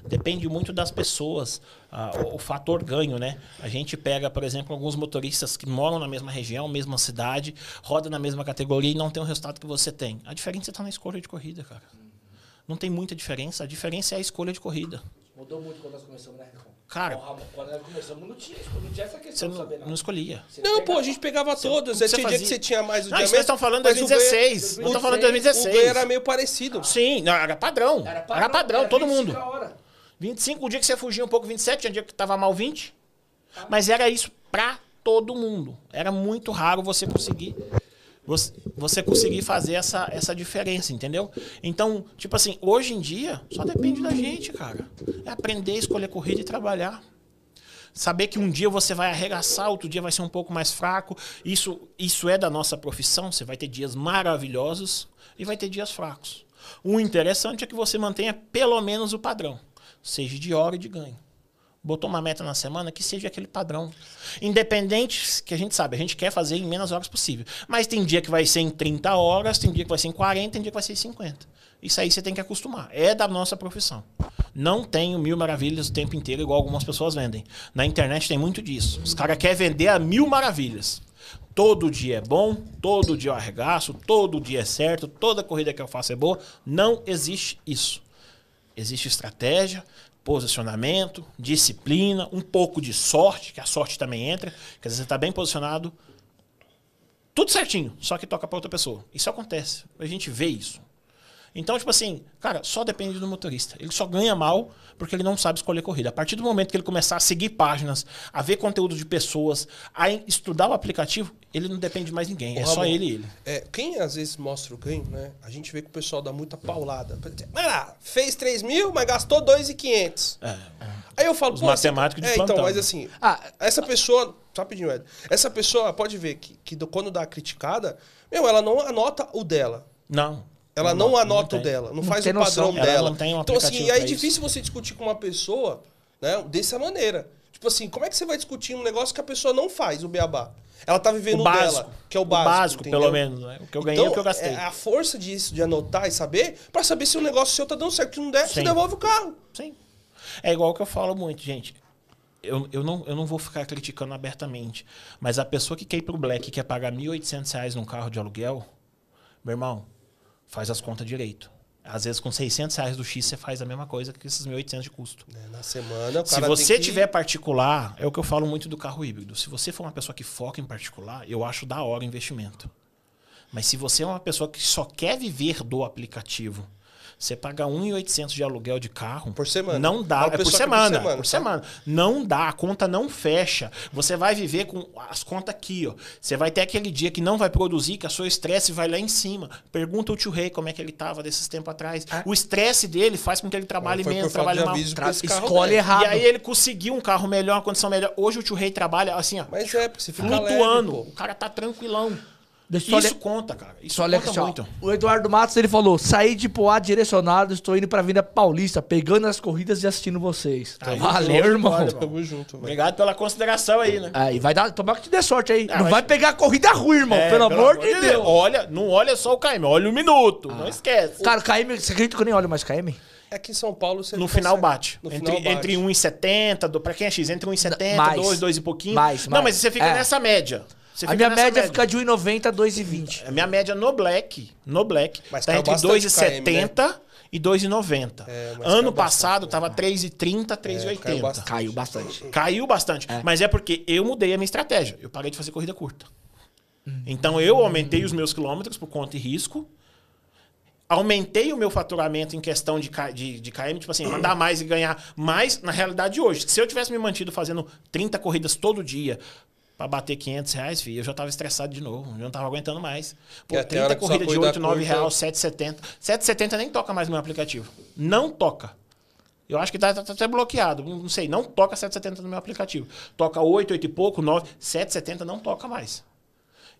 depende muito das pessoas, ah, o, o fator ganho, né? A gente pega, por exemplo, alguns motoristas que moram na mesma região, mesma cidade, rodam na mesma categoria e não tem o resultado que você tem. A diferença está na escolha de corrida, cara. Não tem muita diferença, a diferença é a escolha de corrida. Mudou muito quando nós começamos, né? Cara, quando nós começamos, não tinha, não tinha essa Você questão não, saber, não. não escolhia. Você Não, pega- pô, a gente pegava todas. o que Tinha você dia que você tinha mais o Não, dia vocês estão falando de mas o ganho- 2016. o- Não estão falando de O 2016. ganho era meio parecido. Sim, não, era padrão. Era padrão, todo 25 mundo. a hora. 25, o dia que você fugia um pouco, 27, tinha dia que tava mal 20. Mas era isso pra todo mundo. Era muito raro você conseguir você, conseguir fazer essa, essa diferença, entendeu? Então, tipo assim, hoje em dia, só depende da gente, cara. É aprender escolher corrida e trabalhar. Saber que um dia você vai arregaçar, outro dia vai ser um pouco mais fraco. Isso, isso é da nossa profissão. Você vai ter dias maravilhosos e vai ter dias fracos. O interessante é que você mantenha pelo menos o padrão, seja de hora e de ganho. Botou uma meta na semana que seja aquele padrão. Independente, que a gente sabe, a gente quer fazer em menos horas possível. Mas tem dia que vai ser em 30 horas, tem dia que vai ser em 40, tem dia que vai ser em 50. Isso aí você tem que acostumar. É da nossa profissão. Não tenho mil maravilhas o tempo inteiro, igual algumas pessoas vendem. Na internet tem muito disso. Os caras querem vender a mil maravilhas. Todo dia é bom, todo dia eu arregaço, todo dia é certo, toda corrida que eu faço é boa. Não existe isso. Existe estratégia, posicionamento, disciplina, um pouco de sorte, que a sorte também entra, que às vezes você está bem posicionado, tudo certinho, só que toca para outra pessoa. Isso acontece, a gente vê isso. Então, tipo assim, cara, só depende do motorista. Ele só ganha mal porque ele não sabe escolher corrida. A partir do momento que ele começar a seguir páginas, a ver conteúdo de pessoas, a estudar o aplicativo, ele não depende de mais ninguém. Ô, é só Ramon, ele e ele. É, quem às vezes mostra o ganho, né? A gente vê que o pessoal dá muita paulada. Vai lá, fez 3 mil, mas gastou 2,500. É. Aí eu falo, Os pô, matemáticos de É, então, plantão. mas assim, Ah, essa pessoa. Rapidinho, Ed. Essa pessoa pode ver que, que do- quando dá a criticada, meu, ela não anota o dela. Não. Ela não, anota tem. o dela, não, Não faz o padrão noção. Ela dela. não um então, assim, aí é pra isso. difícil você discutir com uma pessoa né, dessa maneira. Tipo assim, como é que você vai discutir um negócio que a pessoa não faz, o beabá? Ela tá vivendo O o básico. dela, que é o básico. pelo entendeu? menos. Né? O que eu ganhei é o que eu gastei. É a força disso, de anotar e saber, pra saber se o negócio seu tá dando certo. Se não der, você Sim. devolve o carro. Sim. É igual que eu falo muito, gente. Eu, eu, não, eu não vou ficar criticando abertamente. Mas a pessoa que quer ir pro Black e quer pagar 1.800 reais num carro de aluguel, meu irmão, faz as contas direito. Às vezes com 600 reais do X você faz a mesma coisa que esses 1.800 de custo. É, Na semana, o Se cara você tem que... tiver particular, é o que eu falo muito do carro híbrido. Se você for uma pessoa que foca em particular, eu acho da hora o investimento. Mas se você é uma pessoa que só quer viver do aplicativo, você paga 1.800 de aluguel de carro. Por semana. Não dá. É por é por semana. semana, Por tá? semana. Não dá. A conta não fecha. Você vai viver com as contas aqui, ó. Você vai ter aquele dia que não vai produzir, que a sua estresse vai lá em cima. Pergunta o tio Rei como é que ele tava desses tempos atrás. O estresse dele faz com que ele trabalhe menos, trabalhe mal. Tra- escolhe dele. errado. E aí ele conseguiu um carro melhor, uma condição melhor. Hoje o tio Rei trabalha assim, ó. Mas é, porque você fica flutuando. leve, pô. o cara tá tranquilão. Deixa eu Isso ler- conta, cara. Isso Só conta aqui, ó. muito. O Eduardo Matos, ele falou, saí de Poá direcionado, estou indo pra Vinda Paulista, pegando as corridas e assistindo vocês. Aí, Valeu, de irmão. bola, Tamo junto. Obrigado pela consideração aí, né? Aí, vai dar, tomara que te dê sorte aí. Ah, não mas- vai pegar corrida ruim, irmão, É, pelo, amor de Deus. Olha, não olha só o KM, olha o minuto. Ah. Não esquece. Cara, KM, você acredita que eu nem olho mais KM? É que em São Paulo você no final bate. No entre, final bate. entre 1,70, do- pra quem é X, entre 1,70, Mais. 2, 2 e pouquinho. Mais, Não, mais. mas você fica É. nessa média. Você A minha nessa média fica de 1,90 a 2,20. A minha média no Black, no Black, Mas tá entre bastante 2,70 e 2,90. É, mas ano passado bastante, tava 3,30, 3,80. caiu bastante. Caiu bastante. Caiu bastante. Mas é porque eu mudei a minha estratégia. Eu parei de fazer corrida curta. Então eu aumentei os meus quilômetros por conta e risco. aumentei o meu faturamento em questão de, de, de KM, tipo assim, mandar mais e ganhar mais na realidade de hoje. Se eu tivesse me mantido fazendo 30 corridas todo dia pra bater 500 reais, filho, eu já tava estressado de novo, eu não tava aguentando mais. Pô, E até a hora 30 que sua corridas de corrida 8, 9 curta- reais, 7,70. 7,70 nem toca mais no meu aplicativo. Não toca. Eu acho que tá, tá- tá até bloqueado. Não sei, não toca 7,70 no meu aplicativo. Toca 8, 8 e pouco, 9, 7,70 não toca mais.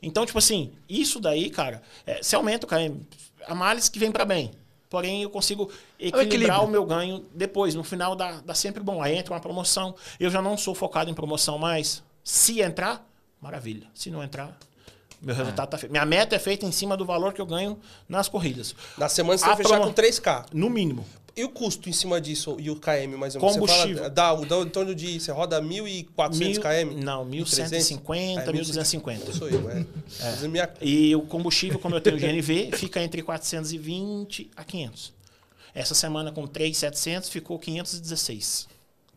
Então, tipo assim, isso daí, cara, é, se aumenta o KM, a males que vem pra bem. Porém, eu consigo equilibrar equilíbrio. o meu ganho depois. No final dá, dá sempre bom. Aí entra uma promoção. Eu já não sou focado em promoção mais. Se entrar, maravilha. Se não entrar, meu resultado tá feito. Minha meta é feita em cima do valor que eu ganho nas corridas. Na semana você A vai fechar com 3K. No mínimo. E o custo em cima disso e o KM, mais ou menos? Você Combustível. fala, dá, dá em torno de. Você roda 1.400 Mil- km? Não, 1150, É, 1250. Sou eu, é. Minha- E o combustível, como eu tenho GNV, fica entre 420 a 500. Essa semana com 3,700 ficou 516.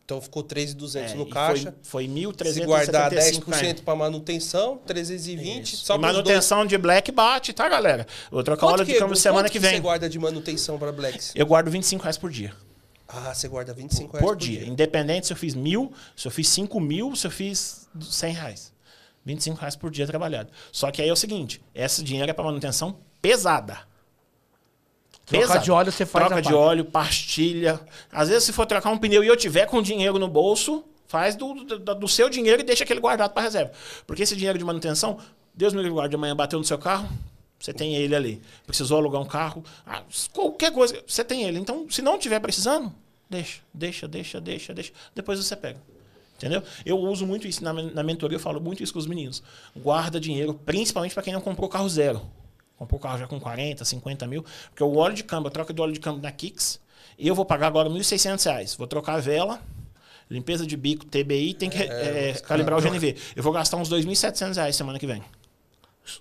Então ficou 3.200 É, no caixa. Foi, foi Se guardar 1.375 10% para manutenção, 320. Isso. Só e pros dois. manutenção de black bate, tá, galera? Eu vou trocar o óleo de câmbio semana que Você vem. guarda de manutenção para Blacks? Eu guardo 25 reais por dia. Ah, você guarda 25 reais Por dia. Independente se eu fiz mil, se eu fiz 5 mil, se eu fiz 100 reais. 25 reais por dia trabalhado. Só que aí é o seguinte: esse dinheiro é para manutenção pesada. Trocar de óleo, você faz Troca de parte. óleo, pastilha. Às vezes, se for trocar um pneu e eu tiver com dinheiro no bolso, faz do, do, do seu dinheiro e deixa aquele guardado para reserva. Porque esse dinheiro de manutenção, Deus me livre, guarde, amanhã bateu no seu carro, você tem ele ali. Precisou alugar um carro, ah, qualquer coisa, você tem ele. Então, se não tiver precisando, deixa, deixa, deixa, deixa, deixa. Depois você pega. Entendeu? Eu uso muito isso na, na mentoria, eu falo muito isso com os meninos. Guarda dinheiro, principalmente para quem não comprou carro zero. Comprou o carro já com 40, 50 mil. Porque o óleo de câmbio, a troca do óleo de câmbio na Kicks, eu vou pagar agora 1.600 reais. Vou trocar a vela, limpeza de bico, TBI, tem que é, calibrar o GNV. Eu vou gastar uns 2.700 reais semana que vem.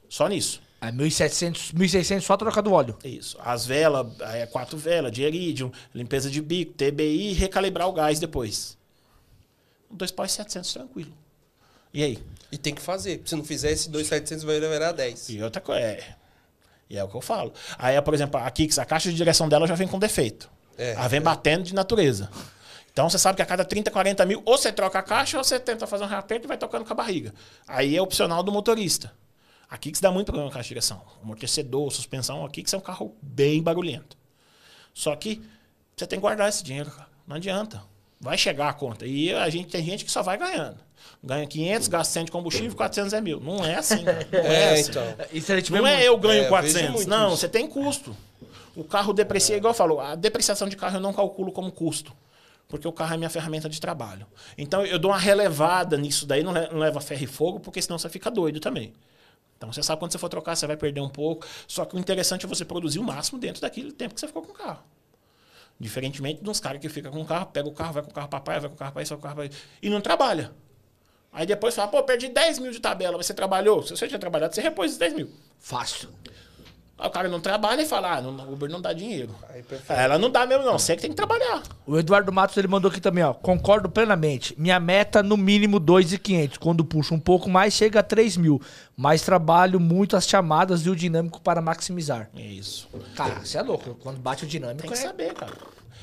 Só nisso. É 1.700, 1.600 só trocar do óleo. Isso. As velas, é, quatro velas, de iridium, limpeza de bico, TBI e recalibrar o gás depois. Dois pau e 700 tranquilo. E aí? E tem que fazer. Se não fizer, esse 2.700 vai virar 10. E outra coisa, é. E é o que eu falo. Aí, por exemplo, a Kicks, a caixa de direção dela já vem com defeito. É, Ela vem batendo de natureza. Então você sabe que a cada 30, 40 mil, ou você troca a caixa, ou você tenta fazer um reaperto e vai tocando com a barriga. Aí é opcional do motorista. A Kicks dá muito problema com a caixa de direção. Amortecedor, suspensão, a Kicks é um carro bem barulhento. Só que você tem que guardar esse dinheiro, cara. Não adianta. Vai chegar a conta. E a gente tem gente que só vai ganhando. Ganha 500, gasta 100 de combustível, 400 é mil. Não é assim. cara. Não é, É, assim. então. Não é eu ganho É, eu vejo 400. muito Não, isso. você tem custo. O carro deprecia, igual eu falo, a depreciação de carro eu não calculo como custo. Porque o carro é minha ferramenta de trabalho. Então eu dou uma relevada nisso daí, não leva ferro e fogo, porque senão você fica doido também. Então você sabe quando você for trocar, você vai perder um pouco. Só que o interessante é você produzir o máximo dentro daquele tempo que você ficou com o carro. Diferentemente uns caras que ficam com o carro, pega o carro, vai com o carro pra praia, vai com o carro pra isso, vai com o carro isso, e não trabalha. Aí depois fala, pô, perdi 10 mil de tabela, você trabalhou? Se você tinha trabalhado, você repôs os 10 mil. Fácil. Aí o cara não trabalha e fala, ah, não, o Uber não dá dinheiro. Aí, ela não dá mesmo, não. Você que tem que trabalhar. O Eduardo Matos ele mandou aqui também, ó. Concordo plenamente. Minha meta no mínimo 2,500. Quando puxo um pouco mais, chega a 3 mil. Mas trabalho muito as chamadas e o dinâmico para maximizar. É isso. Cara, você é louco. Quando bate o dinâmico, Tem que é... saber, cara.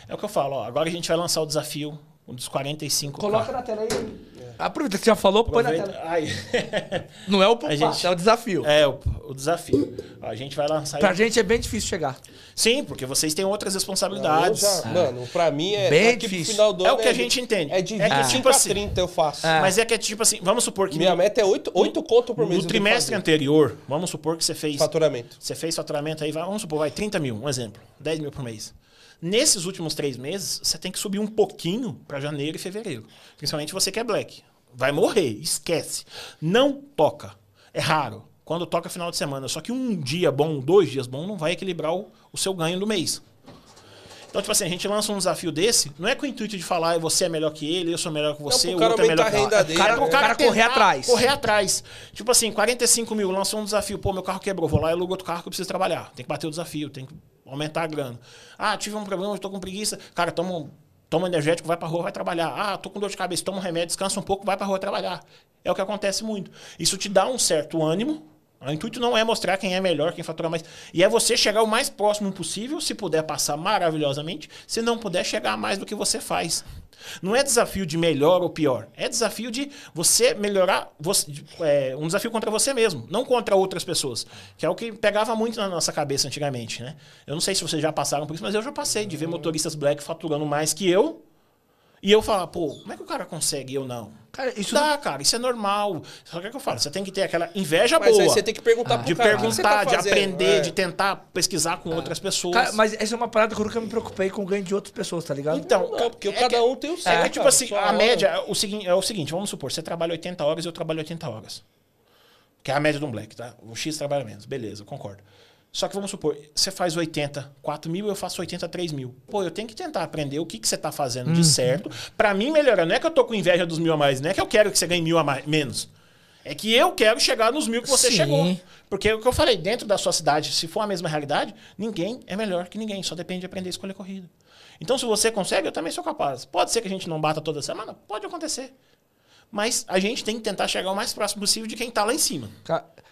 É o que eu falo, ó. Agora a gente vai lançar o desafio um dos 45. Coloca na tela aí. Aproveita que você já falou, põe na tela. Ai. Não é o A gente- é o desafio. É, o, o desafio. A gente vai lançar. Pra gente é bem difícil chegar. Sim, porque vocês têm outras responsabilidades. já- Mano, pra mim é. Bem daqui pro difícil. final do É ano o que a gente entende. É de É 25 que, tipo a assim, 30 eu faço. É. Mas é que é tipo assim, vamos supor que Minha no, meta é 8, 8 conto por mês. no trimestre anterior, vamos supor que você fez. Faturamento. Você fez faturamento aí, vamos supor, vai 30 mil, um exemplo. 10 mil por mês. Nesses últimos três meses, você tem que subir um pouquinho para janeiro e fevereiro. Principalmente você que é black. Vai morrer, esquece. Não toca. É raro. Quando toca final de semana. Só que um dia bom, dois dias bom, não vai equilibrar o, o seu ganho do mês. Então, tipo assim, a gente lança um desafio desse, não é com o intuito de falar "Ah, você é melhor que ele, eu sou melhor que você, pro o cara outro é melhor aumentar a que renda dele, cara, né? o cara, O cara correr atrás. Correr atrás. Tipo assim, 45 mil, lançou um desafio, pô, meu carro quebrou, vou lá e alugo outro carro que eu preciso trabalhar. Tem que bater o desafio, tem que aumentar a grana. Ah, tive um problema, tô com preguiça. Cara, toma, toma energético, vai pra rua, vai trabalhar. Ah, tô com dor de cabeça, toma um remédio, descansa um pouco, vai pra rua trabalhar. É o que acontece muito. Isso te dá um certo ânimo, O intuito não é mostrar quem é melhor, quem fatura mais. E é você chegar o mais próximo possível, se puder passar maravilhosamente, se não puder chegar mais do que você faz. Não é desafio de melhor ou pior. É desafio de você melhorar. Você, é, um desafio contra você mesmo, não contra outras pessoas. Que é o que pegava muito na nossa cabeça antigamente, né? Eu não sei se vocês já passaram por isso, mas eu já passei de ver motoristas black faturando mais que eu. E eu falar, pô, como é que o cara consegue e eu não? Cara, isso Dá, cara, isso é normal. Só que é o que eu falo, você tem que ter aquela inveja Mas boa. aí você tem que perguntar pro de cara, você perguntar, tá de aprender, É. de tentar pesquisar com outras pessoas. Cara, mas essa é uma parada que eu nunca me preocupei com o ganho de outras pessoas, tá ligado? Então, Não, porque é cada que- um tem o seu. É, que, tipo cara, assim, sua a hora. média é o, seguinte, é o seguinte, vamos supor, você trabalha 80 horas e eu trabalho 80 horas. Que é a média de um black, tá? O X trabalha menos, beleza, eu concordo. Só que vamos supor, você faz 80, 4 mil, eu faço 83 mil. Pô, eu tenho que tentar aprender o que, que você tá fazendo de certo pra mim melhorar. Não é que eu tô com inveja dos mil a mais, não é que eu quero que você ganhe mil a mais, menos. É que eu quero chegar nos mil que você Sim. chegou. Porque é o que eu falei, dentro da sua cidade, se for a mesma realidade, ninguém é melhor que ninguém. Só depende de aprender a escolher corrida. Então, se você consegue, eu também sou capaz. Pode ser que a gente não bata toda semana? Pode acontecer. Mas a gente tem que tentar chegar o mais próximo possível de quem tá lá em cima.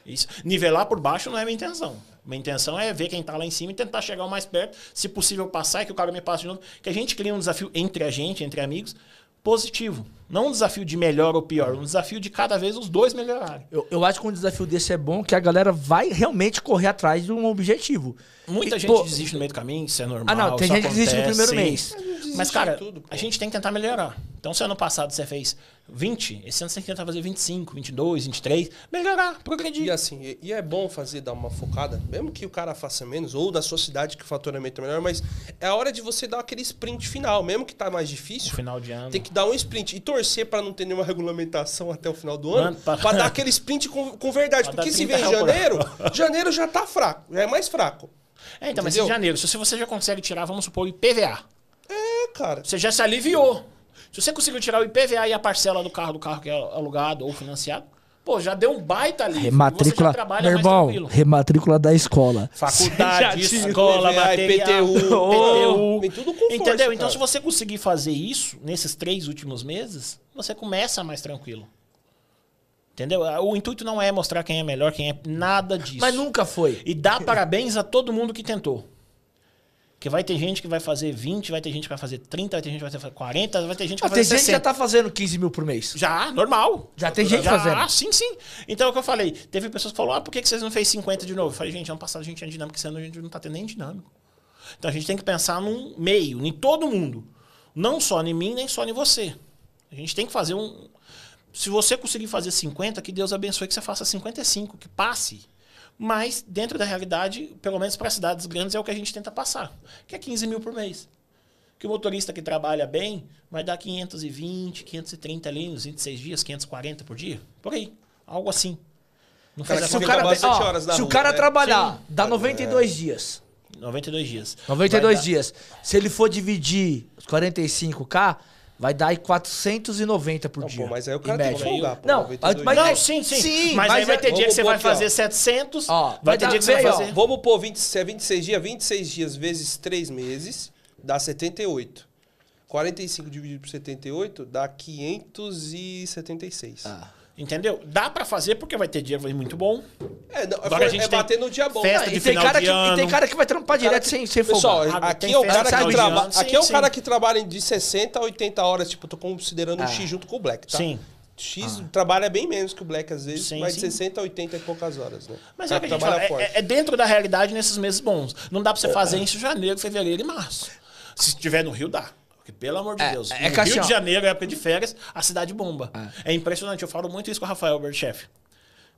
Isso. Nivelar por baixo não é minha intenção. Minha intenção é ver quem tá lá em cima e tentar chegar o mais perto. Se possível, passar e que o cara me passe de novo. Que a gente cria um desafio entre a gente, entre amigos, positivo. Não um desafio de melhor ou pior. Um desafio de cada vez os dois melhorarem. Eu, eu acho que um desafio desse é bom, que a galera vai realmente correr atrás de um objetivo. Muita E, gente pô, desiste no meio do caminho, isso é normal. Ah, não, tem gente que desiste no acontece, primeiro sim. mês. Mas, cara, a gente tem que tentar melhorar. Então, se ano passado você fez 20, esse ano você tem que tentar fazer 25, 22, 23, melhorar, progredir. E assim, e- é bom fazer, dar uma focada, mesmo que o cara faça menos, ou da sua cidade que o faturamento é melhor, mas é a hora de você dar aquele sprint final, mesmo que tá mais difícil. final de ano. Tem que dar um sprint e torcer pra não ter nenhuma regulamentação até o final do ano, Mano, pra- dar aquele sprint com, com verdade. Porque se 30 vem janeiro, janeiro já tá fraco, já é mais fraco. É, então, mas Entendeu? em janeiro, se você já consegue tirar, vamos supor, o IPVA, É, cara. você já se aliviou. Se você conseguiu tirar o IPVA e a parcela do carro, do carro que é alugado ou financiado, pô, já deu um baita ali. Rematrícula. Meu irmão, tranquilo. rematrícula da escola. Faculdade, escola, IPVA, material, IPTU. PTU. Tudo com força, Entendeu? Então, cara. se você conseguir fazer isso nesses três últimos meses, você começa mais tranquilo. Entendeu? O intuito não é mostrar quem é melhor, quem é nada disso. Mas nunca foi. E dá parabéns a todo mundo que tentou. Porque vai ter gente que vai fazer 20, vai ter gente que vai fazer 30, vai ter gente que vai fazer 40, vai ter gente que Ah, vai tem fazer gente que já 60. tá fazendo 15 mil por mês. Já, normal. Já tem gente Já, fazendo. Ah, sim, sim. Então é o que eu falei. Teve pessoas que falaram, ah, por que vocês não fez 50 de novo? Eu falei, gente, ano passado a gente tinha dinâmica, esse ano a gente não tá tendo nem dinâmico. Então a gente tem que pensar num meio, em todo mundo. Não só em mim, nem só em você. A gente tem que fazer um. Se você conseguir fazer 50, que Deus abençoe que você faça 55, que passe. Mas, dentro da realidade, pelo menos para cidades grandes, é o que a gente tenta passar. Que é 15 mil por mês. Que o motorista que trabalha bem vai dar 520, 530 ali nos 26 dias, 540 por dia. Por aí. Algo assim. Não Cara, fez que a Se o cara, ó, se o rua, cara né? trabalhar, Sim. dá 92 dias. 92 dias. 92 Vai dar- dias. Se ele for dividir os 45k, vai dar aí 490 por Não, dia. pô, mas aí o cara tem que folgar, pô, Não, 92 mas- Não, sim, sim. sim, mas, aí mas vai é- ter dia que você vai ó. fazer 700, Ó, vai, vai ter dia que você vai ó, fazer... Vamos pôr 20, se é 26 dias, 26 dias vezes 3 meses, dá 78. 45 dividido por 78 dá 576. Ah. Entendeu? Dá pra fazer porque vai ter dia muito bom. É, não, Agora foi- a gente é tem bater no dia bom. festa Ah, e, tem cara que, e tem cara que vai trampar direto que- sem, sem Pessoal, folgar. Ah, aqui é o cara que trabalha. ano, sim, Aqui é o sim. cara que trabalha de 60 a 80 horas, tipo, tô considerando o Ah. X junto com o Black, tá? Sim. X trabalha bem menos que o Black às vezes, Sim, mas sim. de 60 a 80 é poucas horas, né? Mas é que a fala, é, forte. é dentro da realidade nesses meses bons. Não dá pra você fazer isso em janeiro, fevereiro e março. Se estiver no Rio, dá. Porque, pelo amor de É, Deus. é no que assim, Rio ó. de Janeiro, época de férias, a cidade bomba. É. impressionante. Eu falo muito isso com o Rafael, o chefe.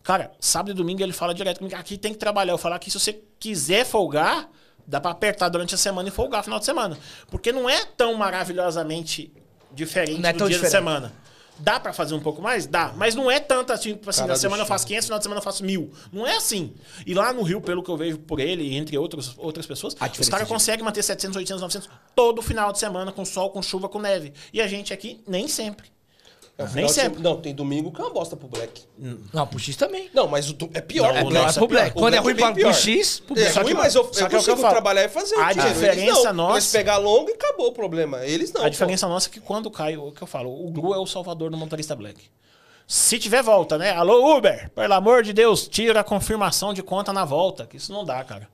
Cara, sábado e domingo ele fala direto comigo, aqui tem que trabalhar. Eu falo aqui, se você quiser folgar, dá pra apertar durante a semana e folgar no final de semana. Porque não é tão maravilhosamente diferente Não é do dia diferente. da semana. Dá pra fazer um pouco mais? Dá. Mas não é tanto assim, tipo assim, Cara na semana eu faço 500, no final de semana eu faço mil. Não é assim. E lá no Rio, pelo que eu vejo por ele, entre outros, outras pessoas, A os caras de- conseguem manter 700, 800, 900 todo final de semana, com sol, com chuva, com neve. E a gente aqui, nem sempre. É, nem de sempre. Não, tem domingo que é uma bosta pro Black. Não, pro X também. Não, mas o do- é pior. Não, pro Black. nosso pro Black. O Quando é ruim pra, pro. X, pro É Black. ruim, mas eu, só eu que é o que eu consigo falo. trabalhar e fazer A. Eles diferença não. Eles nossa- pegar longo e acabou o problema. Eles não. A pô. diferença nossa é que quando cai, o que eu falo, o Glu é o salvador do motorista black. Se tiver volta, né? Alô, Uber, pelo amor de Deus, tira a confirmação de conta na volta, que isso não dá, cara.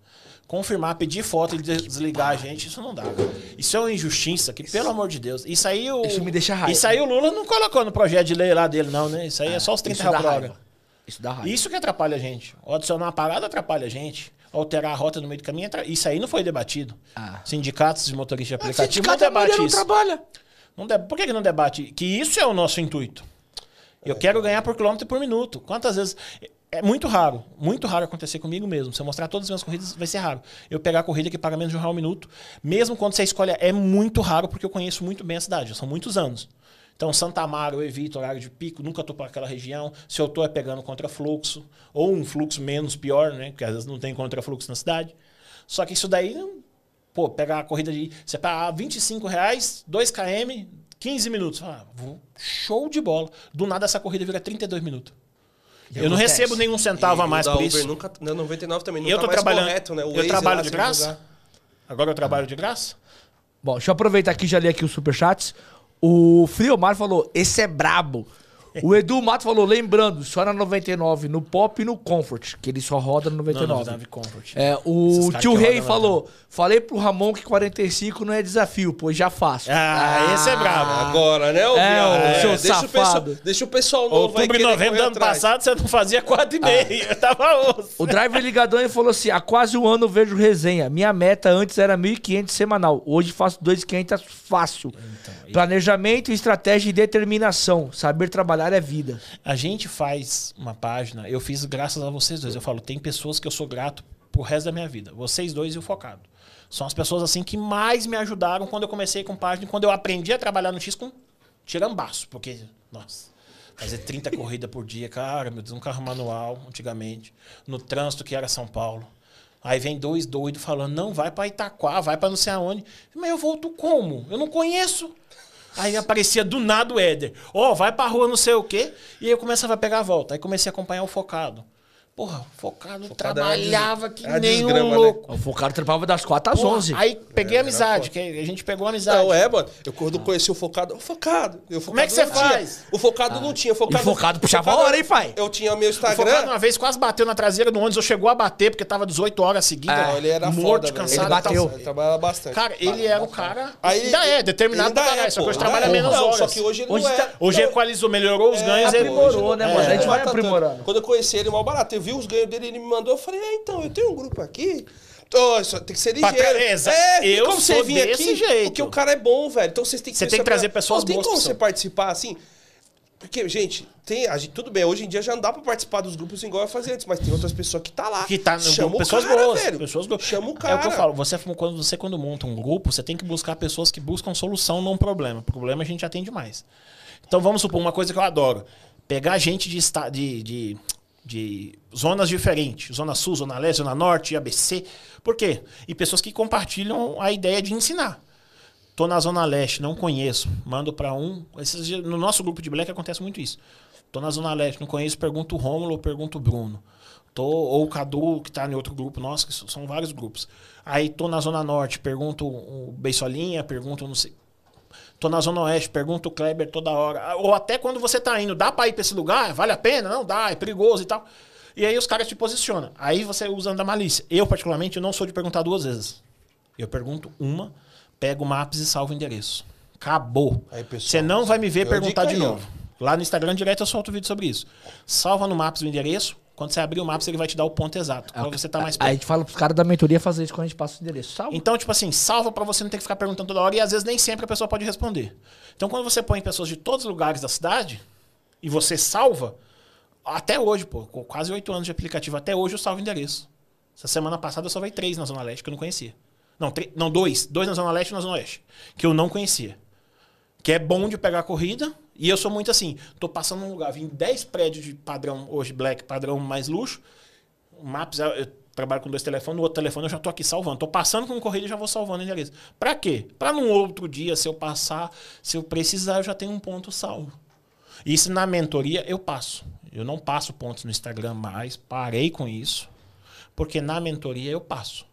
Confirmar, pedir foto e des- desligar a gente, isso não dá. Cara. Isso é uma injustiça, que pelo amor de Deus. Isso aí o. Isso me deixa raiva. Isso aí o Lula não colocou no projeto de lei lá dele, não, né? Isso aí é, só os 30 Isso dá reais raiva. Isso dá raiva. Isso que atrapalha a gente. Ou adicionar uma parada atrapalha a gente. Alterar a rota no meio do caminho. Isso aí não foi debatido. Ah. Sindicatos de motoristas de Mas aplicativo não debate maioria não isso. trabalha. Não de- Por que, que não debate? Que isso é o nosso intuito. Eu quero ganhar por quilômetro e por minuto. Quantas vezes. É muito raro, muito raro acontecer comigo mesmo. Se eu mostrar todas as minhas corridas, vai ser raro. Eu pegar a corrida que paga menos de um real minuto, mesmo quando você escolhe, é muito raro, porque eu conheço muito bem a cidade, são muitos anos. Então, Santa Amaro, eu evito horário de pico, nunca tô para aquela região. Se eu tô é pegando contrafluxo, ou um fluxo menos pior, né? Porque às vezes não tem contrafluxo na cidade. Só que isso daí, pô, pegar a corrida de. Você pagar 25 reais, 2 km, 15 minutos. Ah, show de bola. Do nada essa corrida vira 32 minutos. Eu não acontece. recebo nenhum centavo a E o mais da por Uber isso. Nunca, na 99 também, não Eu tá tô mais trabalhando- correto, né? O eu Waze trabalho lá, de graça? jogar. Agora eu trabalho de graça? Bom, deixa eu aproveitar aqui e já li aqui os superchats. O Friomar falou, esse é brabo. O Edu Mato falou, lembrando, só na 99, no Pop e no Comfort, que ele só roda no 99. Não, não, Comfort. É, o tio Rei falou, falei pro Ramon que 45 não é desafio, pois já faço. Ah, esse é brabo. Agora, né, ô É, viado? ô, seu deixa, o pessoal, deixa o pessoal novo Outubro e novembro do ano atrás. passado você não fazia 4,5. Eu tava osso. O Driver Ligadão ele falou assim: há quase um ano eu vejo resenha. Minha meta antes era 1.500 semanal. Hoje faço 2.500 fácil. Planejamento, estratégia e determinação. Saber trabalhar é vida. A gente faz uma página, eu fiz graças a vocês dois. Eu falo, tem pessoas que eu sou grato pro resto da minha vida. Vocês dois e o Focado. São as pessoas assim que mais me ajudaram quando eu comecei com página, quando eu aprendi a trabalhar no X com tirambaço. Porque, nossa, fazer 30 corridas por dia, cara, meu Deus, um carro manual, antigamente. No trânsito que era São Paulo. Aí vem dois doidos falando, não, vai pra Itaquá, vai pra não sei aonde. Mas eu volto como? Eu não conheço. Aí aparecia do nada o Éder. Ó, vai pra rua não sei o quê. E eu começava a pegar a volta. Aí comecei a acompanhar o Focado. Porra, o Focado, Focado des- trabalhava que era nem um né? louco. O Focado trabalhava das 4 às Porra, 11. Aí peguei É, amizade, que a gente pegou amizade. Não, é, mano. Eu quando conheci o Focado, o Focado. O Focado é que você não tinha. faz? O Focado não tinha. O E Focado, Focado puxava a Focado- hora, hein, pai? Eu tinha meu O Focado Instagram. uma vez quase bateu na traseira do ônibus. Eu chegou a bater porque tava 18 horas seguidas. Não, ele era morto, foda, cansado. Ele bateu. Ele trabalhava bastante. Cara, ele era o cara. Aí- ainda é, determinado ainda pra caralho. é, só que hoje trabalha é. menos não, horas. Só que hoje ele Hoje não é. tá- Hoje não, equalizou, melhorou os ganhos. É, ele- aprimorou, hoje né, não- mano? é, A gente vai tá aprimorando. Quando eu conheci ele, mal barato, vi os ganhos dele, ele me mandou, eu falei, é, então, eu tenho um grupo aqui. Ô, só tem que ser ligeiro. Pra Exa- É, tem eu como você sou vir desse aqui, jeito. porque o cara é bom, velho. Então vocês têm que Você tem que trazer pessoas Não, Tem boas como pra você você. participar assim? Porque, gente, tem, a gente, tudo bem, hoje em dia já não dá pra participar dos grupos igual eu fazia antes, mas tem outras pessoas que tá lá. Que tá no Chama grupo, pessoas cara, boas. velho. Pessoas boas. Chama o É cara. o que eu falo. Você, quando, você, quando monta um grupo, você tem que buscar pessoas que buscam solução, não problema. Problema a gente já tem demais. Então vamos supor uma coisa que eu adoro: pegar gente de, de, de, de zonas diferentes, Zona Sul, Zona Leste, Zona Norte, ABC. Por quê? E pessoas que compartilham a ideia de ensinar. Tô na Zona Leste, não conheço. Mando pra um. No nosso grupo de Black acontece muito isso. Tô na Zona Leste, não conheço, pergunto o Rômulo pergunto o Bruno. Tô, ou o Cadu, que tá em outro grupo nosso, que são vários grupos. Aí tô na Zona Norte, pergunto o Beisolinha, pergunto não sei. Tô na Zona Oeste, pergunto o Kleber toda hora. Ou até quando você tá indo, dá pra ir pra esse lugar? Vale a pena? Não dá, é perigoso e tal. E aí os caras te posicionam. Aí você usando a malícia. Eu, particularmente, não sou de perguntar duas vezes. Eu pergunto uma, pego o Maps e salvo o endereço. Acabou. Você não vai me ver perguntar de novo. Lá no Instagram direto eu solto vídeo sobre isso. Salva no Maps o endereço. Quando você abrir o Maps, ele vai te dar o ponto exato. Pra você tá mais Aí a perto. gente fala pros caras da mentoria fazer isso quando a gente passa o endereço. Salve. Então, tipo assim, salva pra você não ter que ficar perguntando toda hora e às vezes nem sempre a pessoa pode responder. Então, quando você põe pessoas de todos os lugares da cidade e você salva, até hoje, pô, com quase oito anos de aplicativo, até hoje eu salvo endereço. Essa semana passada eu salvei três na Zona Leste que eu não conhecia. Não, tre- não dois. Dois na Zona Leste e na Zona Oeste. Que eu não conhecia. Que é bom de pegar a corrida. E eu sou muito assim. Tô passando num lugar, vim 10 prédios de padrão, hoje black, padrão mais luxo. Maps, eu trabalho com dois telefones, no outro telefone eu já tô aqui salvando. Tô passando com corrida e já vou salvando o endereço. Pra quê? Pra num outro dia, se eu passar, se eu precisar, eu já tenho um ponto salvo. Isso na mentoria eu passo. Eu não passo pontos no Instagram mais, parei com isso. Porque na mentoria eu passo.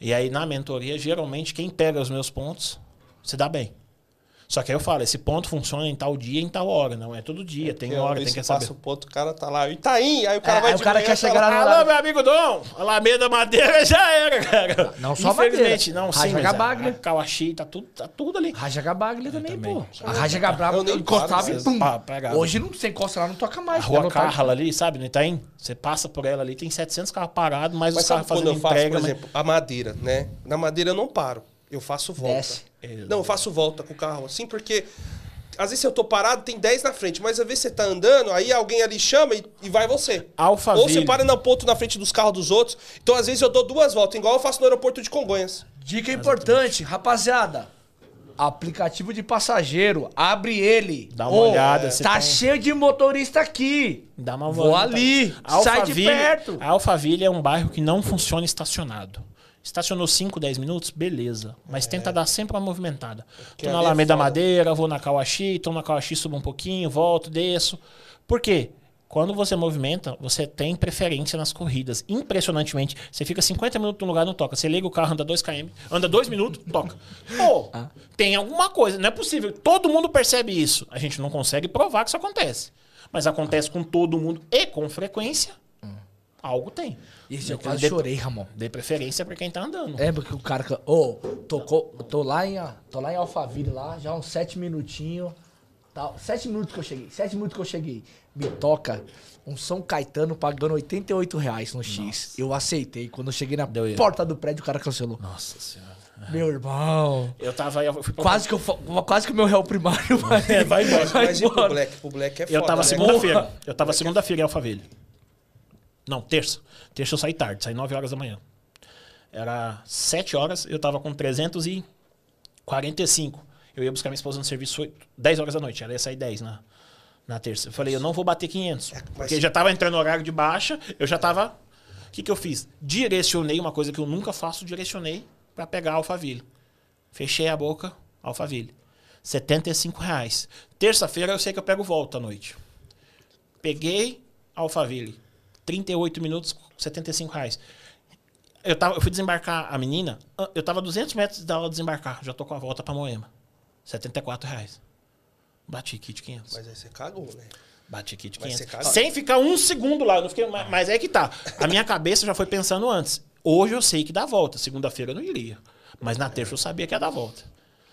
E aí na mentoria, geralmente, quem pega os meus pontos se dá bem. Só que aí eu falo, esse ponto funciona em tal dia, em tal hora. Não é todo dia, tem Porque hora, tem que você saber. passa o ponto, o cara tá lá, Itaim, aí o cara É, vai aí de o cara manhã, quer tá chegar lá Alô, meu amigo Dom! Alameda Madeira já era, cara. Não só Infelizmente, Madeira. não, sim, Raja Gabaglia. a, a Kawashi, tá tudo, tá tudo ali. Raja Gabaglia também, também. pô. A Raja Gabaglia Eu nem encostava e pum. Hoje não, você encosta lá, não toca A mais. rua Dá vontade. Carla ali, sabe, no Itaim? Você passa por ela ali, tem 700 carros parados, mas, Mas os carros quando fazendo eu faço, entrega. por exemplo, a madeira, né? Na madeira eu não paro. Eu faço volta. Desce. Não, eu faço volta com o carro assim, porque às vezes se eu tô parado, tem 10 na frente, mas às vezes você tá andando, aí alguém ali chama e, e vai você. Alphaville. Ou você para no ponto na frente dos carros dos outros. Então às vezes eu dou duas voltas, igual eu faço no aeroporto de Congonhas. Dica importante, rapaziada. Aplicativo de passageiro, abre ele. Dá uma Ô, olhada, você Tá tem- cheio de motorista aqui. Dá uma Vou volta. ali, sai de Alphaville- perto. A Alphaville é um bairro que não funciona estacionado. Estacionou 5, 10 minutos, beleza. Mas tenta dar sempre uma movimentada. Que Tô na é Alameda foda. Madeira, vou na Kawashi, tô na Kawashi, subo um pouquinho, volto, desço. Por quê? Quando você movimenta, você tem preferência nas corridas. Impressionantemente. Você fica 50 minutos no lugar não toca. Você liga o carro, anda 2 km, anda 2 minutos, toca. Pô, tem alguma coisa. Não é possível. Todo mundo percebe isso. A gente não consegue provar que isso acontece. Mas acontece com todo mundo e com frequência. Algo tem. Esse eu quase chorei, Ramon. Dê preferência pra quem tá andando. Lembra que o cara. Ô, tocou. Tô lá em, tô lá em Alphaville, lá, já uns sete minutinhos. Tal. Sete minutos que eu cheguei. Sete minutos que eu cheguei. Me toca um São Caetano pagando 88 reais no X. Eu aceitei. Quando eu cheguei na Deu erro. porta do prédio, o cara cancelou. Nossa senhora. Meu irmão. Eu tava aí, eu fui pra- Quase que, eu, quase que o meu réu primário vai, É, vai embora. vai Mas e pro. Black? Pro Black é foda, Eu tava né? segunda-feira. Eu tava segunda-feira em Alphaville. Não, terça. Terça eu saí tarde, saí 9 horas da manhã. Era 7 horas, eu tava com 345. Eu ia buscar minha esposa no serviço 8, 10 horas da noite. Ela ia sair 10 na, na terça. Eu falei, eu não vou bater 500. mas- Porque já tava entrando no horário de baixa, eu já tava... O que, que eu fiz? Direcionei uma coisa que eu nunca faço, direcionei pra pegar a Alphaville. Fechei a boca, Alphaville. 75 reais. Terça-feira eu sei que eu pego volta à noite. Peguei Alphaville. 38 minutos, 75 reais. Eu, tava, eu fui desembarcar a menina, ah, eu tava a 200 metros dela desembarcar. Já tô com a volta pra Moema. 74 reais. Bati kit 500. Mas aí você cagou, né? Bati kit Mas 500. você caga. Sem ficar um segundo lá. Eu não fiquei, mas, mas é que tá. A minha cabeça já foi pensando antes. Hoje eu sei que dá volta. Segunda-feira eu não iria. Mas na terça eu sabia que ia dar volta.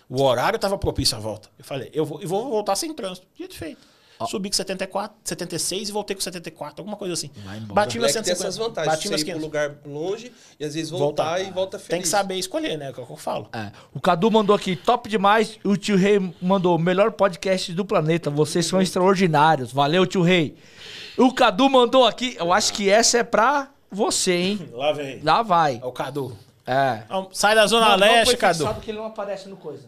O horário estava propício à volta. Eu falei, eu vou, eu vou voltar sem trânsito. Dito feito. Subi com 74, 76 e voltei com 74, alguma coisa assim. Bati meus Black tem 150. essas vantagens. Bati meus ir pra um 500. lugar longe e às vezes voltar, e volta feliz. Tem que saber escolher, né? É o que eu falo. É, o Cadu mandou aqui, top demais. O tio Rei mandou, melhor podcast do planeta. Vocês são extraordinários. Valeu, tio Rei. O Cadu mandou aqui, eu acho que essa é pra você, hein? Lá vem. Lá vai. É o Cadu. É. Sai da Zona Não, não Leste, foi Cadu. fixado que ele não aparece no coisa.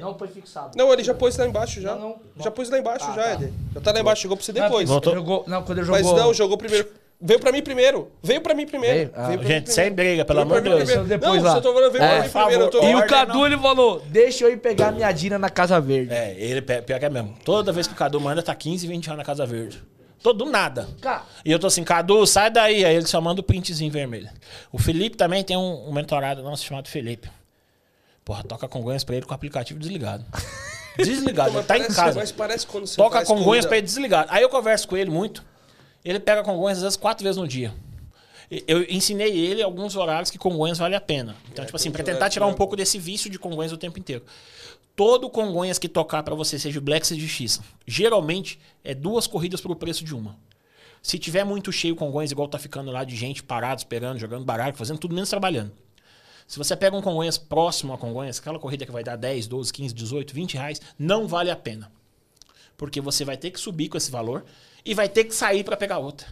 Não foi fixado. Não, ele já pôs lá embaixo já. Não, não. Já pôs lá embaixo Ah, já, tá. Eder. Já tá lá embaixo, chegou pra você depois. Não, jogou, não, quando ele jogou... Mas não, jogou primeiro. Veio pra mim primeiro. Veio pra mim primeiro. Ah. Pra Gente, mim sem primeiro. briga, pelo amor de mim Deus. primeiro. Depois não, lá. você tô falando, veio É, pra mim favor. primeiro. Eu tô... E o Cadu, não. ele falou, deixa eu ir pegar minha Dina na Casa Verde. É, ele pior que é mesmo. Toda vez que o Cadu manda, tá 15, 20 reais na Casa Verde. Todo nada. E eu tô assim, Cadu, sai daí. Aí ele só manda o printzinho vermelho. O Felipe também tem um, um mentorado nosso chamado Felipe. Porra, toca Congonhas pra ele com o aplicativo desligado. Desligado, ele tá em parece- casa. Mas parece quando você Toca Congonhas corrida- pra ele desligado. Aí eu converso com ele muito. Ele pega Congonhas às vezes quatro vezes no dia. Eu ensinei ele alguns horários que Congonhas vale a pena. Então, tipo assim, que tentar tirar um pouco desse vício de Congonhas o tempo inteiro. Todo Congonhas que tocar pra você, seja o Black, seja o X, geralmente é duas corridas pro preço de uma. Se tiver muito cheio Congonhas, igual tá ficando lá de gente parado, esperando, jogando baralho, fazendo tudo menos trabalhando. Se você pega um Congonhas próximo a Congonhas, aquela corrida que vai dar 10, 12, 15, 18, 20 reais, não vale a pena. Porque você vai ter que subir com esse valor e vai ter que sair para pegar outra.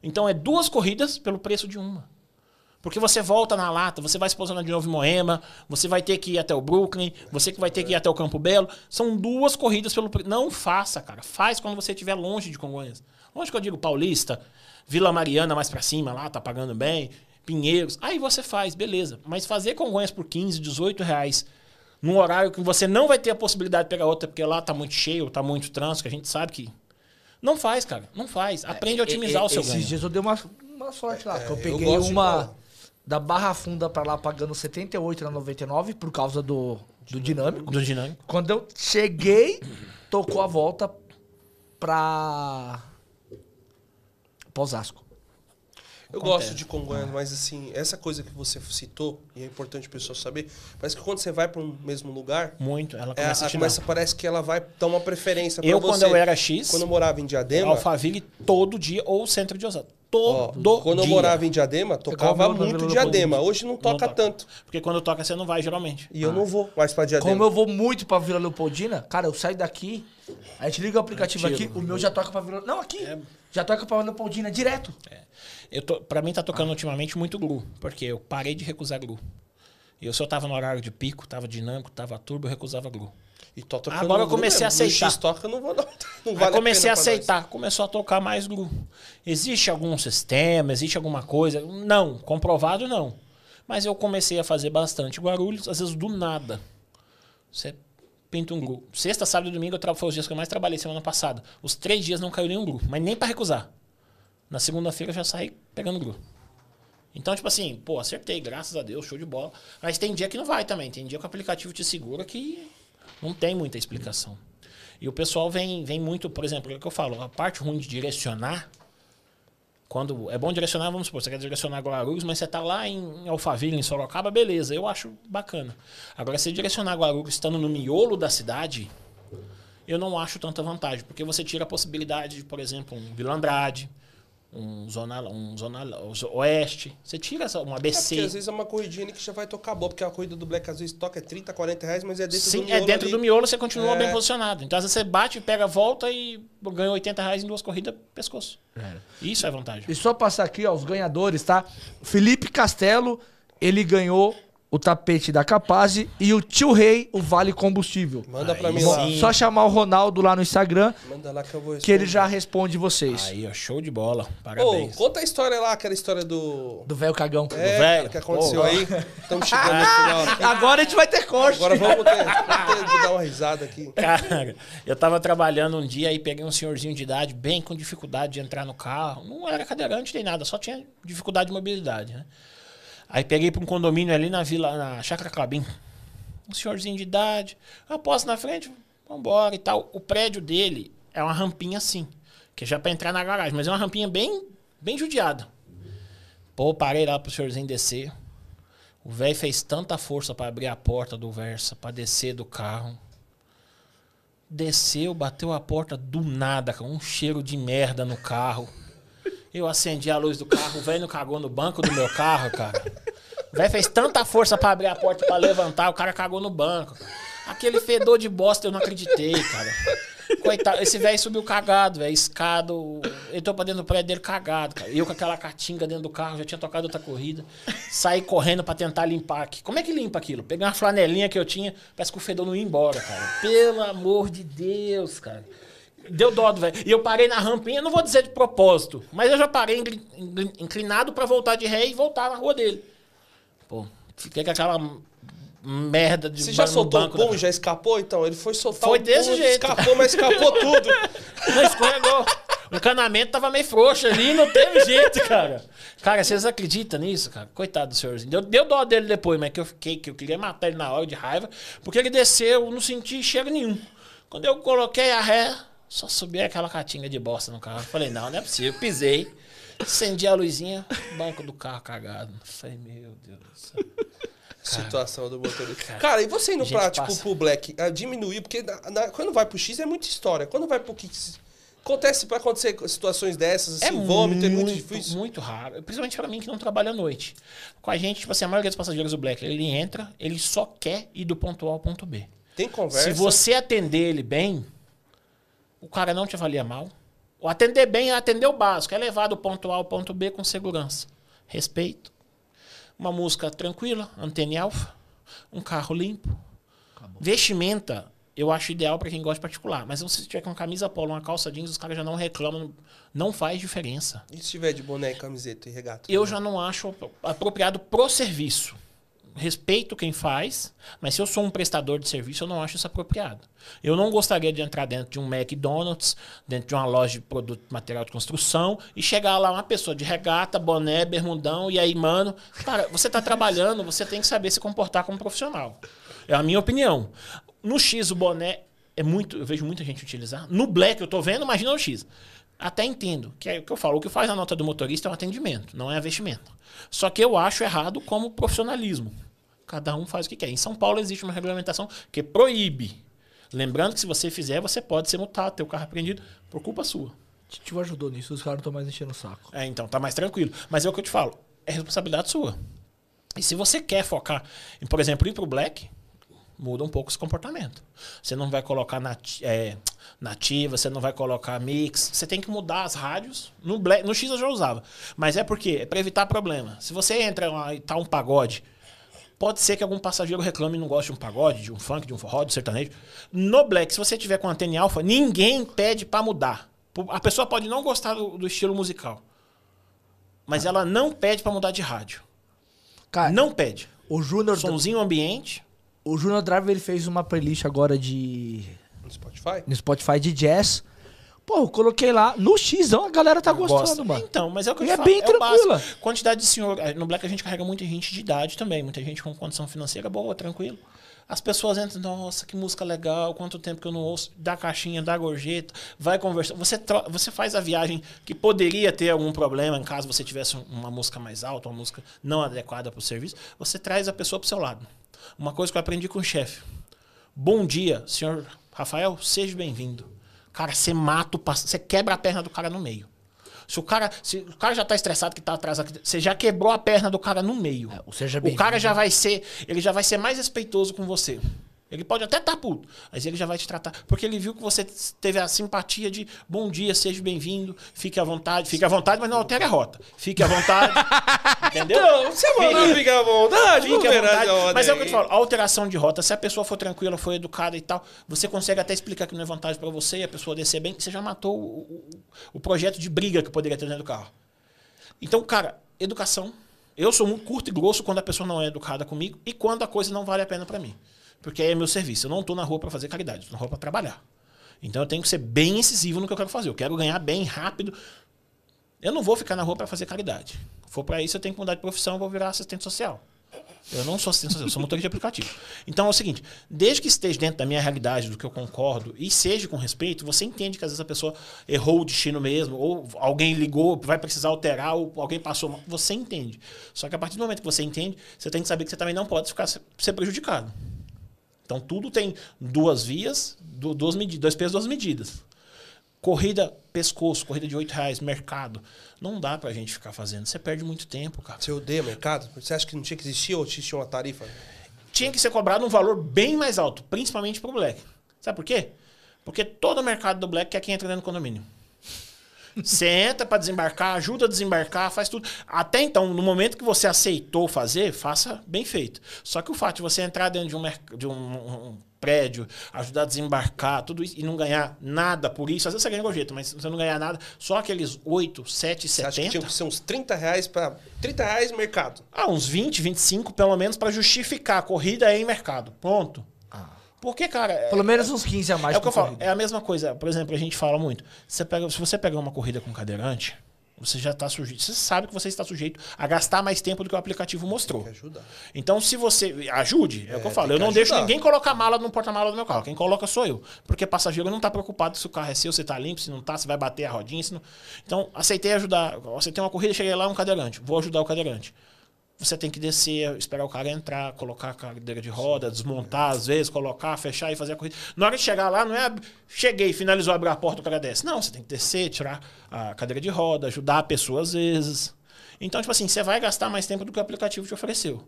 Então é duas corridas pelo preço de uma. Porque você volta na lata, você vai se posicionar de novo em Moema, você vai ter que ir até o Brooklyn, você que vai ter que ir até o Campo Belo. São duas corridas pelo preço. Não faça, cara. Faz quando você estiver longe de Congonhas. Longe que eu digo Paulista, Vila Mariana mais para cima lá, tá pagando bem, Pinheiros. Aí você faz, beleza. Mas fazer Congonhas por 15, 18 reais num horário que você não vai ter a possibilidade de pegar outra, porque lá tá muito cheio, tá muito trânsito, que a gente sabe que. Não faz, cara. Não faz. Aprende a otimizar É, o seu Esses ganho. dias eu dei uma, uma sorte lá, que eu eu peguei de uma da Barra Funda pra lá pagando 78 na 99 por causa do, do dinâmico. Do dinâmico. Quando eu cheguei, tocou a volta pra. pra Osasco. Eu gosto de Congonhas, mas assim, essa coisa que você citou, e é importante o pessoal saber, parece que quando você vai para um mesmo lugar, Muito. Ela é, começa a, a te começa, parece que ela vai dar uma preferência Eu, você. quando eu era X, Quando eu morava em Diadema, Alphaville todo dia ou centro de Osasco. Ó, Todo quando eu dia. morava em Diadema, tocava muito Diadema. Hoje não toca toca. tanto. Porque quando toca, você não vai, geralmente. E eu não vou mais pra Diadema. Como eu vou muito pra Vila Leopoldina, cara, eu saio daqui, a gente liga o aplicativo É aqui, o meu já toca pra Vila. Não, aqui. Já toca pra Leopoldina direto. Eu tô, pra mim tá tocando ultimamente muito GRU, porque eu parei de recusar GRU. E eu, se eu tava no horário de pico, tava dinâmico, tava turbo, eu recusava GRU. E tô tocando Agora eu comecei a aceitar. Toca, não vou não. Não vale comecei a, pena pra nós. aceitar, começou a tocar mais GRU. Existe algum sistema, existe alguma coisa? Não, comprovado não. Mas eu comecei a fazer bastante Guarulhos, às vezes do nada. Você pinta um GRU. Sexta, sábado e domingo eu foi os dias que eu mais trabalhei semana passada. Os três dias não caiu nenhum GRU, mas nem pra recusar. Na segunda-feira eu já saí pegando GRU. Então, tipo assim, pô, acertei, graças a Deus, show de bola. Mas tem dia que não vai também. Tem dia que o aplicativo te segura que não tem muita explicação. E o pessoal vem, vem muito, por exemplo, é o que eu falo, a parte ruim de direcionar, quando é bom direcionar, vamos supor, você quer direcionar Guarulhos, mas você tá lá em Alphaville, em Sorocaba, beleza, eu acho bacana. Agora, se direcionar Guarulhos estando no miolo da cidade, eu não acho tanta vantagem, porque você tira a possibilidade de, por exemplo, um Vila Andrade, um Zona, um zona Oeste, você tira essa, uma É porque às vezes é uma corridinha que já vai tocar boa, porque a corrida do Black às vezes toca é 30, 40 reais, mas é dentro do Sim, miolo é dentro ali. do miolo você continua É. bem posicionado. Então, às vezes você bate, pega a volta e ganha 80 reais em duas corridas, pescoço. Isso é vantagem. E só passar aqui, ó, os ganhadores, tá? Felipe Castelo, ele ganhou o tapete da Capaz e o tio Rei, o Vale Combustível. Manda pra Aí mim lá. Só chamar o Ronaldo lá no Instagram, Manda lá que eu vou que ele responder. já responde vocês. Aí, ó, show de bola. Ô, Parabéns. conta a história lá, aquela história do. Do velho cagão. É, velho. que aconteceu Pô. aí. Estamos chegando no final aqui. Agora a gente vai ter corte. Agora vamos ter, vamos ter que dar uma risada aqui. Cara, eu tava trabalhando um dia e peguei um senhorzinho de idade bem com dificuldade de entrar no carro. Não era cadeirante nem nada, só tinha dificuldade de mobilidade, né? Aí peguei pra um condomínio ali na vila, na Chácara Clabim. Um senhorzinho de idade. Eu na frente? Vambora e tal. O prédio dele é uma rampinha assim, que é já pra entrar na garagem, mas é uma rampinha bem, bem judiada. Pô, parei lá pro senhorzinho descer. O velho fez tanta força pra abrir a porta do Versa, pra descer do carro. Desceu, bateu a porta do nada, com um cheiro de merda no carro. Eu acendi a luz do carro, o velho não cagou no banco do meu carro, cara. O velho fez tanta força pra abrir a porta pra levantar, o cara cagou no banco. Aquele fedor de bosta eu não acreditei, cara. Coitado, esse velho subiu cagado, velho, escado. Entrou pra dentro do prédio dele cagado, cara. Eu com aquela catinga dentro do carro, já tinha tocado outra corrida. Saí correndo pra tentar limpar aqui. Como é que limpa aquilo? Peguei uma flanelinha que eu tinha, parece que o fedor não ia embora, cara. Pelo amor de Deus, cara. Deu dó do velho. E eu parei na rampinha, não vou dizer de propósito, mas eu já parei inclin- inclin- inclinado pra voltar de ré e voltar na rua dele. Pô, fiquei com aquela merda de Você já soltou o da- pum e já escapou? Então, ele foi soltar Foi o desse pum, jeito. escapou, mas escapou tudo. Não escorregou. O encanamento tava meio frouxo ali, não teve jeito, cara. Cara, vocês acreditam nisso, cara? Coitado do senhorzinho. Deu, deu dó dele depois, mas que eu fiquei, que eu queria matar ele na hora de raiva, porque ele desceu, eu não senti cheiro nenhum. Quando eu coloquei a ré, só subi aquela catinga de bosta no carro. Falei, não, não é possível. Pisei, acendi a luzinha, banco do carro cagado. Falei, meu Deus do céu. Situação do motorista. Cara, e você indo A pra, tipo, passa. pro Black, ah, diminuir, porque na- na- quando vai pro X é muita história. Quando vai pro X, acontece pra acontecer situações dessas, assim, vômito, é muito difícil. Muito raro. Principalmente pra mim que não trabalha à noite. Com a gente, tipo assim, a maioria dos passageiros do Black, ele entra, ele só quer ir do ponto A ao ponto B. Tem conversa. Se você atender ele bem, o cara não te avalia mal. O atender bem é atender o básico, é levar do ponto A ao ponto B com segurança. Respeito. Uma música tranquila, antena alfa, um carro limpo. Vestimenta, eu acho ideal para quem gosta de particular. Mas se você tiver com camisa polo, uma calça jeans, os caras já não reclamam, não faz diferença. E se tiver de boné, camiseta e regata? Eu já não acho apropriado pro serviço. Respeito quem faz, mas se eu sou um prestador de serviço, eu não acho isso apropriado. Eu não gostaria de entrar dentro de um McDonald's, dentro de uma loja de produto material de construção e chegar lá uma pessoa de regata, boné, bermudão e aí, mano, cara, você tá trabalhando, você tem que saber se comportar como profissional. É a minha opinião. No X o boné é muito, eu vejo muita gente utilizar. No Black eu tô vendo, imagina no X. Até entendo, que é o que eu falo, o que faz a nota do motorista é um atendimento, não é investimento. Só que eu acho errado como profissionalismo. Cada um faz o que quer. Em São Paulo existe uma regulamentação que proíbe. Lembrando que se você fizer, você pode ser multado, ter o carro apreendido por culpa sua. Tio ajudou nisso, os caras não estão mais enchendo o saco. É, então tá mais tranquilo. Mas é o que eu te falo, é responsabilidade sua. E se você quer focar em, por exemplo, ir pro black, muda um pouco esse comportamento. Você não vai colocar nati é, nativa, você não vai colocar mix. Você tem que mudar as rádios. No, black, no X eu já usava. Mas é porque é para evitar problema. Se você entra lá e tá um pagode, pode ser que algum passageiro reclame e não goste de um pagode, de um funk, de um forró, de um sertanejo. No black, se você tiver com antena alfa, ninguém pede para mudar. A pessoa pode não gostar do, do estilo musical. Mas ela não pede para mudar de rádio. Cara, Não pede. o Júnior Somzinho ambiente. o Júnior Driver ele fez uma playlist agora de No Spotify? no Spotify de jazz. Pô, eu coloquei lá no X, a galera tá gostando, Gosta. mano. Então, mas é o que eu E te é falo, bem o tranquila. Quantidade de senhor. eh, No Black a gente carrega muita gente de idade também, muita gente com condição financeira boa, tranquilo. As pessoas entram, nossa, que música legal, quanto tempo que eu não ouço, dá caixinha, dá gorjeta, vai conversar. Você, você faz a viagem que poderia ter algum problema em caso você tivesse um- uma música mais alta, uma música não adequada para o serviço. Você traz a pessoa para o seu lado. Uma coisa que eu aprendi com o chefe. Bom dia, senhor Rafael, seja bem-vindo. Cara, você mata o você quebra a perna do cara no meio. Se o cara, se o cara já tá estressado que tá atrás aqui, você já quebrou a perna do cara no meio. o seja o bem-vindo. cara já vai ser, ele já vai ser mais respeitoso com você. Ele pode até estar puto, mas ele já vai te tratar. Porque ele viu que você teve a simpatia de bom dia, seja bem-vindo, fique à vontade. Fique à vontade, mas não altere a rota. Fique à vontade. entendeu? Não, você mandou ficar à vontade, Fique à vontade. a ordem Mas é o que eu te falo, alteração de rota, se a pessoa for tranquila, for educada e tal, você consegue até explicar que não é vantagem pra você e a pessoa descer bem, você já matou o, o- o projeto de briga que poderia ter dentro do carro. Então, cara, educação. Eu sou muito curto e grosso quando a pessoa não é educada comigo e quando a coisa não vale a pena pra mim. Porque aí é meu serviço. Eu não tô na rua pra fazer caridade, tô na rua pra trabalhar. Então eu tenho que ser bem incisivo no que eu quero fazer. Eu quero ganhar bem rápido. Eu não vou ficar na rua pra fazer caridade. Se for pra isso, eu tenho que mudar de profissão, eu vou virar assistente social. Eu não sou assistente social, eu sou motorista de aplicativo. Então é o seguinte, desde que esteja dentro da minha realidade, do que eu concordo, e seja com respeito, você entende que às vezes a pessoa errou o destino mesmo, ou alguém ligou, vai precisar alterar, ou alguém passou mal. Você entende. Só que a partir do momento que você entende, você tem que saber que você também não pode ficar ser prejudicado. Então tudo tem duas vias, du- duas medidas, dois pesos, duas medidas. Corrida pescoço, corrida de 8 reais, mercado. Não dá pra gente ficar fazendo. Você perde muito tempo, cara. Você odeia mercado? Você acha que não tinha que existir ou existia uma tarifa? Tinha que ser cobrado um valor bem mais alto, principalmente pro Black. Sabe por quê? Porque todo o mercado do Black é quem entra dentro do condomínio. Você entra pra desembarcar, ajuda a desembarcar, faz tudo. Até então, no momento que você aceitou fazer, faça bem feito. Só que o fato de você entrar dentro de um, de um- um- prédio, ajudar a desembarcar, tudo isso, e não ganhar nada por isso, às vezes você ganha gorjeta, mas você não ganhar nada, só aqueles 8, 7, Você acha que 70. tinha que ser uns 30 reais pra. 30 reais mercado. Ah, uns 20, 25 pelo menos pra justificar a corrida em mercado. Ponto. Porque, cara. é- Pelo menos uns 15 a mais é o que eu falo. É a mesma coisa. Por exemplo, a gente fala muito. Você pega, se você pegar uma corrida com cadeirante, você já está sujeito. Você sabe que você está sujeito a gastar mais tempo do que o aplicativo mostrou. Tem que ajudar. Então, se você. Ajude, é, o que eu É, falo. Eu não deixo ajudar. ninguém colocar mala no porta-mala do meu carro. Quem coloca sou eu. Porque passageiro não está preocupado se o carro é seu, se está limpo, se não está, se vai bater a rodinha. Se não... Então, aceitei ajudar. Você tem uma corrida, cheguei lá, um cadeirante. Vou ajudar o cadeirante. Você tem que descer, esperar o cara entrar, colocar a cadeira de roda, desmontar às vezes, colocar, fechar e fazer a corrida. Na hora de chegar lá, não é cheguei, finalizou, abrir a porta, o cara desce. Não, você tem que descer, tirar a cadeira de roda, ajudar a pessoa às vezes. Então, tipo assim, você vai gastar mais tempo do que o aplicativo te ofereceu.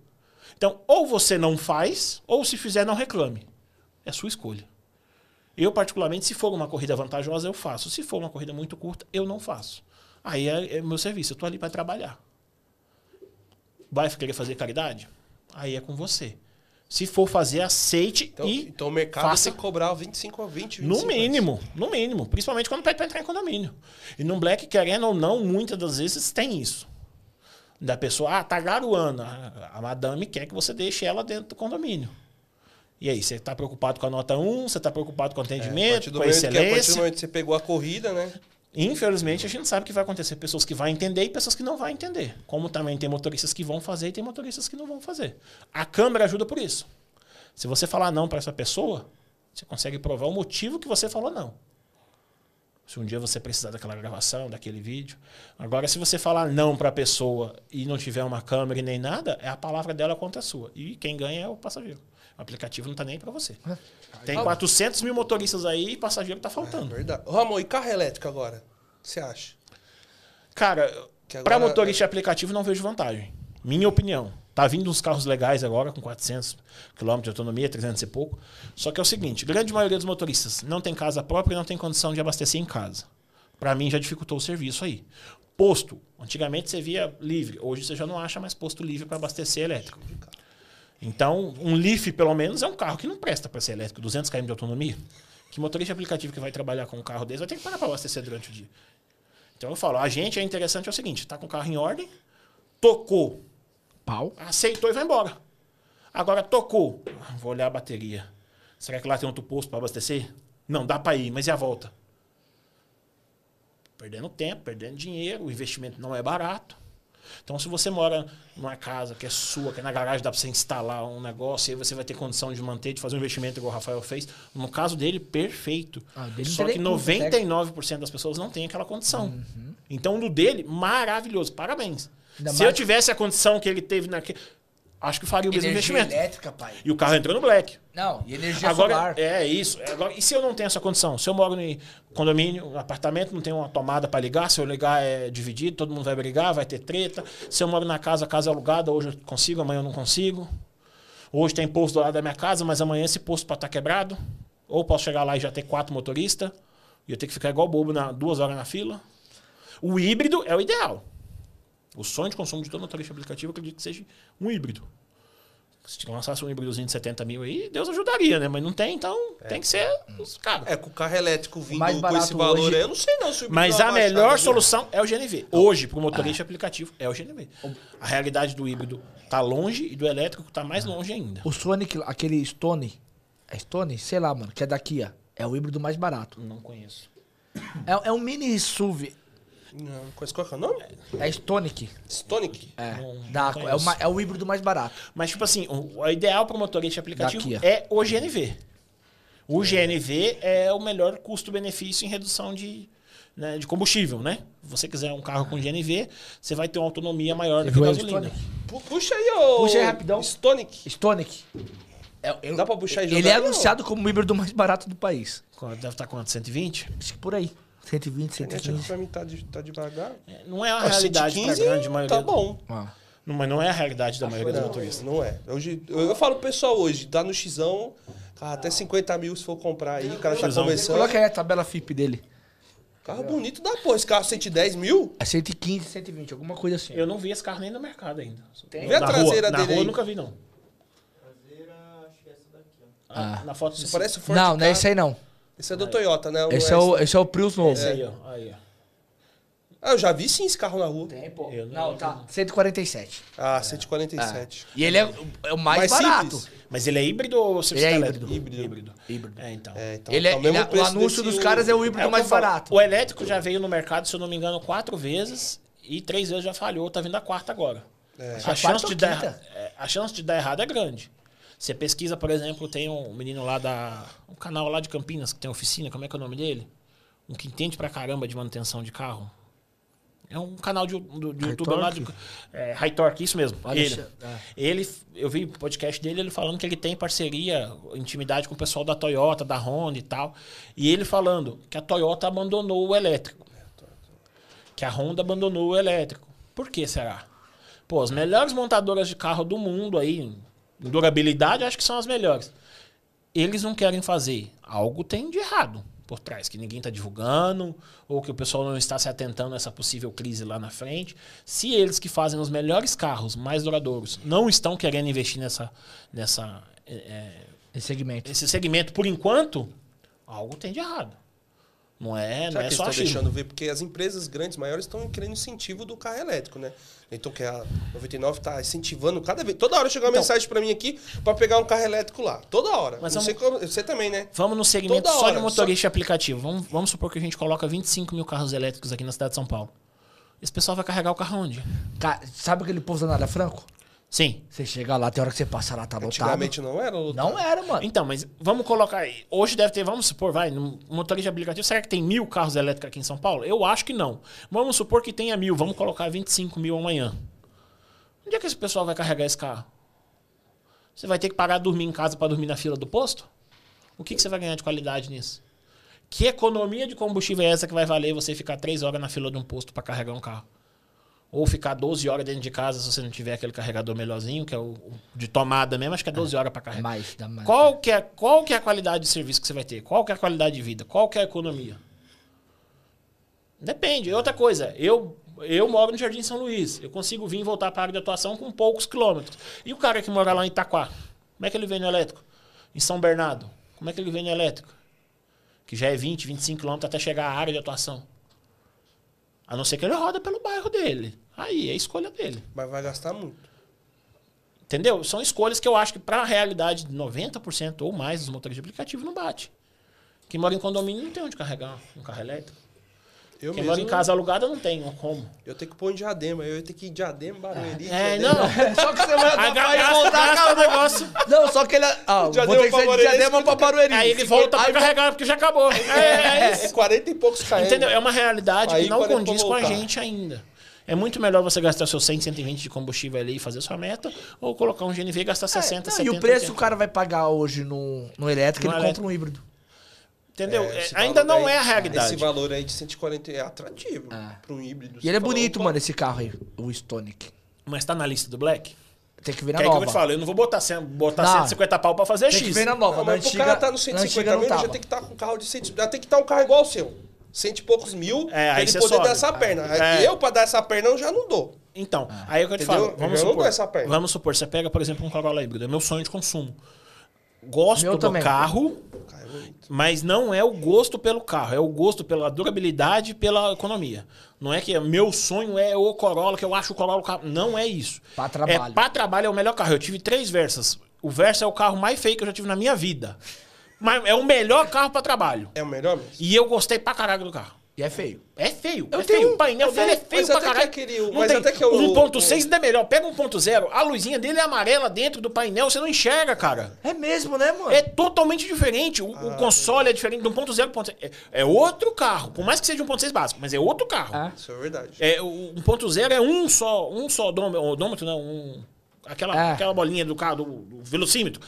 Então, ou você não faz, ou se fizer, não reclame. É sua escolha. Eu, particularmente, se for uma corrida vantajosa, eu faço. Se for uma corrida muito curta, eu não faço. Aí é, é meu serviço, eu tô ali para trabalhar. Vai querer fazer caridade? Aí é com você. Se for fazer, aceite Então, e então o mercado faça tem que cobrar 25 a 20, 25 no mínimo, no mínimo. Principalmente quando pede para entrar em condomínio. E no Black, querendo ou não, muitas das vezes tem isso. Da pessoa, ah, tá garoando. A, a madame quer que você deixe ela dentro do condomínio. E aí, você tá preocupado com a nota 1, você tá preocupado com o É, a atendimento, partir do com a momento que, a partir do excelência. momento que você pegou a corrida, né? Infelizmente, a gente sabe que vai acontecer pessoas que vão entender e pessoas que não vão entender. Como também tem motoristas que vão fazer e tem motoristas que não vão fazer. A câmera ajuda por isso. Se você falar não para essa pessoa, você consegue provar o motivo que você falou não. Se um dia você precisar daquela gravação, daquele vídeo. Agora, se você falar não para a pessoa e não tiver uma câmera e nem nada, é a palavra dela contra a sua. E quem ganha é o passageiro. O aplicativo não está nem para você. Tem 400 mil motoristas aí e passageiro está faltando. Verdade. Ô, Ramon, e carro elétrico agora? O que você acha? Cara, para motorista de aplicativo não vejo vantagem. Minha opinião. Tá vindo uns carros legais agora com 400 km de autonomia, 300 e pouco. Só que é o seguinte, grande maioria dos motoristas não tem casa própria e não tem condição de abastecer em casa. Para mim já dificultou o serviço aí. Posto, antigamente você via livre, hoje você já não acha mais posto livre para abastecer elétrico. Então, um Leaf pelo menos é um carro que não presta para ser elétrico, 200 km de autonomia. Que motorista aplicativo que vai trabalhar com um carro desse vai ter que parar para abastecer durante o dia. Então eu falo, a gente é interessante é o seguinte, tá com o carro em ordem, tocou, Pau. aceitou e vai embora. Agora tocou, ah, vou olhar a bateria. Será que lá tem outro posto para abastecer? Não, dá para ir, mas e a volta? Perdendo tempo, perdendo dinheiro, o investimento não é barato. Então, se você mora numa casa que é sua, que é na garagem, dá para você instalar um negócio, e aí você vai ter condição de manter, de fazer um investimento igual o Rafael fez. No caso dele, perfeito. Ah, dele Só que nem custo, né? 99% das pessoas não tem aquela condição. Então, no dele, maravilhoso. Parabéns. Ainda Se mais- eu tivesse a condição que ele teve naquele. Acho que faria o mesmo Energia investimento. elétrica, pai. E o carro entrou no black. Não, e energia Agora, solar. é isso. É, Agora, e se eu não tenho essa condição? Se eu moro em condomínio, um apartamento, não tenho uma tomada para ligar, se eu ligar é dividido, todo mundo vai brigar, vai ter treta. Se eu moro na casa, a casa é alugada, hoje eu consigo, amanhã eu não consigo. Hoje tem posto do lado da minha casa, mas amanhã esse posto pode estar quebrado. Ou posso chegar lá e já ter quatro motoristas. E eu ter que ficar igual bobo na, duas horas na fila. O híbrido é o ideal. O sonho de consumo de todo motorista aplicativo, eu acredito que seja um híbrido. Se lançasse um híbridozinho de 70 mil aí, Deus ajudaria, né? Mas não tem, então tem que ser os caras. É, com o carro elétrico vindo mais com esse valor hoje- aí, eu não sei não se Mas a melhor solução é o GNV. Hoje, para o motorista aplicativo, é o GNV. A realidade do híbrido tá longe e do elétrico tá mais longe ainda. O Sonic, aquele Stone. É Stone? Sei lá, mano, que é da Kia. É o híbrido mais barato. Não conheço. É, é um mini SUV. Não, qual é o nome? É Stonic. Stonic. É. Não- da, não é, uma- é o híbrido mais barato. Mas, tipo assim, o, o ideal para o motorista aplicativo é o GNV. O GNV é o melhor custo-benefício em redução de, né, de combustível, né? Se você quiser um carro com GNV, você vai ter uma autonomia maior do que gasolina. Puxa aí, ô. Puxa aí, rapidão. Stonic. Stonic. É, eu- Dá pra puxar e Ele jogar é aí, anunciado como o híbrido mais barato do país. Deve estar quanto? 120? Acho que por aí. 120, A internet aqui 115. pra mim tá, de- tá devagar. É, Não é a Ó, realidade para a 115 grande maioria. Tá bom. Ó. Não, mas não é a realidade da maioria dos Não, motoristas. não é. Hoje, eu, eu falo pro pessoal hoje, tá no Xão, cara, até 50 mil se for comprar aí, o cara tá Xzão. começando. Coloca aí a tabela FIP dele. Carro bonito da porra. Esse carro 110 mil? É 115, 120, alguma coisa assim. Eu não vi esse carro nem no mercado ainda. Tem? Vê a na traseira rua, Na dele rua aí. eu nunca vi, não. Traseira, acho que é essa daqui, ó. Ah, Na foto Isso de parece o Ford Não, não é esse aí não. Esse é do Toyota, né? Esse é, o, esse. é o Prius novo. Esse aí, ó. Aí, ó. Ah, eu já vi sim esse carro na rua. Tem, pô. Eu não Não, tá. 147. Ah, 147. E ele é, o- é o mais, Mais barato. simples. Mas ele é híbrido ou você Ele é híbrido. elétrico? Híbrido. Híbrido. Híbrido. É, então. É, então. Ele é, tá o ele é- o anúncio dos caras é o híbrido É mais barato. O elétrico já veio no mercado, se eu não me engano, quatro vezes e três vezes já falhou. Tá vindo a quarta agora. É. A, A chance de dar, é, a chance de dar errado é grande. Você pesquisa, por exemplo, tem um menino lá da. Um canal lá de Campinas que tem oficina, como é que é o nome dele? Um que entende pra caramba de manutenção de carro. É um canal de, do, de YouTube lá de. É, High Torque, isso mesmo. Olha ele. é. ele. Eu vi o podcast dele, ele falando que ele tem parceria, intimidade com o pessoal da Toyota, da Honda e tal. E ele falando que a Toyota abandonou o elétrico. Que a Honda abandonou o elétrico. Por que será? Pô, as melhores montadoras de carro do mundo aí, durabilidade, acho que são as melhores. Eles não querem fazer. Algo tem de errado por trás, que ninguém está divulgando, ou que o pessoal não está se atentando a essa possível crise lá na frente. Se eles que fazem os melhores carros, mais duradouros, não estão querendo investir nessa, nessa, é, é, Esse segmento. esse segmento por enquanto, algo tem de errado. Não é, não Será é que só a estão China. deixando ver? Porque as empresas grandes, maiores, estão querendo incentivo do carro elétrico, né? Então que a 99 está incentivando cada vez. Toda hora chega uma Então- mensagem para mim aqui para pegar um carro elétrico lá. Toda hora. Mas Não vamos- como- você também, né? Vamos no segmento Toda só hora, de motorista e aplicativo. Vamos, vamos supor que a gente coloca 25 mil carros elétricos aqui na cidade de São Paulo. Esse pessoal vai carregar o carro onde? Ca- Sabe aquele posto da Anália Franco? Sim. Você chega lá, tem hora que você passa lá, tá lotado. Antigamente não era? lotado? Não era, mano. Então, mas vamos colocar aí. Hoje deve ter, vamos supor, vai, no motorista de aplicativo, será que tem mil carros elétricos aqui em São Paulo? Eu acho que não. Vamos supor que tenha mil, vamos colocar 25 mil amanhã. Onde é que esse pessoal vai carregar esse carro? Você vai ter que parar de dormir em casa para dormir na fila do posto? O que, que você vai ganhar de qualidade nisso? Que economia de combustível é essa que vai valer você ficar 3 horas na fila de um posto para carregar um carro? Ou ficar 12 horas dentro de casa se você não tiver aquele carregador melhorzinho, que é o o de tomada mesmo, acho que é 12 horas para carregar. Mais, dá mais. Qual que, é, qual que é a qualidade de serviço que você vai ter? Qual que é a qualidade de vida? Qual que é a economia? Depende. Outra coisa, eu, eu moro no Jardim São Luís. Eu consigo vir e voltar para a área de atuação com poucos quilômetros. E o cara que mora lá em Itaquá? Como é que ele vem no elétrico? Em São Bernardo? Como é que ele vem no elétrico? Que já é 20, 25 quilômetros até chegar à área de atuação. A não ser que ele roda pelo bairro dele. Aí é a escolha dele. Mas vai gastar muito. Entendeu? São escolhas que eu acho que para a realidade de 90% ou mais dos motores de aplicativo não bate. Quem mora em condomínio não tem onde carregar um carro elétrico. Eu Quem mesmo, mora em casa alugada não tem como. Eu tenho que pôr em diadema. Eu ia ter que ir em diadema, Barueri. É, diadema. não. Só que você vai Aí vai gasta, voltar, gasta o negócio. Não, só que ele. Ah, vou Já ter deu que ser de diadema pra Barueri. Aí ele volta Aí pra carregar porque já acabou. É, é isso. É 40 e poucos km. Entendeu? É uma realidade Aí que não ele condiz com a gente ainda. É muito melhor você gastar seus 100, 120 de combustível ali e fazer sua meta, ou colocar um GNV e gastar 60, Não, 70. e o preço que 80. o cara vai pagar hoje no, no elétrico, No ele elétrico. compra um híbrido. Entendeu? É, É, ainda não aí- é a realidade. Esse valor aí de 140 é atrativo Ah. para um híbrido. E ele é bonito, opa, mano, esse carro aí, o Stonic. Mas tá na lista do Black? Tem que ver na Que aí que eu nova. te falo, eu não vou botar, 100, botar Não. 150 pau pra fazer Tem X. que ver na nova. Não, mas antiga, cara tá no na 150 antiga mil, já tem que estar com um carro de 100, já tem que estar um carro igual ao seu. Cento e poucos mil É, pra aí ele poder sobe. dar essa perna. É. Eu, pra dar essa perna, eu já não dou. Então, aí é o que eu te Entendeu? falo. Vamos Eu não supor, dou essa perna. vamos supor, você pega, por exemplo, um Corolla híbrido. É meu sonho de consumo. Gosto Meu do também. carro, é mas não é o gosto pelo carro. É o gosto pela durabilidade e pela economia. Não é que meu sonho é o Corolla, que eu acho o Corolla o carro. Não é isso. Pra trabalho. É, pra trabalho é o melhor carro. Eu tive três Versas. O Versa é o carro mais feio que eu já tive na minha vida. Mas é o melhor carro pra trabalho. É o melhor mesmo? E eu gostei pra caralho do carro. E é feio. É feio. Eu é tenho feio. um- O painel é dele é feio, mas pra até que caralho. aquele- Não mas tem. até que o- 1.6 ainda é melhor. Pega 1.0, a luzinha dele é amarela dentro do painel, você não enxerga, cara. É mesmo, né, mano? É totalmente diferente. O, Ah, o console é diferente do 1.0 pro 1.6. É, é outro carro. Por mais que seja 1.6 básico, mas é outro carro. Ah. Isso é verdade. É, o 1.0 é um só, um só odômetro, não, um, aquela, É. aquela bolinha do carro, do, do velocímetro.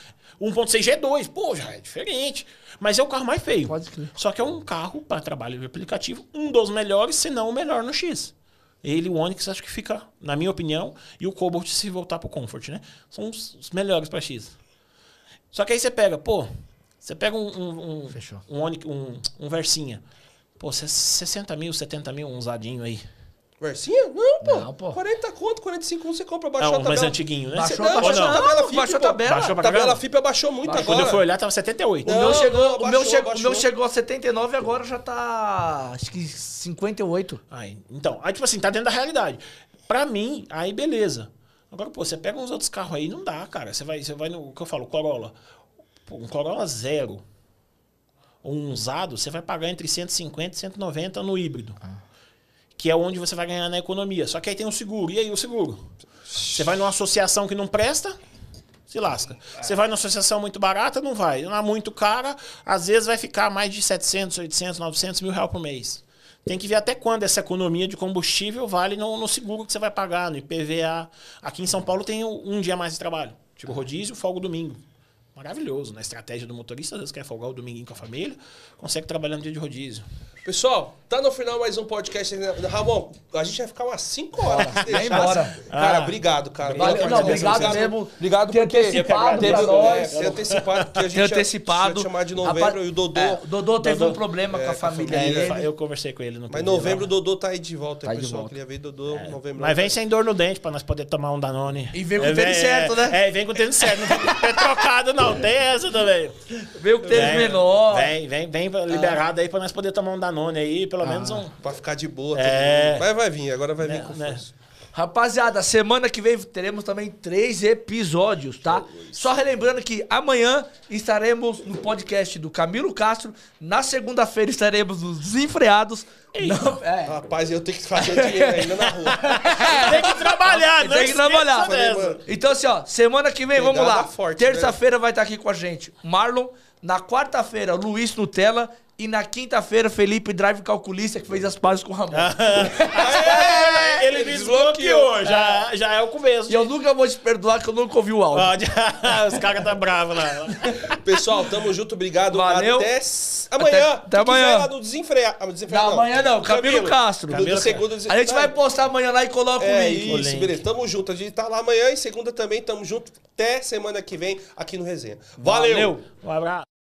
1.6 já é 2, pô, já é diferente. Mas é o carro mais feio. Pode crer. Só que é um carro para trabalho de aplicativo, um dos melhores, se não o melhor no X. Ele o Onix acho que fica, na minha opinião, e o Cobalt se voltar pro Comfort, né? São os, os melhores para X. Só que aí você pega, pô, você pega um, um, um, Fechou. um, Onix, um, um Versinha. Pô, cê- 60 mil, 70 mil, um usadinho aí. Versinha? Não, pô. Não, pô. 40 conto, 45 você compra, baixou um a tabela. mais antiguinho, né? Baixou, Não, baixou, baixou a não, tabela FIP, baixou a tabela. Baixou pra tabela? FIP abaixou muito Baixou. Quando agora. eu fui olhar, tava 78. O, meu Não, chegou, não, o, meu chegou, o meu chegou a 79 e agora já tá. Acho que 58. Aí, então, aí, tipo assim, tá dentro da realidade. Pra mim, aí beleza. Agora, pô, você pega uns outros carros aí, não dá, cara. Você vai, você vai no o que eu falo, Corolla. Pô, um Corolla zero. Ou um usado, você vai pagar entre 150 e 190 no híbrido. Que é onde você vai ganhar na economia. Só que aí tem o seguro. E aí o seguro? Você vai numa associação que não presta, se lasca. Você vai numa associação muito barata, não vai. Uma muito cara, às vezes vai ficar mais de 700, 800, 900 mil reais por mês. Tem que ver até quando essa economia de combustível vale no, no seguro que você vai pagar, no IPVA. Aqui em São Paulo tem um, dia mais de trabalho. Tipo rodízio, folga domingo. Maravilhoso, na estratégia do motorista, às vezes quer folgar o domingo com a família, consegue trabalhar no dia de rodízio. Pessoal, tá no final mais um podcast. Ramon, a gente vai ficar umas 5 horas. se Vai embora. Cara, Ah. obrigado, cara. Valeu, não, participação. obrigado mesmo. Obrigado Ter porque antecipado teve, pra nós. é, ter antecipado, porque a gente Ter antecipado. ia chamar de novembro pa- e o Dodô. É, o Dodô teve Dodô. um problema É, com a com família É, dele. eu conversei com ele no Mas novembro o lá. Dodô tá aí de volta, Tá pessoal. volta. Queria ver Dodô novembro. Mas vem sem dor no dente pra nós poder tomar um Danone. E vem com É, o tênis vem- certo, né? É, vem com o tênis certo. Não vem com o pé trocado, não. Tem essa também. Veio com tênis Vem, menor. Vem, vem, vem liberado aí pra nós poder tomar um Danone Danone aí, pelo menos um. Pra ficar de boa. É. Mas vai vir, agora vai vir Né, com né? força. Rapaziada, semana que vem teremos também três episódios, tá? Só relembrando que amanhã estaremos no podcast do Camilo Castro. Na segunda-feira estaremos nos Desenfreados. Não, é. Rapaz, eu tenho que fazer dinheiro ainda na rua. Tem que trabalhar, não Tem que esqueça trabalhar. dessa. Falei. Então, assim, ó, semana que vem, vamos lá. forte, né? Terça-feira vai estar aqui com a gente Marlon. Na quarta-feira, Luiz Nutella. E na quinta-feira, Felipe Drive Calculista, que fez as pazes com o Ramon. É, ele me desbloqueou, já, já é o começo. E eu nunca vou te perdoar que eu nunca ouvi o áudio. Os caras tá bravos lá. Pessoal, tamo junto, obrigado. Valeu. Até amanhã. Até- até amanhã. lá no desenfreado. Ah, desenfreado Não, amanhã não, Camilo Castro. Do, Camilo do segundo A gente vai postar amanhã lá e coloca É o link. isso, link. beleza. Tamo junto. A gente tá lá amanhã e segunda também. Tamo junto. Até semana que vem aqui no Resenha. Valeu. Um abraço.